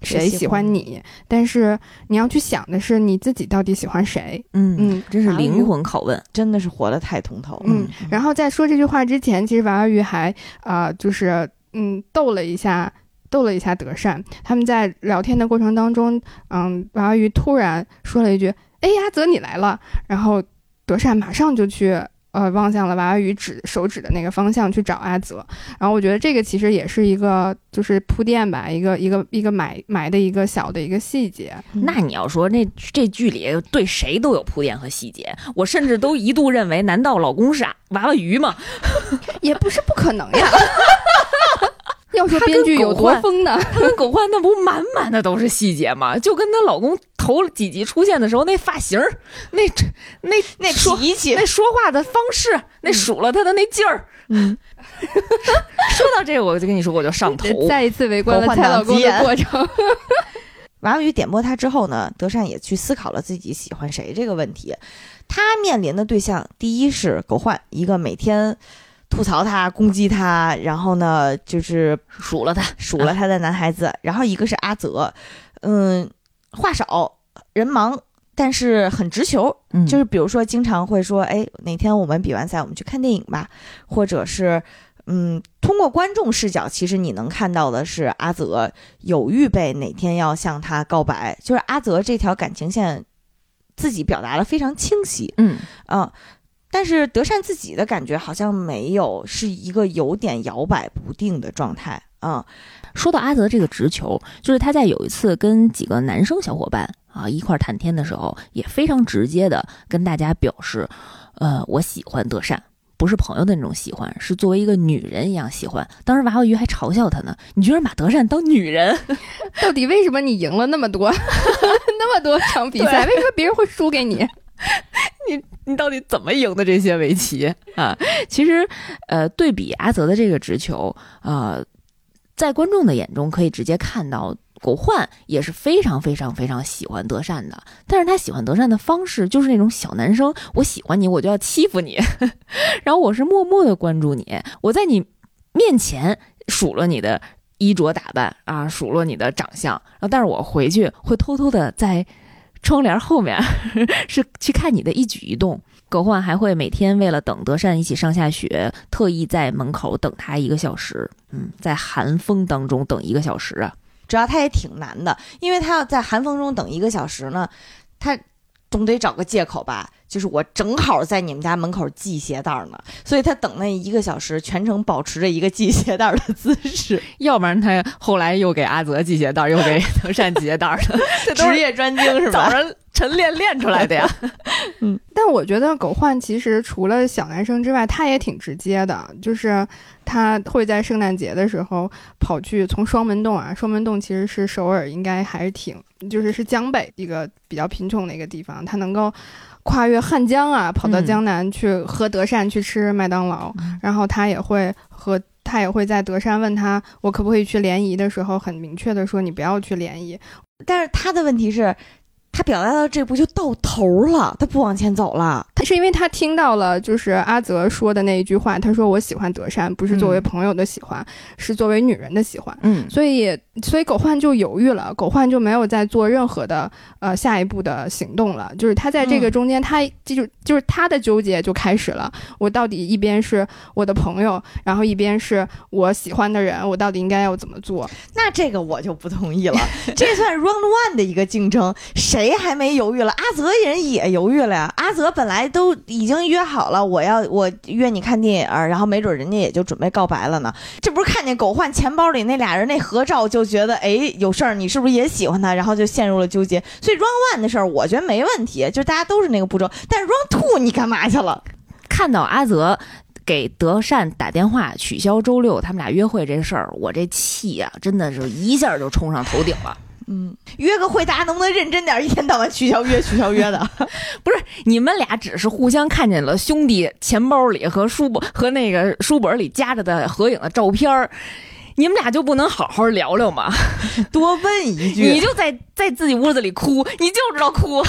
[SPEAKER 1] 谁喜
[SPEAKER 3] 欢
[SPEAKER 1] 欢你，但是你要去想的是你自己到底喜欢谁，
[SPEAKER 2] 嗯
[SPEAKER 1] 嗯。
[SPEAKER 2] 真是灵魂拷问。
[SPEAKER 3] 真的是活得太通透了。
[SPEAKER 1] 嗯，然后在说这句话之前，其实娃娃鱼还啊、呃就是嗯逗了一下，逗了一下德善。他们在聊天的过程当中，嗯，娃娃鱼突然说了一句：“哎，阿泽你来了。”然后德善马上就去。呃，望向了娃娃鱼指手指的那个方向去找阿泽，然后我觉得这个其实也是一个就是铺垫吧，一个一个一个埋埋的一个小的一个细节。
[SPEAKER 2] 那你要说那这剧里对谁都有铺垫和细节，我甚至都一度认为，难道老公是娃娃鱼吗？
[SPEAKER 1] 也不是不可能呀。要说编剧有多疯呢？
[SPEAKER 2] 他跟狗焕那不满满的都是细节吗？就跟她老公头几集出现的时候，那发型儿，那那
[SPEAKER 3] 那脾气
[SPEAKER 2] 那说话的方式，那数了他的那劲儿。
[SPEAKER 3] 嗯，
[SPEAKER 2] 说到这个，我就跟你说，我就上头。
[SPEAKER 1] 再一次围观了
[SPEAKER 3] 狗焕
[SPEAKER 1] 蔡老公的过程。
[SPEAKER 3] 娃娃鱼点拨他之后呢，德善也去思考了自己喜欢谁这个问题。他面临的对象，第一是狗焕，一个每天吐槽他、攻击他，然后呢就是
[SPEAKER 2] 数了他，
[SPEAKER 3] 数了他的男孩子，然后一个是阿泽，嗯，话少，人忙。但是很直球，
[SPEAKER 2] 嗯。
[SPEAKER 3] 就是比如说，经常会说，哎，哪天我们比完赛，我们去看电影吧，或者是，嗯，通过观众视角，其实你能看到的是阿泽有预备哪天要向他告白，就是阿泽这条感情线自己表达的非常清晰，
[SPEAKER 2] 嗯。
[SPEAKER 3] 嗯，但是德善自己的感觉好像没有，是一个有点摇摆不定的状态，嗯，
[SPEAKER 2] 说到阿泽这个直球，就是他在有一次跟几个男生小伙伴啊一块儿谈天的时候，也非常直接的跟大家表示，呃，我喜欢德善。不是朋友的那种喜欢，是作为一个女人一样喜欢。当时娃娃鱼还嘲笑他呢，你居然把德善当女人？
[SPEAKER 1] 到底为什么你赢了那么多 那么多场比赛？为什么别人会输给你？
[SPEAKER 2] 你你到底怎么赢的这些围棋啊？其实，呃，对比阿泽的这个直球，呃，在观众的眼中可以直接看到狗焕也是非常非常非常喜欢德善的，但是他喜欢德善的方式就是那种小男生，我喜欢你，我就要欺负你，然后我是默默的关注你，我在你面前数落你的衣着打扮啊，数落你的长相，然后但是我回去会偷偷的在窗帘后面 是去看你的一举一动。狗焕还会每天为了等德善一起上下学，特意在门口等他一个小时，嗯，在寒风当中等一个小时啊。
[SPEAKER 3] 主要他也挺难的，因为他要在寒风中等一个小时呢，他总得找个借口吧。就是我正好在你们家门口系鞋带呢，所以他等那一个小时，全程保持着一个系鞋带的姿势，
[SPEAKER 2] 要不然他后来又给阿泽系鞋带，又给 德善系鞋带了，
[SPEAKER 3] 职业专精是吧？
[SPEAKER 2] 早上晨练练出来的呀。
[SPEAKER 1] 嗯，但我觉得狗焕其实除了小男生之外，他也挺直接的，就是他会在圣诞节的时候跑去从双门洞啊，双门洞其实是首尔应该还是挺，就是是江北一个比较贫穷的一个地方，他能够。跨越汉江啊，跑到江南去和德善去吃麦当劳，然后他也会和他也会在德善问他我可不可以去联谊的时候，很明确的说你不要去联谊。
[SPEAKER 3] 但是他的问题是。他表达到这步就到头了，他不往前走了。
[SPEAKER 1] 他是因为他听到了，就是阿泽说的那一句话，他说我喜欢德善，不是作为朋友的喜欢，是作为女人的喜欢。
[SPEAKER 2] 嗯，
[SPEAKER 1] 所以所以狗焕就犹豫了，狗焕就没有再做任何的呃下一步的行动了。就是他在这个中间，他就就是他的纠结就开始了。我到底一边是我的朋友，然后一边是我喜欢的人，我到底应该要怎么做？
[SPEAKER 3] 那这个我就不同意了。这算 round one 的一个竞争，谁？谁还没犹豫了？阿泽人也犹豫了呀。阿泽本来都已经约好了，我要我约你看电影，然后没准人家也就准备告白了呢。这不是看见狗焕钱包里那俩人那合照就觉得哎有事儿，你是不是也喜欢他？然后就陷入了纠结。所以 run one 的事儿我觉得没问题，就大家都是那个步骤。但是 run two 你干嘛去了？
[SPEAKER 2] 看到阿泽给德善打电话取消周六他们俩约会这事儿，我这气呀，真的是一下就冲上头顶了。
[SPEAKER 3] 嗯，约个会，大家能不能认真点？一天到晚取消约，取消约的，
[SPEAKER 2] 不是你们俩，只是互相看见了兄弟钱包里和书本和那个书本里夹着的合影的照片儿，你们俩就不能好好聊聊吗？
[SPEAKER 3] 多问一句，
[SPEAKER 2] 你就在在自己屋子里哭，你就知道哭。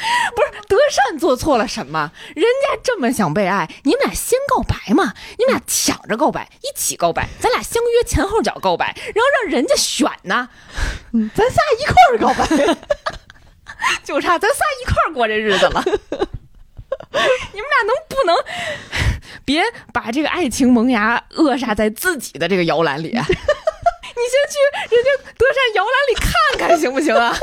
[SPEAKER 2] 不是德善做错了什么？人家这么想被爱，你们俩先告白嘛？你们俩抢着告白，一起告白，咱俩相约前后脚告白，然后让人家选呢？
[SPEAKER 3] 嗯，咱仨一块儿告白，
[SPEAKER 2] 就差咱仨一块儿过这日子了。你们俩能不能别把这个爱情萌芽扼杀在自己的这个摇篮里？你先去人家德善摇篮里看看行不行啊？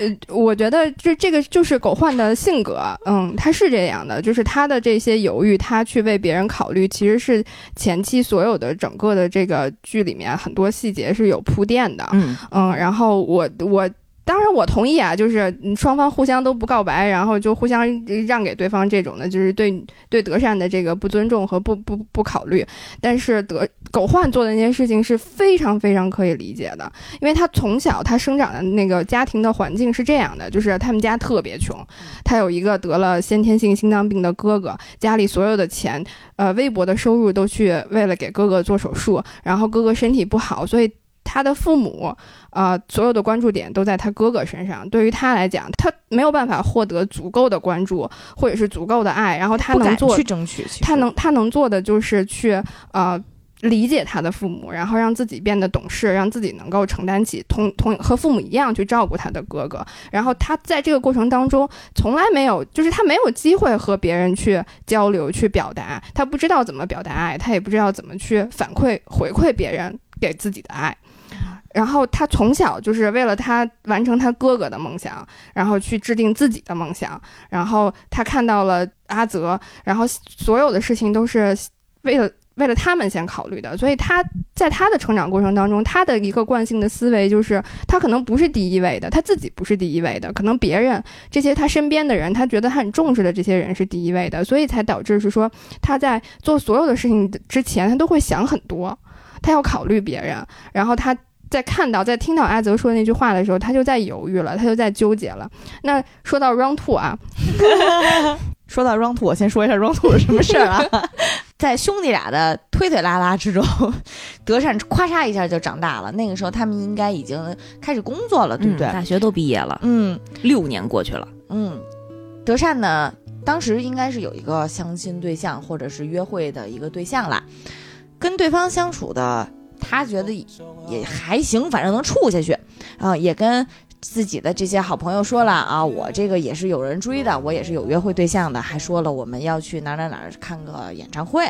[SPEAKER 1] 呃，我觉得这这个就是狗焕的性格，嗯，他是这样的，就是他的这些犹豫，他去为别人考虑，其实是前期所有的整个的这个剧里面很多细节是有铺垫的，
[SPEAKER 2] 嗯
[SPEAKER 1] 嗯，然后我我。当然，我同意啊，就是双方互相都不告白，然后就互相让给对方这种的，就是对对德善的这个不尊重和不不不考虑。但是德狗焕做的那件事情是非常非常可以理解的，因为他从小他生长的那个家庭的环境是这样的，就是他们家特别穷，他有一个得了先天性心脏病的哥哥，家里所有的钱，呃，微薄的收入都去为了给哥哥做手术，然后哥哥身体不好，所以。他的父母，呃，所有的关注点都在他哥哥身上。对于他来讲，他没有办法获得足够的关注，或者是足够的爱。然后他能做
[SPEAKER 3] 去争取，
[SPEAKER 1] 他能他能做的就是去呃理解他的父母，然后让自己变得懂事，让自己能够承担起同同和父母一样去照顾他的哥哥。然后他在这个过程当中从来没有，就是他没有机会和别人去交流、去表达，他不知道怎么表达爱，他也不知道怎么去反馈回馈别人给自己的爱。然后他从小就是为了他完成他哥哥的梦想，然后去制定自己的梦想。然后他看到了阿泽，然后所有的事情都是为了为了他们先考虑的。所以他在他的成长过程当中，他的一个惯性的思维就是他可能不是第一位的，他自己不是第一位的，可能别人这些他身边的人，他觉得他很重视的这些人是第一位的，所以才导致是说他在做所有的事情之前，他都会想很多，他要考虑别人，然后他。在看到、在听到阿泽说那句话的时候，他就在犹豫了，他就在纠结了。那说到 round two 啊，
[SPEAKER 3] 说到 round two，我先说一下 round two 是什么事儿啊？在兄弟俩的推推拉拉之中，德善咵嚓一下就长大了。那个时候他们应该已经开始工作了，对不对？
[SPEAKER 2] 大学都毕业了，
[SPEAKER 3] 嗯
[SPEAKER 2] 六年过去了，
[SPEAKER 3] 嗯，德善呢，当时应该是有一个相亲对象或者是约会的一个对象啦，跟对方相处的，他觉得也还行，反正能处下去啊、也跟。自己的这些好朋友说了啊，我这个也是有人追的，我也是有约会对象的，还说了我们要去哪儿哪儿哪儿看个演唱会，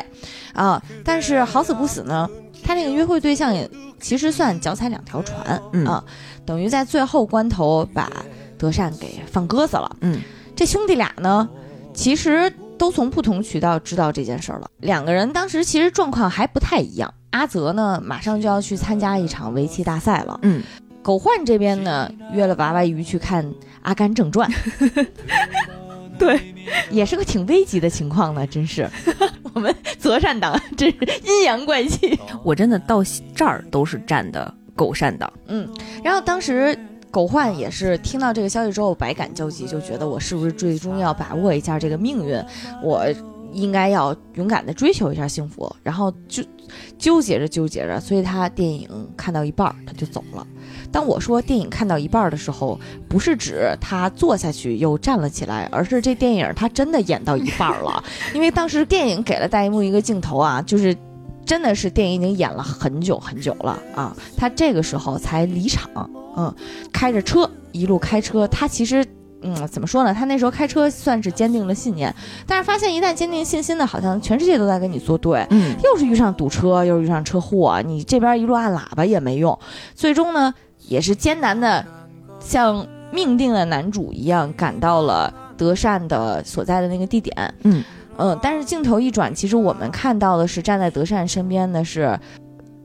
[SPEAKER 3] 啊，但是好死不死呢，他那个约会对象也其实算脚踩两条船，
[SPEAKER 2] 嗯
[SPEAKER 3] 啊，等于在最后关头把德善给放鸽子了。
[SPEAKER 2] 嗯
[SPEAKER 3] 这兄弟俩呢，其实都从不同渠道知道这件事儿了。两个人当时其实状况还不太一样。阿泽呢，马上就要去参加一场围棋大赛了。
[SPEAKER 2] 嗯，
[SPEAKER 3] 狗焕这边呢，约了娃娃鱼去看《阿甘正传》。对，也是个挺危急的情况呢，真是。我们择善党真是阴阳怪气。
[SPEAKER 2] 我真的到这儿都是站的狗善党，
[SPEAKER 3] 嗯，然后当时狗焕也是听到这个消息之后百感交集，就觉得我是不是最终要把握一下这个命运，我应该要勇敢的追求一下幸福，然后就纠结着纠结着，所以他电影看到一半儿他就走了。当我说电影看到一半儿的时候，不是指他坐下去又站了起来，而是这电影他真的演到一半儿了，因为当时电影给了大荧幕一个镜头啊，就是。真的是电影已经演了很久很久了啊，他这个时候才离场，嗯，开着车一路开车，他其实。嗯，怎么说呢？他那时候开车算是坚定了信念，但是发现一旦坚定信心呢，好像全世界都在跟你作对，
[SPEAKER 2] 嗯
[SPEAKER 3] 又是遇上堵车，又是遇上车祸，你这边一路按喇叭也没用，最终呢，也是艰难的，像命定的男主一样，赶到了德善的所在的那个地点。
[SPEAKER 2] 嗯
[SPEAKER 3] 嗯，但是镜头一转，其实我们看到的是站在德善身边的是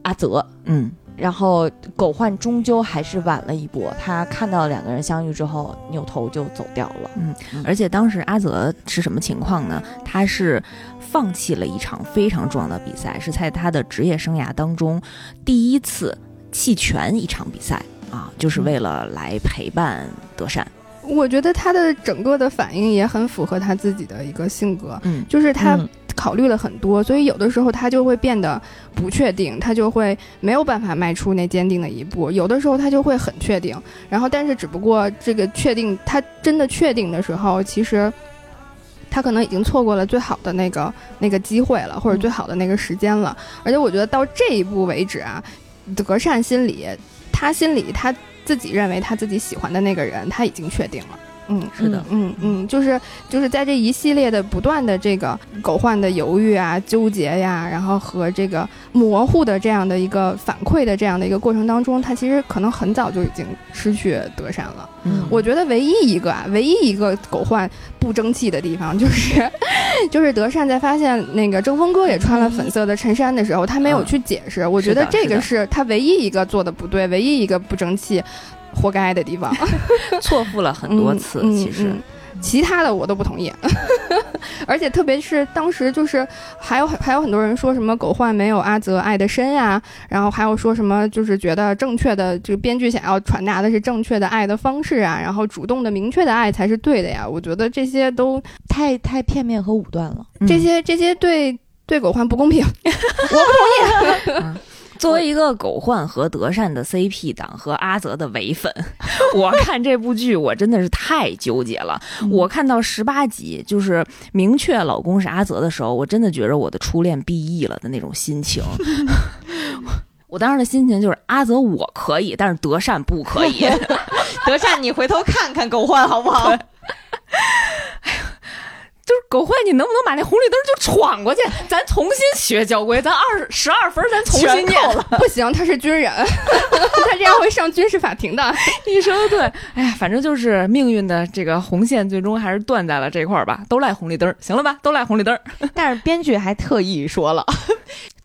[SPEAKER 3] 阿泽，
[SPEAKER 2] 嗯
[SPEAKER 3] 然后狗焕终究还是晚了一步，他看到两个人相遇之后，扭头就走掉了。
[SPEAKER 2] 嗯，而且当时阿泽是什么情况呢？他是放弃了一场非常重要的比赛，是在他的职业生涯当中第一次弃权一场比赛啊，就是为了来陪伴德善。
[SPEAKER 1] 我觉得他的整个的反应也很符合他自己的一个性格，
[SPEAKER 2] 嗯
[SPEAKER 1] 就是他
[SPEAKER 3] 嗯
[SPEAKER 1] 考虑了很多，所以有的时候他就会变得不确定，他就会没有办法迈出那坚定的一步；有的时候他就会很确定，然后但是只不过这个确定，他真的确定的时候，其实他可能已经错过了最好的那个那个机会了，或者
[SPEAKER 3] 嗯
[SPEAKER 1] 最好的那个时间了。而且我觉得到这一步为止啊，德善心里，他心里他自己认为他自己喜欢的那个人，他已经确定了。嗯，
[SPEAKER 2] 是的
[SPEAKER 1] 嗯嗯，就是就是在这一系列的不断的这个狗焕的犹豫啊、纠结呀，然后和这个模糊的这样的一个反馈的这样的一个过程当中，他其实可能很早就已经失去德善了。
[SPEAKER 2] 嗯
[SPEAKER 1] 我觉得唯一一个啊，唯一一个狗焕不争气的地方，就是就是德善在发现那个争锋哥也穿了粉色的衬衫的时候，他没有
[SPEAKER 2] 嗯
[SPEAKER 1] 去解释。我觉得这个是他唯一一个做的不对，唯一一个不争气、活该的地方。
[SPEAKER 2] 错付了很多次，
[SPEAKER 1] 嗯
[SPEAKER 2] 其实。
[SPEAKER 1] 嗯其他的我都不同意，而且特别是当时就是还有还有很多人说什么狗焕没有阿泽爱的深呀，然后还有说什么就是觉得正确的这个编剧想要传达的是正确的爱的方式啊，然后主动的明确的爱才是对的呀。我觉得这些都
[SPEAKER 3] 太太片面和武断了。
[SPEAKER 2] 嗯
[SPEAKER 1] 这些这些对对狗焕不公平。
[SPEAKER 2] 作为一个狗焕和德善的 CP 党和阿泽的唯粉，我看这部剧我真的是太纠结了。我看到十八集，就是明确老公是阿泽的时候，我真的觉得我的初恋毕业了的那种心情。我当时的心情就是阿泽我可以，但是德善不可以。
[SPEAKER 3] 德善，你回头看看狗焕好不好？
[SPEAKER 2] 就是狗焕，你能不能把那红绿灯就闯过去？咱重新学交规，咱二十二分，咱重新念。
[SPEAKER 1] 不行，他是军人，他这样会上军事法庭的。
[SPEAKER 2] 你说的对，哎呀，反正就是命运的这个红线，最终还是断在了这块儿吧，都赖红绿灯儿，行了吧？都赖红绿灯儿。
[SPEAKER 3] 但是编剧还特意说了，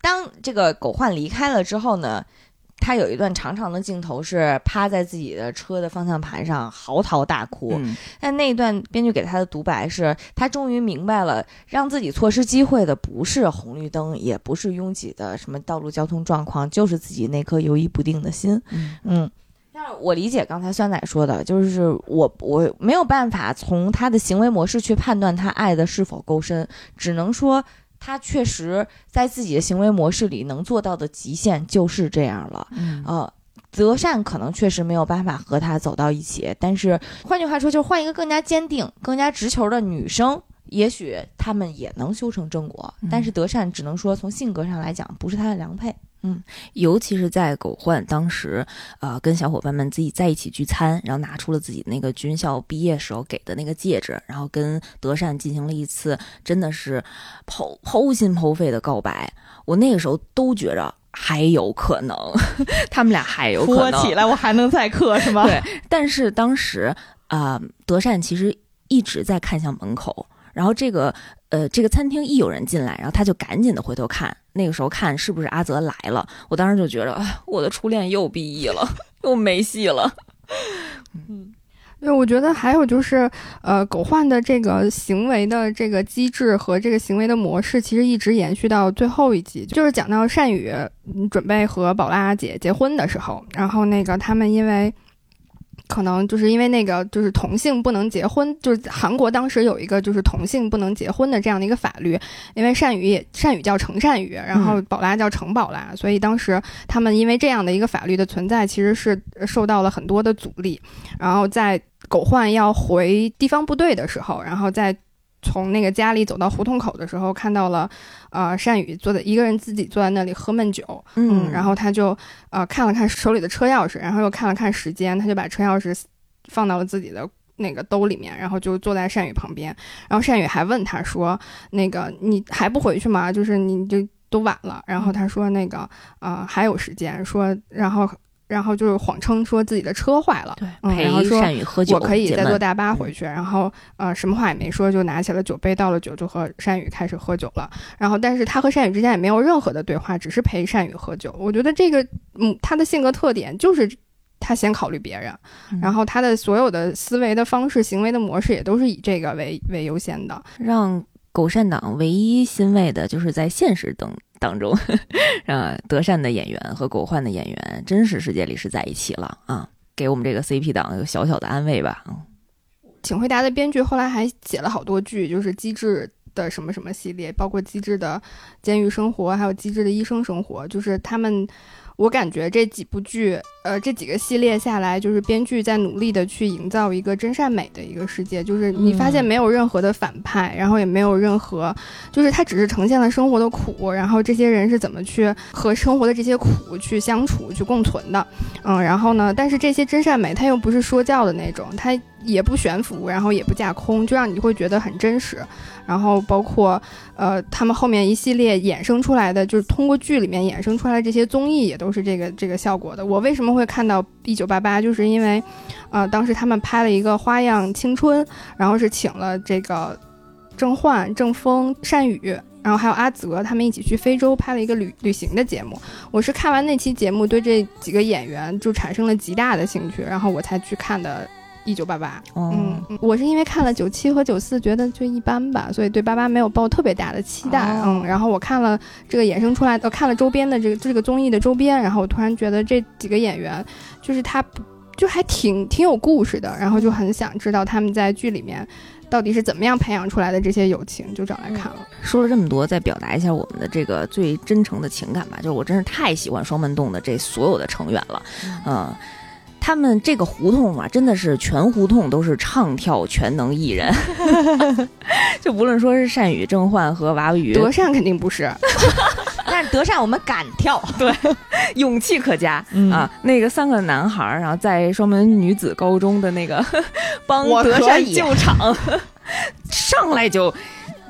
[SPEAKER 3] 当这个狗焕离开了之后呢，他有一段长长的镜头是趴在自己的车的方向盘上嚎啕大哭。
[SPEAKER 2] 嗯
[SPEAKER 3] 但那一段编剧给他的独白是，他终于明白了，让自己错失机会的不是红绿灯，也不是拥挤的什么道路交通状况，就是自己那颗犹豫不定的心。
[SPEAKER 2] 嗯
[SPEAKER 3] 嗯，但是我理解刚才酸奶说的，就是我我没有办法从他的行为模式去判断他爱的是否够深，只能说他确实在自己的行为模式里能做到的极限就是这样了。
[SPEAKER 2] 嗯
[SPEAKER 3] 呃，德善可能确实没有办法和他走到一起，但是换句话说，就是换一个更加坚定、更加直球的女生，也许他们也能修成正果。
[SPEAKER 2] 嗯
[SPEAKER 3] 但是德善只能说从性格上来讲，不是他的良配。
[SPEAKER 2] 尤其是在狗焕当时，呃，跟小伙伴们自己在一起聚餐，然后拿出了自己那个军校毕业时候给的那个戒指，然后跟德善进行了一次真的是剖剖心剖肺的告白。我那个时候都觉着还有可能，他们俩还有可能起。
[SPEAKER 3] 来，我还能再磕是吗？
[SPEAKER 2] 对，但是当时啊、德善其实一直在看向门口，然后这个呃，这个餐厅一有人进来，然后他就赶紧的回头看，那个时候看是不是阿泽来了。我当时就觉得，哎，我的初恋又毕业了，又没戏了。
[SPEAKER 1] 嗯对，我觉得还有就是，呃，狗焕的这个行为的这个机制和这个行为的模式，其实一直延续到最后一集，就是讲到善宇嗯准备和宝拉姐结婚的时候，然后那个他们因为。可能就是因为那个就是同性不能结婚，就是韩国当时有一个就是同性不能结婚的这样的一个法律，因为善宇也善宇叫成善宇，然后宝拉叫成宝拉，所以当时他们因为这样的一个法律的存在，其实是受到了很多的阻力。然后在狗焕要回地方部队的时候，然后在从那个家里走到胡同口的时候，看到了呃善宇坐在一个人自己坐在那里喝闷酒，嗯，然后他就呃看了看手里的车钥匙，然后又看了看时间，他就把车钥匙放到了自己的。那个兜里面，然后就坐在善宇旁边，然后善宇还问他说：“那个你还不回去吗？就是你就都晚了。”然后他说：“那个啊、呃还有时间。”说，然后然后就是谎称说自己的车坏了，
[SPEAKER 2] 对，
[SPEAKER 1] 嗯然后说
[SPEAKER 2] 善宇喝酒，
[SPEAKER 1] 我可以再坐大巴回去。然后呃，什么话也没说，就拿起了酒杯，倒了酒，就和善宇开始喝酒了。然后，但是他和善宇之间也没有任何的对话，只是陪善宇喝酒。我觉得这个，嗯，他的性格特点就是。他先考虑别人，
[SPEAKER 2] 嗯
[SPEAKER 1] 然后他的所有的思维的方式、行为的模式也都是以这个为为优先的。
[SPEAKER 2] 让狗善党唯一欣慰的就是在现实当当中，啊，德善的演员和狗焕的演员真实世界里是在一起了啊，给我们这个 CP 党有小小的安慰吧。嗯
[SPEAKER 1] 请回答的编剧后来还写了好多剧，就是机智的什么什么系列，包括机智的监狱生活，还有机智的医生生活，就是他们。我感觉这几部剧，呃，这几个系列下来，就是编剧在努力的去营造一个真善美的一个世界。就是你发现没有任何的反派，然后也没有任何，就是它只是呈现了生活的苦，然后这些人是怎么去和生活的这些苦去相处、去共存的。嗯，然后呢，但是这些真善美它又不是说教的那种，它也不悬浮，然后也不架空，就让你会觉得很真实。然后包括呃，他们后面一系列衍生出来的，就是通过剧里面衍生出来这些综艺，也都是这个这个效果的。我为什么会看到一九八八，就是因为呃，当时他们拍了一个《花样青春》，然后是请了这个郑焕、郑峰、单宇。然后还有阿泽，他们一起去非洲拍了一个旅旅行的节目。我是看完那期节目，对这几个演员就产生了极大的兴趣，然后我才去看的《一九八八》。
[SPEAKER 2] 哦
[SPEAKER 1] 嗯，嗯我是因为看了九七和九四，觉得就一般吧，所以对八八没有抱特别大的期待。
[SPEAKER 2] 哦
[SPEAKER 1] 嗯，然后我看了这个衍生出来，呃，看了周边的这个这个综艺的周边，然后我突然觉得这几个演员就是他，就还挺挺有故事的，然后就很想知道他们在剧里面到底是怎么样培养出来的这些友情，就找来看了。
[SPEAKER 2] 说了这么多，再表达一下我们的这个最真诚的情感吧。就是我真是太喜欢双门洞的这所有的成员了，嗯。他们这个胡同啊，真的是全胡同都是唱跳全能艺人，就无论说是善宇、郑焕和娃娃鱼，
[SPEAKER 1] 德善肯定不是，
[SPEAKER 3] 但是德善我们敢跳，对。
[SPEAKER 2] 勇气可嘉、
[SPEAKER 3] 嗯。
[SPEAKER 2] 啊！那个三个男孩儿，然后在双门女子高中的那个帮德善救场，上来就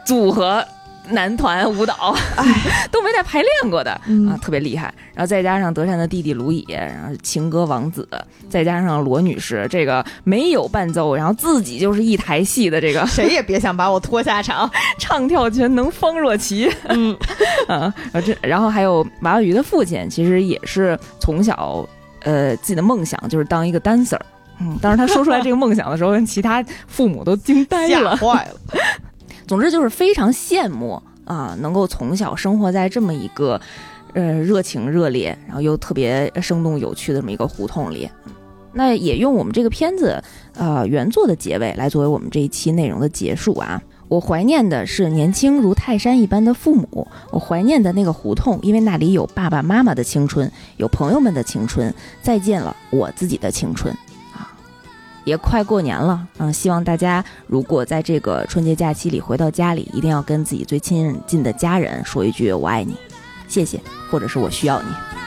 [SPEAKER 2] 组合男团舞蹈，哎 都没带排练过的、啊，特别厉害。然后再加上德善的弟弟卢野，然后情歌王子，再加上罗女士，这个没有伴奏，然后自己就是一台戏的这个
[SPEAKER 3] 谁也别想把我拖下场。
[SPEAKER 2] 唱跳全能方若琪，
[SPEAKER 3] 嗯，
[SPEAKER 2] 啊，然后这然后还有娃娃鱼的父亲，其实也是从小呃自己的梦想就是当一个 dancer。嗯，当时他说出来这个梦想的时候，其他父母都惊呆了。
[SPEAKER 3] 坏了。
[SPEAKER 2] 总之就是非常羡慕啊，能够从小生活在这么一个呃热情热烈，然后又特别生动有趣的这么一个胡同里。那也用我们这个片子呃原作的结尾来作为我们这一期内容的结束啊。我怀念的是年轻如泰山一般的父母，我怀念的那个胡同，因为那里有爸爸妈妈的青春，有朋友们的青春，再见了我自己的青春！也快过年了嗯，希望大家如果在这个春节假期里回到家里，一定要跟自己最亲近的家人说一句“我爱你”，谢谢，或者是我需要你。